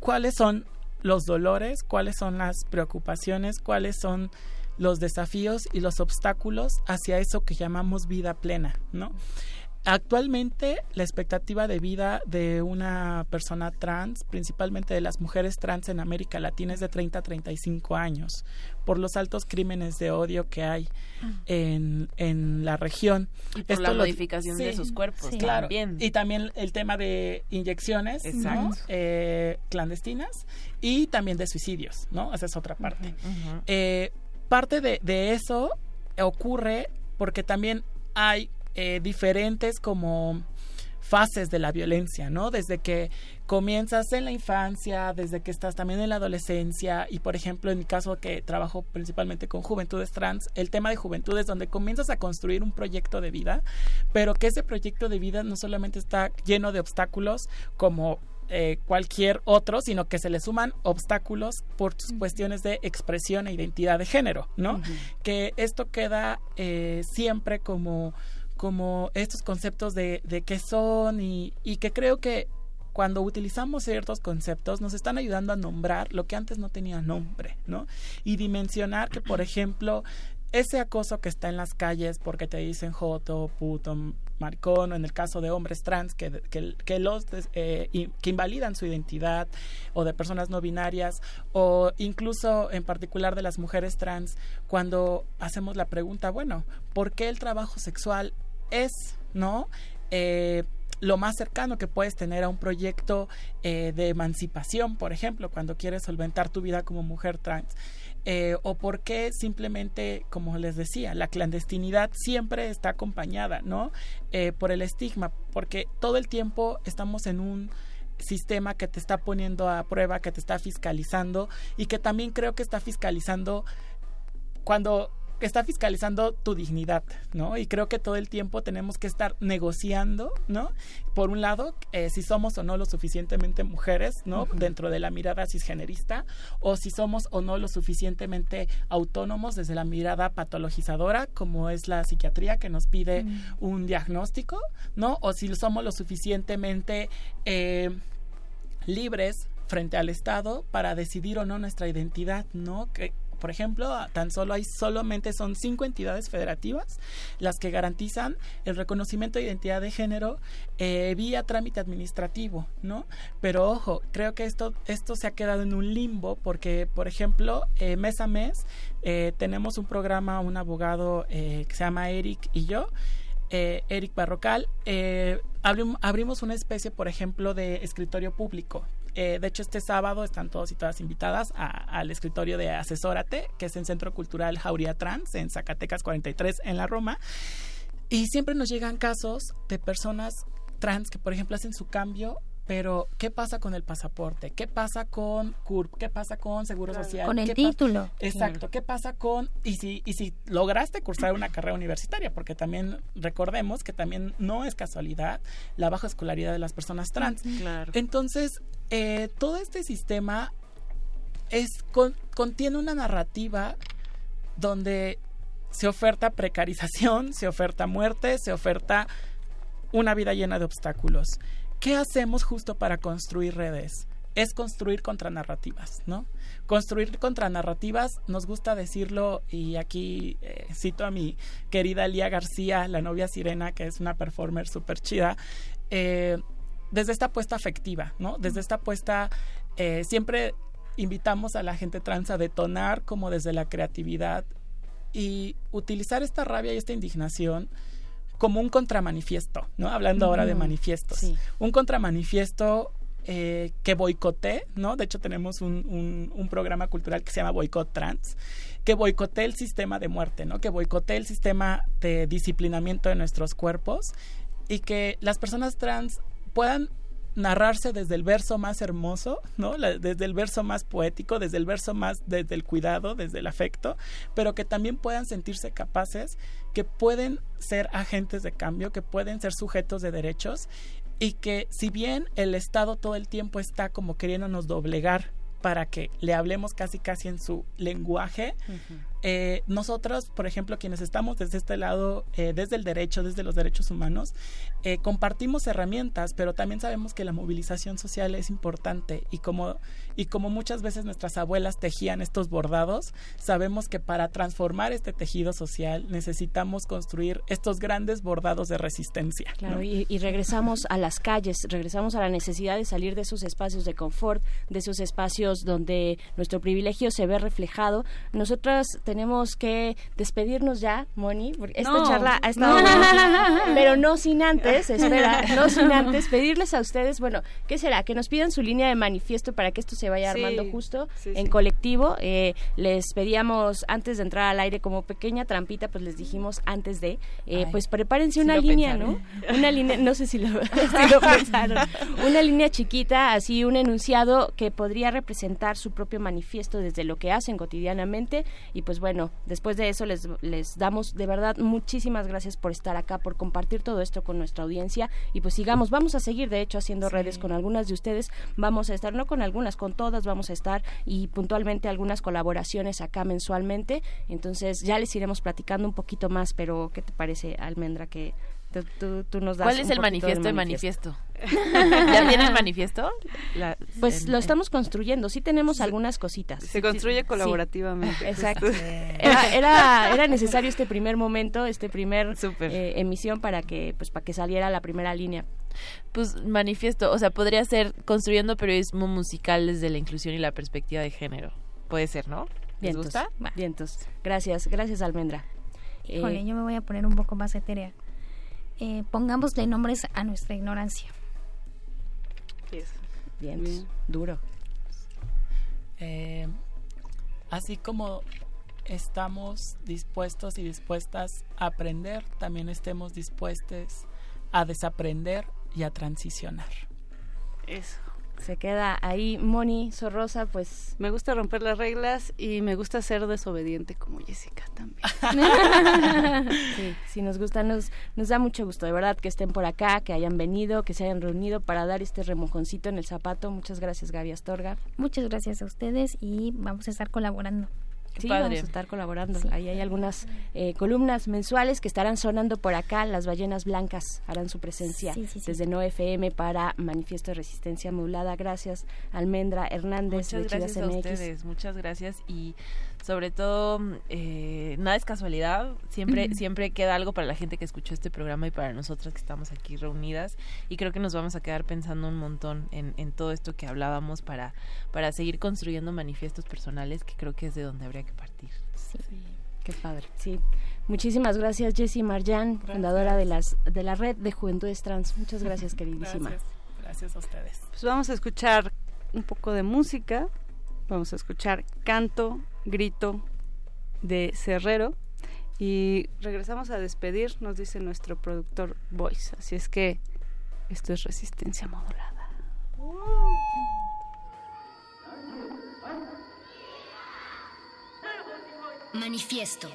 cuáles son los dolores, cuáles son las preocupaciones, cuáles son los desafíos y los obstáculos hacia eso que llamamos vida plena, ¿no? Actualmente la expectativa de vida de una persona trans, principalmente de las mujeres trans en América Latina, es de 30 a 35 años, por los altos crímenes de odio que hay en, en la región. Y por la lo- modificación de sus cuerpos claro. también. Y también el tema de inyecciones. Eh, clandestinas y también de suicidios, ¿no? Esa es otra parte. Eh, parte de, de eso ocurre porque también hay eh, diferentes como fases de la violencia, ¿no? Desde que comienzas en la infancia, desde que estás también en la adolescencia y por ejemplo en mi caso que trabajo principalmente con juventudes trans, el tema de juventudes donde comienzas a construir un proyecto de vida, pero que ese proyecto de vida no solamente está lleno de obstáculos como eh, cualquier otro, sino que se le suman obstáculos por sus cuestiones de expresión e identidad de género, ¿no? Que esto queda eh, siempre como, como estos conceptos de, de qué son y, y que creo que cuando utilizamos ciertos conceptos nos están ayudando a nombrar lo que antes no tenía nombre, ¿no? Y dimensionar que, por ejemplo, ese acoso que está en las calles porque te dicen joto, puto, maricón, o en el caso de hombres trans que, que, que los eh, que invalidan su identidad, o de personas no binarias, o incluso en particular de las mujeres trans, cuando hacemos la pregunta, bueno, ¿por qué el trabajo sexual es, no? Eh, lo más cercano que puedes tener a un proyecto eh, de emancipación, por ejemplo, cuando quieres solventar tu vida como mujer trans. Eh, o por qué simplemente, como les decía, la clandestinidad siempre está acompañada, ¿no? Por el estigma, porque todo el tiempo estamos en un sistema que te está poniendo a prueba, que te está fiscalizando y que también creo que está fiscalizando cuando está fiscalizando tu dignidad, ¿no? Y creo que todo el tiempo tenemos que estar negociando, ¿no? Por un lado, eh, si somos o no lo suficientemente mujeres, ¿no? Dentro de la mirada cisgenerista, o si somos o no lo suficientemente autónomos desde la mirada patologizadora, como es la psiquiatría que nos pide un diagnóstico, ¿no? O si somos lo suficientemente eh, libres frente al Estado para decidir o no nuestra identidad, ¿no? Que, por ejemplo, tan solo hay solamente son cinco entidades federativas las que garantizan el reconocimiento de identidad de género eh, vía trámite administrativo, ¿no? Pero ojo, creo que esto esto se ha quedado en un limbo porque, por ejemplo, eh, mes a mes eh, tenemos un programa, un abogado eh, que se llama Eric y yo eh, Eric Barrocal, abrim- abrimos una especie, por ejemplo, de escritorio público. Eh, de hecho, este sábado están todos y todas invitadas a- al escritorio de Asesórate, que es en Centro Cultural Jauría Trans, en Zacatecas 43, en la Roma. Y siempre nos llegan casos de personas trans que, por ejemplo, hacen su cambio, pero ¿qué pasa con el pasaporte? ¿Qué pasa con CURP? ¿Qué pasa con Seguro Social? Con el ¿Qué pa- título. Exacto. ¿Qué pasa con y si y si lograste cursar una carrera universitaria? Porque también recordemos que también no es casualidad la baja escolaridad de las personas trans. Claro. Entonces eh, todo este sistema es con- contiene una narrativa donde se oferta precarización, se oferta muerte, se oferta una vida llena de obstáculos. ¿Qué hacemos justo para construir redes? Es construir contranarrativas, ¿no? Construir contranarrativas, nos gusta decirlo, y aquí eh, cito a mi querida Lía García, la novia sirena, que es una performer súper chida, eh, desde esta apuesta afectiva, ¿no? Desde esta apuesta, eh, siempre invitamos a la gente trans a detonar como desde la creatividad y utilizar esta rabia y esta indignación como un contramanifiesto, ¿no? Hablando ahora de manifiestos. sí. Un contramanifiesto eh, que boicotee, ¿no? De hecho, tenemos un, un- un programa cultural que se llama Boicot Trans, que boicotee el sistema de muerte, ¿no? Que boicotee el sistema de disciplinamiento de nuestros cuerpos y que las personas trans puedan narrarse desde el verso más hermoso, ¿no? Desde el verso más poético, desde el verso más desde el cuidado, desde el afecto, pero que también puedan sentirse capaces, que pueden ser agentes de cambio, que pueden ser sujetos de derechos y que si bien el Estado todo el tiempo está como queriéndonos doblegar para que le hablemos casi casi en su lenguaje, eh, nosotros, por ejemplo, quienes estamos desde este lado, eh, desde el derecho, desde los derechos humanos, eh, compartimos herramientas, pero también sabemos que la movilización social es importante y como, y como muchas veces nuestras abuelas tejían estos bordados, sabemos que para transformar este tejido social necesitamos construir estos grandes bordados de resistencia. Claro, ¿no? y, y regresamos a las calles, regresamos a la necesidad de salir de esos espacios de confort, de esos espacios donde nuestro privilegio se ve reflejado. Nosotras tenemos que despedirnos ya, Moni, porque esta No, charla ha estado... no. Pero no sin antes, espera, no sin antes pedirles a ustedes, bueno, ¿qué será? Que nos pidan su línea de manifiesto para que esto se vaya Sí, armando justo sí, en sí. colectivo. Eh, les pedíamos antes de entrar al aire como pequeña trampita, pues les dijimos antes de, eh, Ay, pues prepárense una línea, pensaron. ¿no? Una línea, no sé si lo, si lo pensaron, una línea chiquita, así un enunciado que podría representar su propio manifiesto desde lo que hacen cotidianamente y pues bueno, después de eso les, les damos de verdad muchísimas gracias por estar acá, por compartir todo esto con nuestra audiencia y pues sigamos, vamos a seguir de hecho haciendo redes con algunas de ustedes, vamos a estar, no con algunas, con todas vamos a estar y puntualmente algunas colaboraciones acá mensualmente, entonces ya les iremos platicando un poquito más, pero ¿qué te parece Almendra que tú, tú- tú nos das ¿Cuál es un el del manifiesto de manifiesto? ¿Ya tiene el manifiesto? La- Pues en- lo estamos construyendo, sí tenemos algunas cositas. Se construye Sí. colaborativamente. Exacto. Era, era, era necesario este primer momento, este primer eh, emisión para que, pues, para que saliera la primera línea. Pues manifiesto, o sea, podría ser construyendo periodismo musical desde la inclusión y la perspectiva de género. Puede ser, ¿no? ¿Les Vientos, gusta? vientos. Gracias, gracias Almendra. Eh, Híjole, yo me voy a poner un poco más etérea. Eh, pongámosle nombres a nuestra ignorancia. vientos, duro. Eh, así como estamos dispuestos y dispuestas a aprender, también estemos dispuestos a desaprender y a transicionar. Eso. Se queda ahí Moni Sorrosa, pues Me gusta romper las reglas y me gusta ser desobediente como Jessica también. sí, sí, nos gusta, nos, nos da mucho gusto, de verdad, que estén por acá, que hayan venido, que se hayan reunido para dar este remojoncito en el zapato. Muchas gracias, Gaby Astorga. Muchas gracias a ustedes y vamos a estar colaborando. Sí, padre. vamos a estar colaborando. Ahí hay algunas eh, columnas mensuales que estarán sonando por acá. Las ballenas blancas harán su presencia Sí, sí, sí. desde No FM para Manifiesto de Resistencia Modulada. Gracias, Almendra Hernández Muchas de gracias a ustedes, muchas gracias y sobre todo eh, nada es casualidad, siempre siempre queda algo para la gente que escuchó este programa y para nosotras que estamos aquí reunidas y creo que nos vamos a quedar pensando un montón en, en todo esto que hablábamos para para seguir construyendo manifiestos personales que creo que es de donde habría que partir. Sí. Qué padre. Sí. Muchísimas gracias, Jessie Marjan, fundadora de, las, de la red de Juventudes Trans. Muchas gracias, queridísima. Gracias, gracias a ustedes. Pues vamos a escuchar un poco de música. Vamos a escuchar Canto, Grito de Cerrero. Y regresamos a despedir, nos dice nuestro productor Voice. Así es que esto es resistencia modulada. Manifiesto.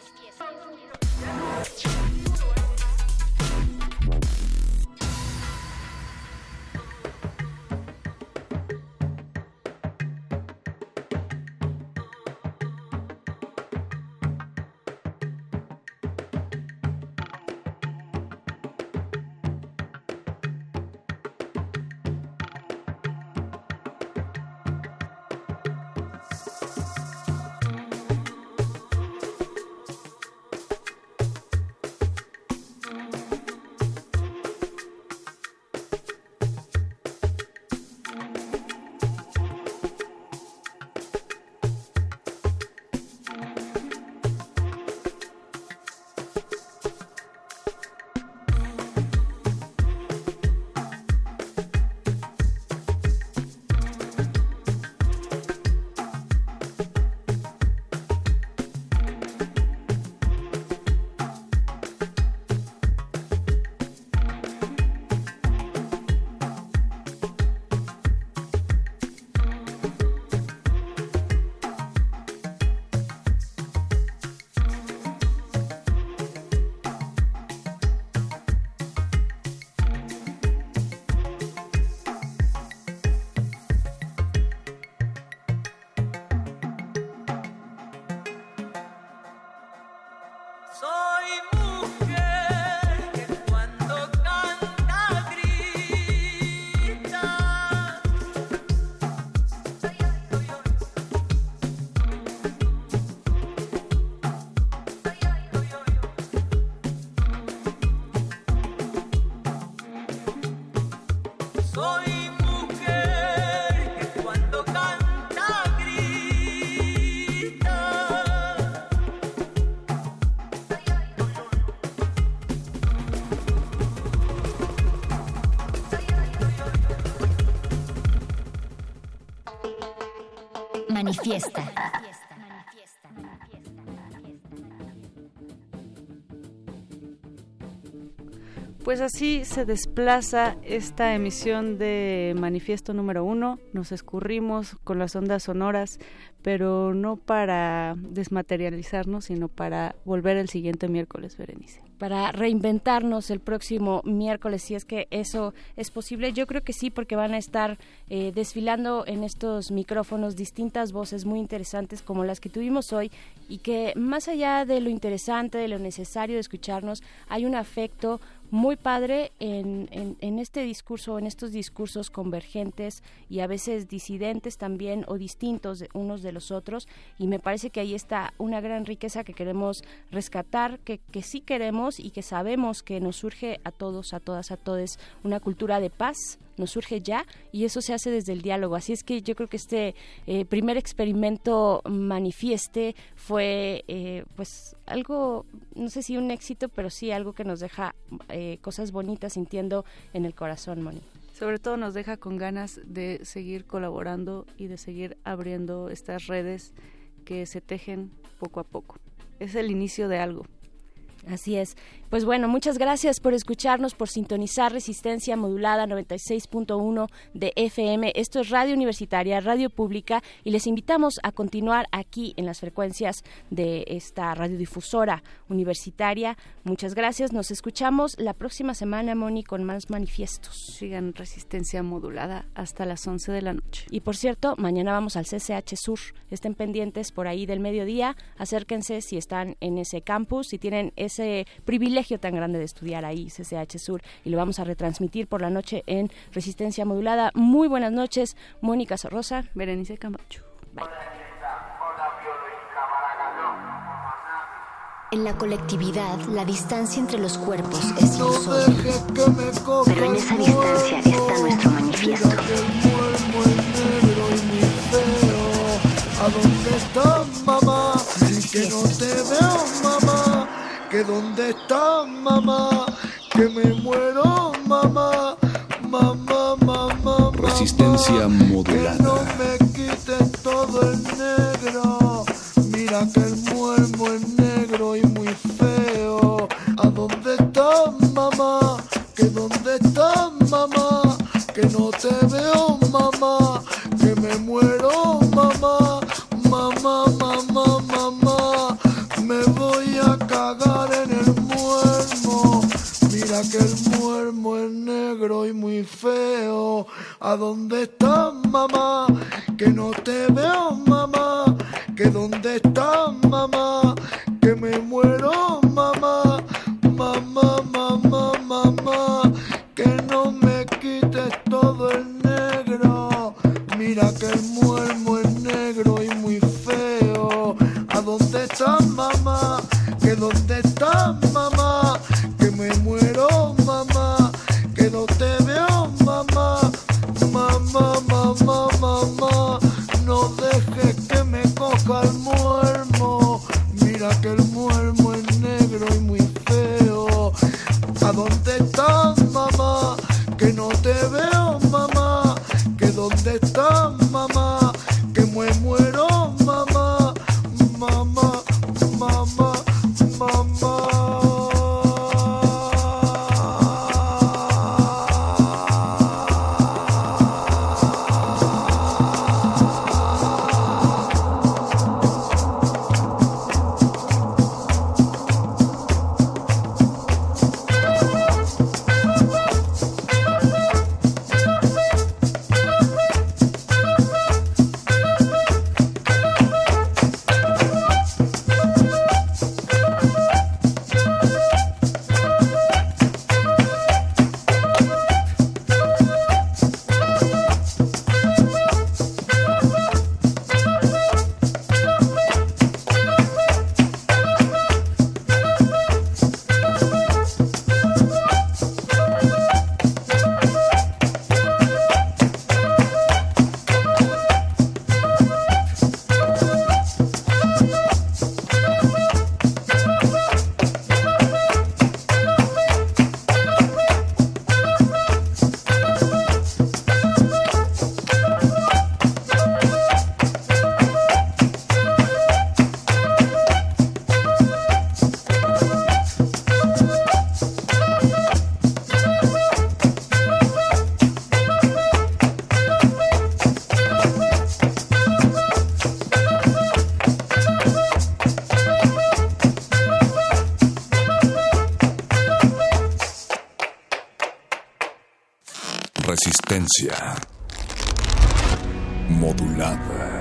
Manifiesta. Pues así se desplaza esta emisión de Manifiesto número uno. Nos escurrimos con las ondas sonoras, pero no para desmaterializarnos, sino para volver el siguiente miércoles, Berenice. para reinventarnos el próximo miércoles, si es que eso es posible. Yo creo que sí, porque van a estar eh, desfilando en estos micrófonos distintas voces muy interesantes como las que tuvimos hoy y que más allá de lo interesante, de lo necesario de escucharnos, hay un afecto muy padre en, en, este discurso, en estos discursos convergentes y a veces disidentes también o distintos de unos de los otros y me parece que ahí está una gran riqueza que queremos rescatar, que, que sí queremos y que sabemos que nos surge a todos, a todas, a todos una cultura de paz, nos surge ya y eso se hace desde el diálogo. Así es que yo creo que este eh, primer experimento manifieste fue eh, pues algo, no sé si un éxito, pero sí algo que nos deja eh, cosas bonitas sintiendo en el corazón, Moni. Sobre todo nos deja con ganas de seguir colaborando y de seguir abriendo estas redes que se tejen poco a poco. Es el inicio de algo. Así es. Pues bueno, muchas gracias por escucharnos, por sintonizar Resistencia Modulada 96.1 de FM. Esto es Radio Universitaria, Radio Pública, y les invitamos a continuar aquí en las frecuencias de esta radiodifusora universitaria. Muchas gracias. Nos escuchamos la próxima semana, Moni, con más manifiestos. Sigan Resistencia Modulada hasta las 11 de la noche. Y por cierto, mañana vamos al CCH Sur. Estén pendientes por ahí del mediodía. Acérquense si están en ese campus, si tienen ese privilegio tan grande de estudiar ahí, CCH Sur, y lo vamos a retransmitir por la noche en Resistencia Modulada. Muy buenas noches, Mónica Sorrosa. Berenice Camacho. Bye. En la colectividad, la distancia entre los cuerpos es ilusoria. Pero en esa distancia está nuestro manifiesto. ¿A dónde estás, mamá? Que no te veo, mamá. Que dónde estás, mamá. Que me muero, mamá. Mamá, mamá, mamá. Resistencia Que no me quites todo el negro. Mira que el muermo es negro y muy feo. ¿A dónde estás, mamá? ¿Que dónde estás, mamá? Que no te veo, mamá. Que me muero, mamá. Mamá, mamá, mamá. Me voy a cagar en el muermo. Mira que el muermo es negro y muy feo. ¿A dónde estás, mamá? Que no te veo, mamá. Que dónde estás, mamá. Que me muero, mamá. Mamá, mamá, mamá. Que no me quites todo el negro. Mira que el muermo es negro y muy feo. ¿A estás, mamá? Que dónde estás, mamá? Resistencia modulada.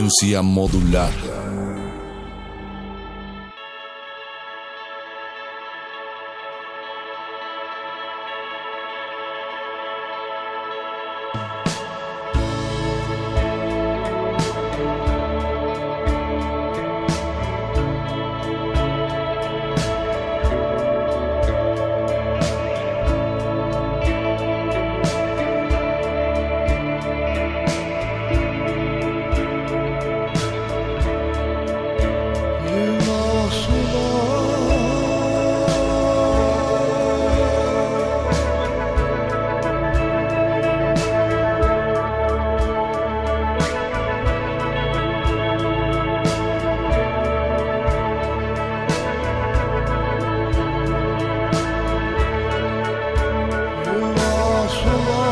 Resistencia modulada. the Lord.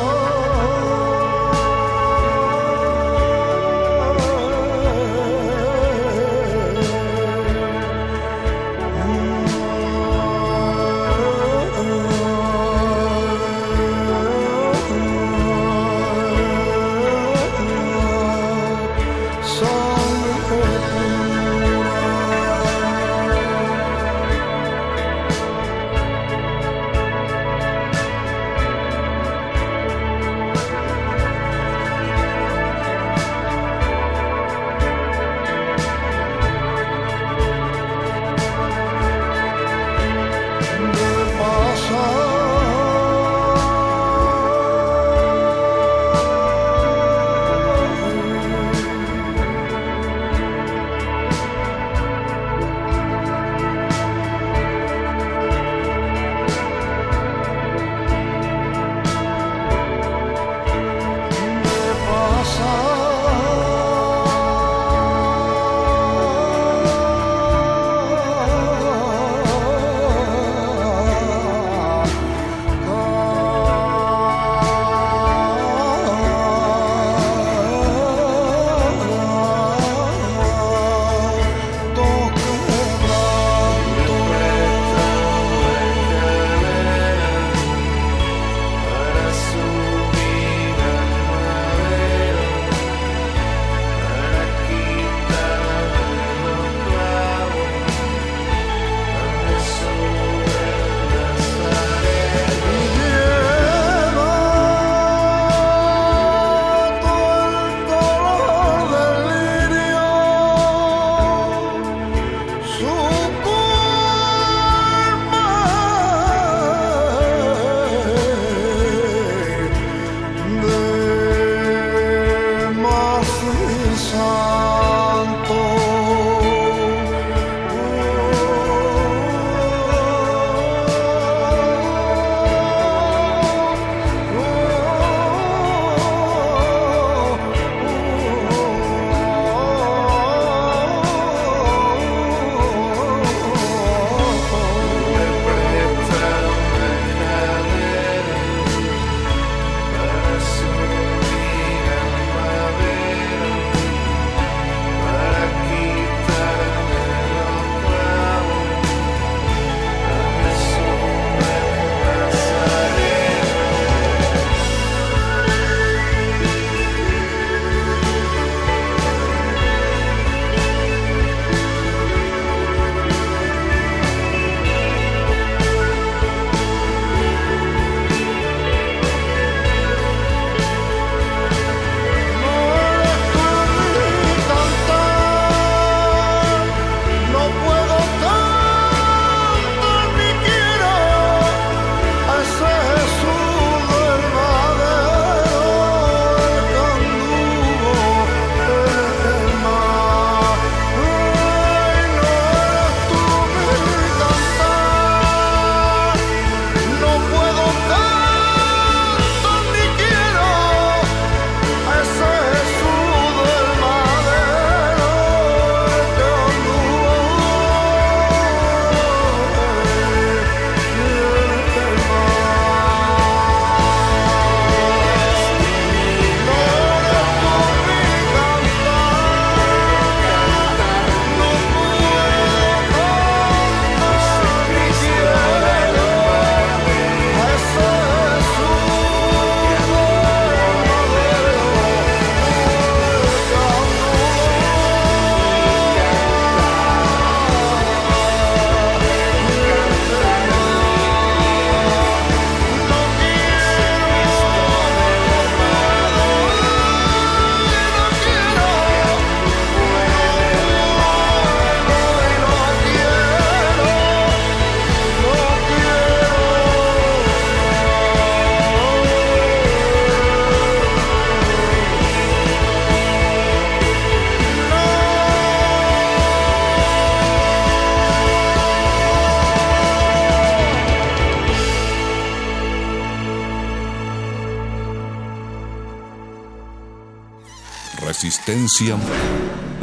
Resistencia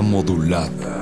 modulada.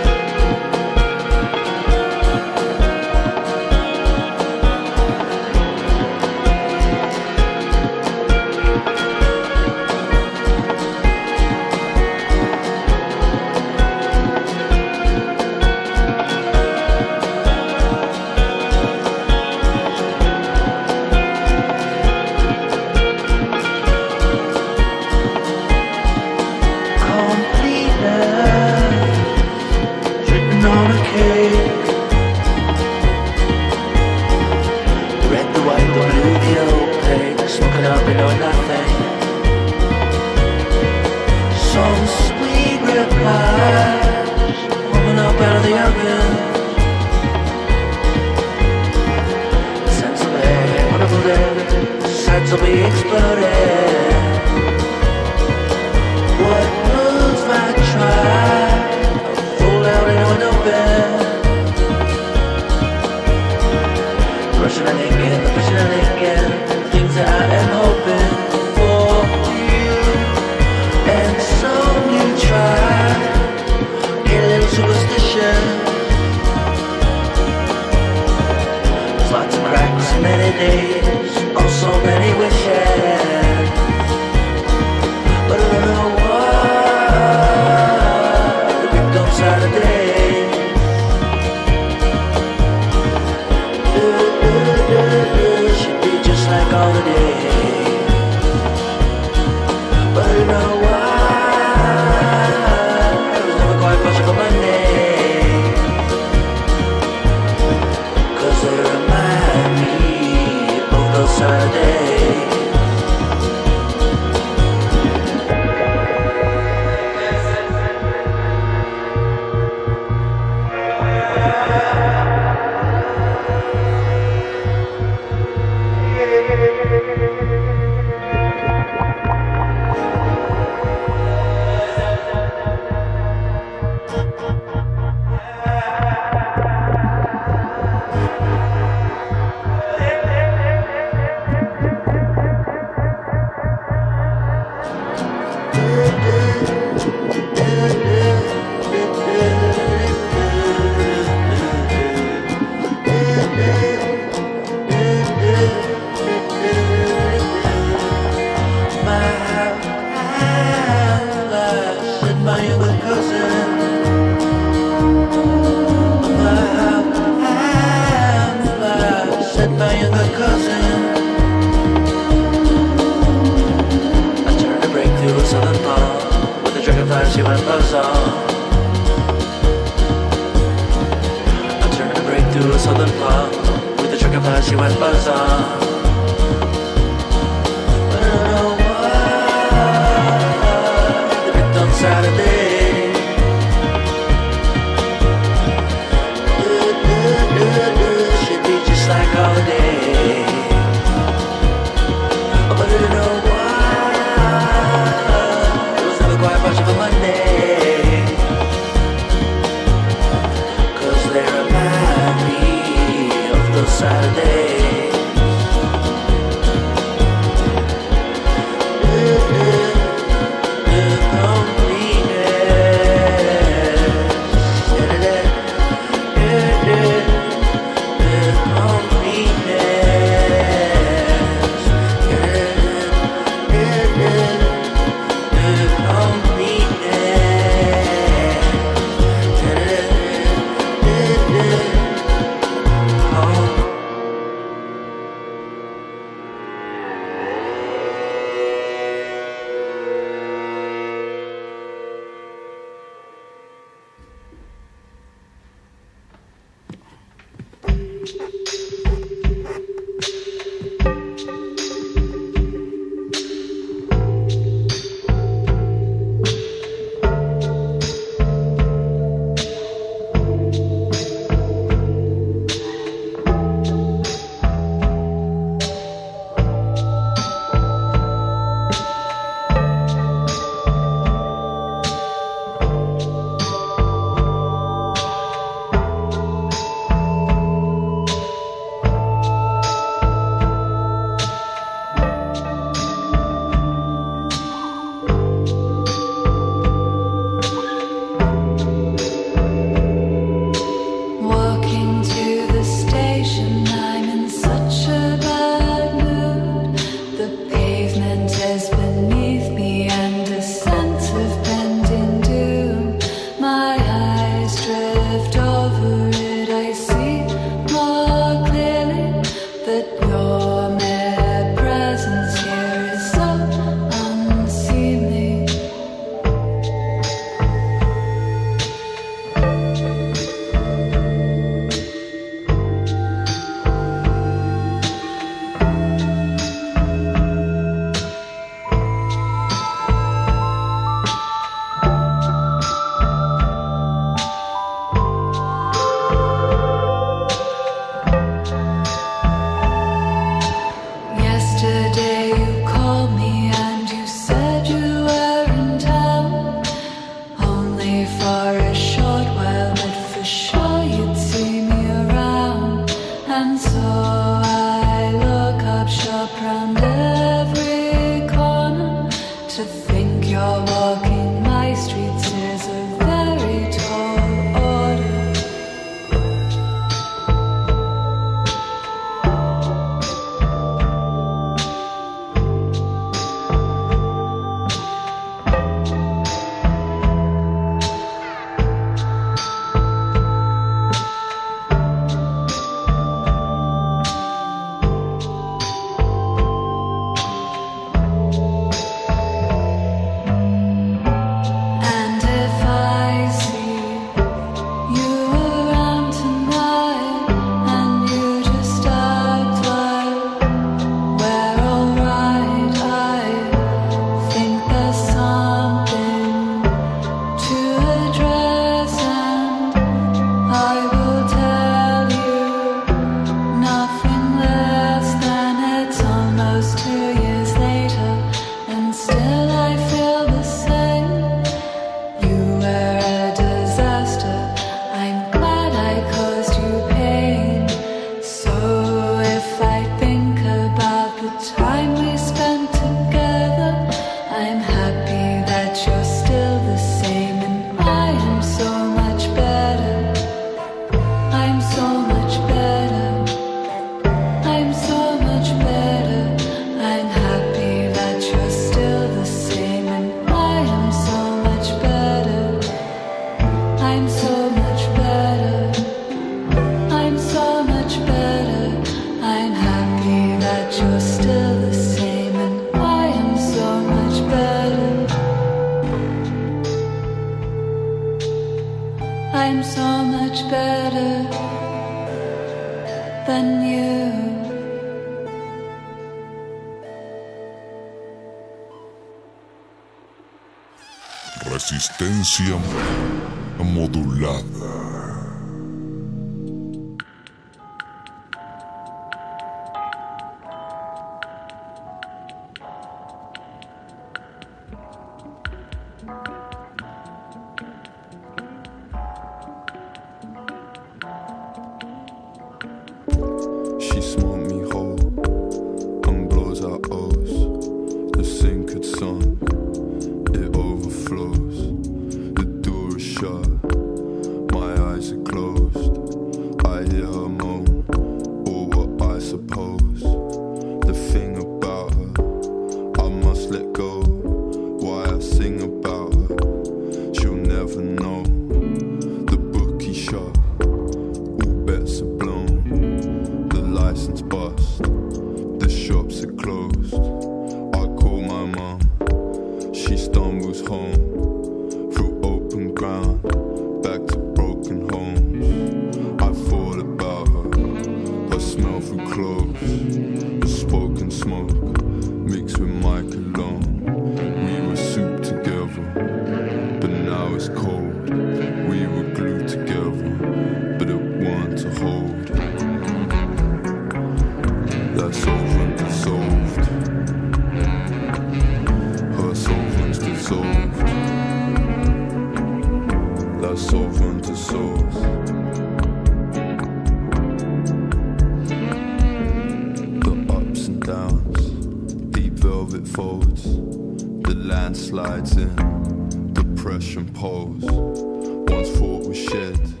Slides in, depression pose. Once thought was shed,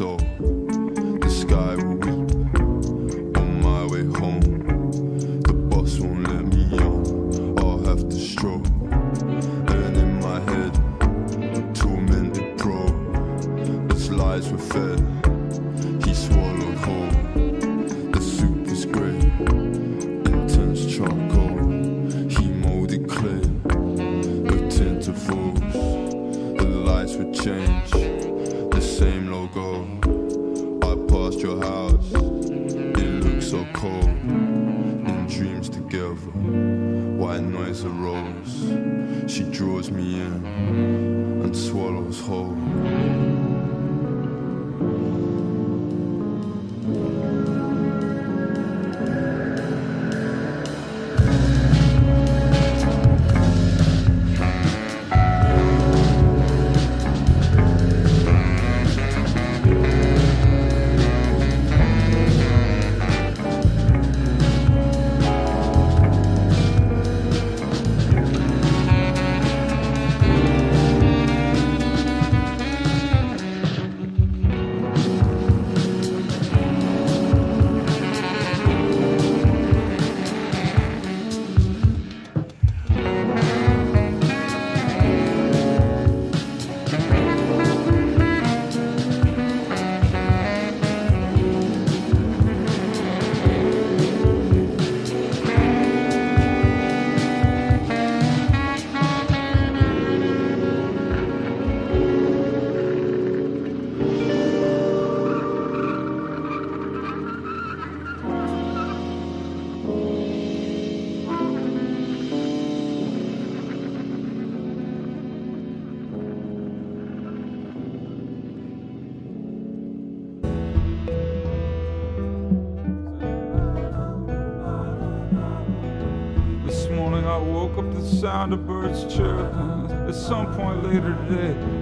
soul.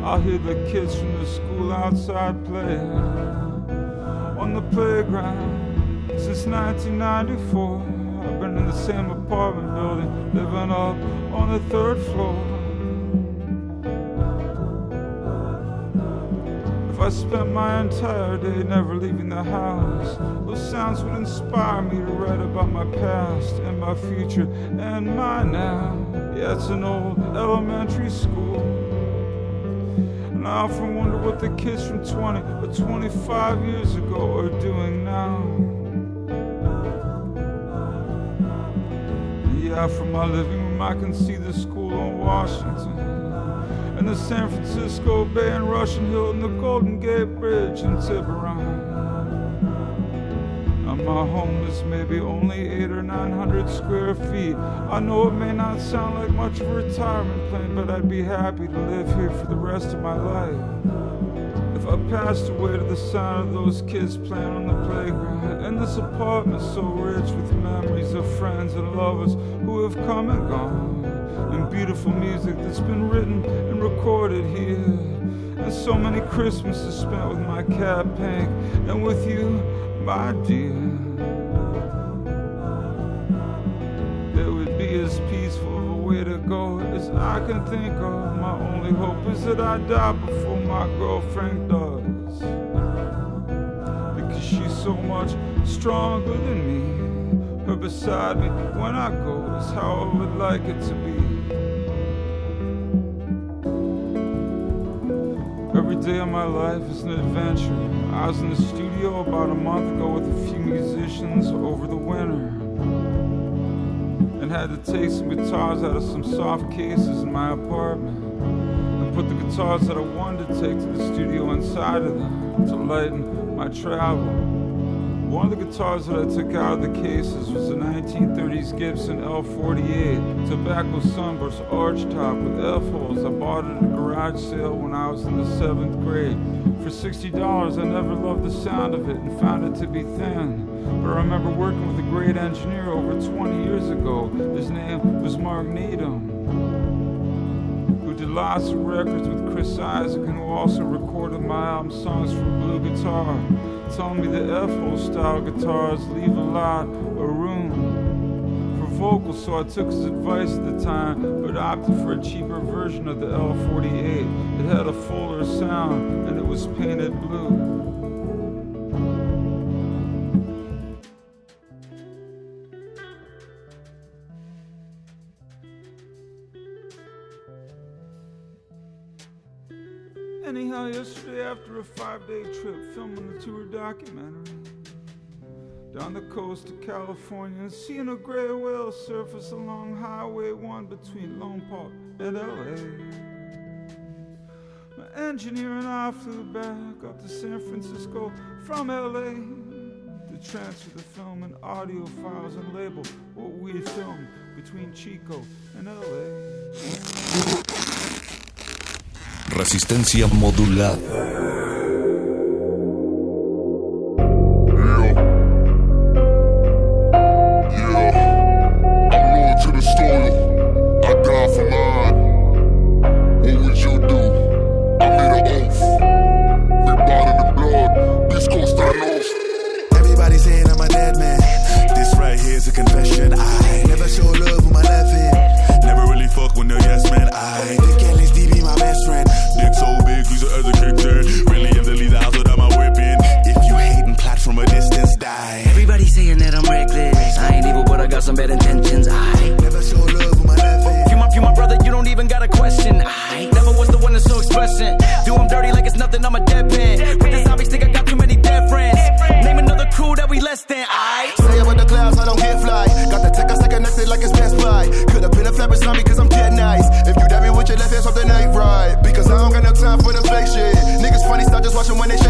I'll hear the kids from the school outside play on the playground since 1994. I've been in the same apartment building, living up on the third floor. If I spent my entire day never leaving the house, those sounds would inspire me to write about my past and my future and my now. Yeah, it's an old elementary school. And I often wonder what the kids from 20 or 25 years ago are doing now. Yeah, from my living room I can see the school on Washington and the San Francisco Bay and Russian Hill and the Golden Gate Bridge in Tiburon. And my home is maybe only eight or nine hundred square feet. I know it may not sound like much of a retirement plan, but I'd be happy to live here for the rest of my life. If I passed away to the sound of those kids playing on the playground, and this apartment so rich with memories of friends and lovers who have come and gone, and beautiful music that's been written and recorded here, and so many Christmases spent with my cat Pink and with you, my dear. Go as I can think of. My only hope is that I die before my girlfriend does. Because she's so much stronger than me. Her beside me when I go is how I would like it to be. Every day of my life is an adventure. I was in the studio about a month ago with a few musicians over the winter. And had to take some guitars out of some soft cases in my apartment. And put the guitars that I wanted to take to the studio inside of them to lighten my travel. One of the guitars that I took out of the cases was a 1930s Gibson L48 tobacco sunburst arch top with F holes. I bought it at a garage sale when I was in the seventh grade. For $60, I never loved the sound of it and found it to be thin. But I remember working with a great engineer over 20 years ago. His name was Mark Needham, who did lots of records with Chris Isaac and who also recorded my album Songs for Blue Guitar telling me the F-hole style guitars leave a lot of room for vocals, so I took his advice at the time, but opted for a cheaper version of the L48. It had a fuller sound and it was painted blue. Anyhow, yesterday after a five day trip filming the tour documentary, down the coast of California and seeing a gray whale surface along Highway 1 between Lone Park and LA. My engineer and I flew back up to San Francisco from LA to transfer the film and audio files and label what we filmed between Chico and LA. Resistencia modulada. Some bad intentions. I never show love with my left. You my, you my brother, you don't even got a question. I never was the one that's so expressing. Do 'em dirty like it's nothing, I'm a deadpan. With the zombies, think I got too many dead friends. Name another crew that we less than. I Say about the clouds, I don't get fly. Got the tech, I stay connected like it's Best Buy. Could have been a flapper zombie cause I'm dead nice. If you dab me with your left hand, something ain't right. Because I don't got no time for the fake shit. Niggas funny, stop just watching when they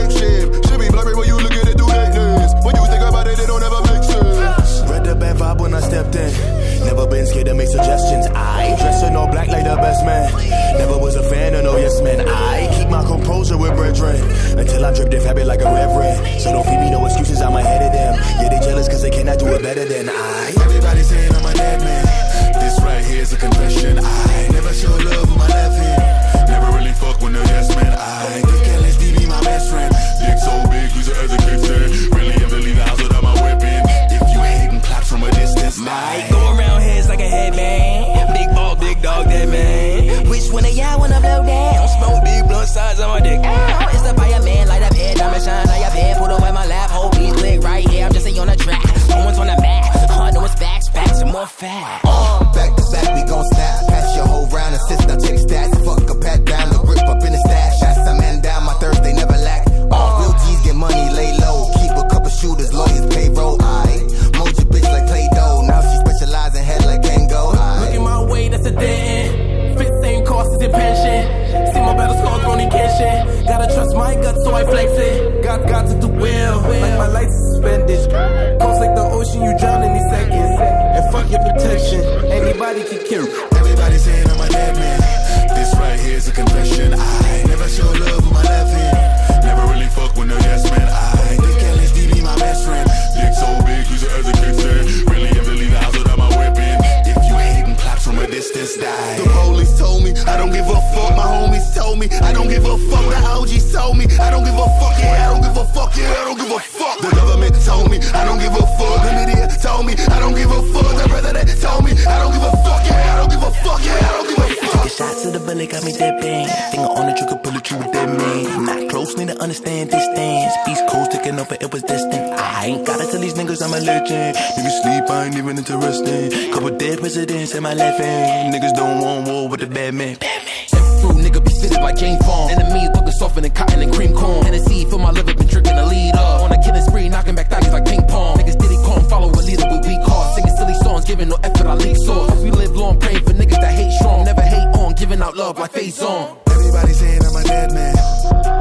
the best man. Never was a fan of no yes man. I keep my composure with brethren until I drip the habit like a reverend. So don't feed me no excuses, I'm ahead of them. Yeah, they jealous cause they cannot do it better than I. Everybody saying I'm a dead man. This right here is a confession. I never show love with my left hand. hands on my dick. Ow, it's a fireman, light up head, diamond shine like your bed. Put away my lap, whole beat click right here. I'm just on the track. No one's on the back. Hard to one's facts, facts, and more facts. Uh, back to back, we gon' snap. Pass your whole round assist since now check stats. Belly, got me dipping. Finger on the trigger, pull it, you with that man. Not close, need to understand distance. Beast coast taking over, it was destined. I ain't gotta tell these niggas I'm a legend. Niggas sleep, I ain't even interested. Couple dead presidents in my left hand. Niggas don't want war with the bad man. Fruit nigga be fitted like Jane Fonda. Enemies looking softer than cotton and cream corn. Hennessy for my liver, been drinking the lead up. On a killing spree, knocking back thotties like ping pong. Niggas diddy calm, follow a leader with weak hearts. Singing silly songs, giving no effort, I leak source. We live long, praying for niggas that hate strong. Never hate giving out love like face on. Everybody saying I'm a dead man.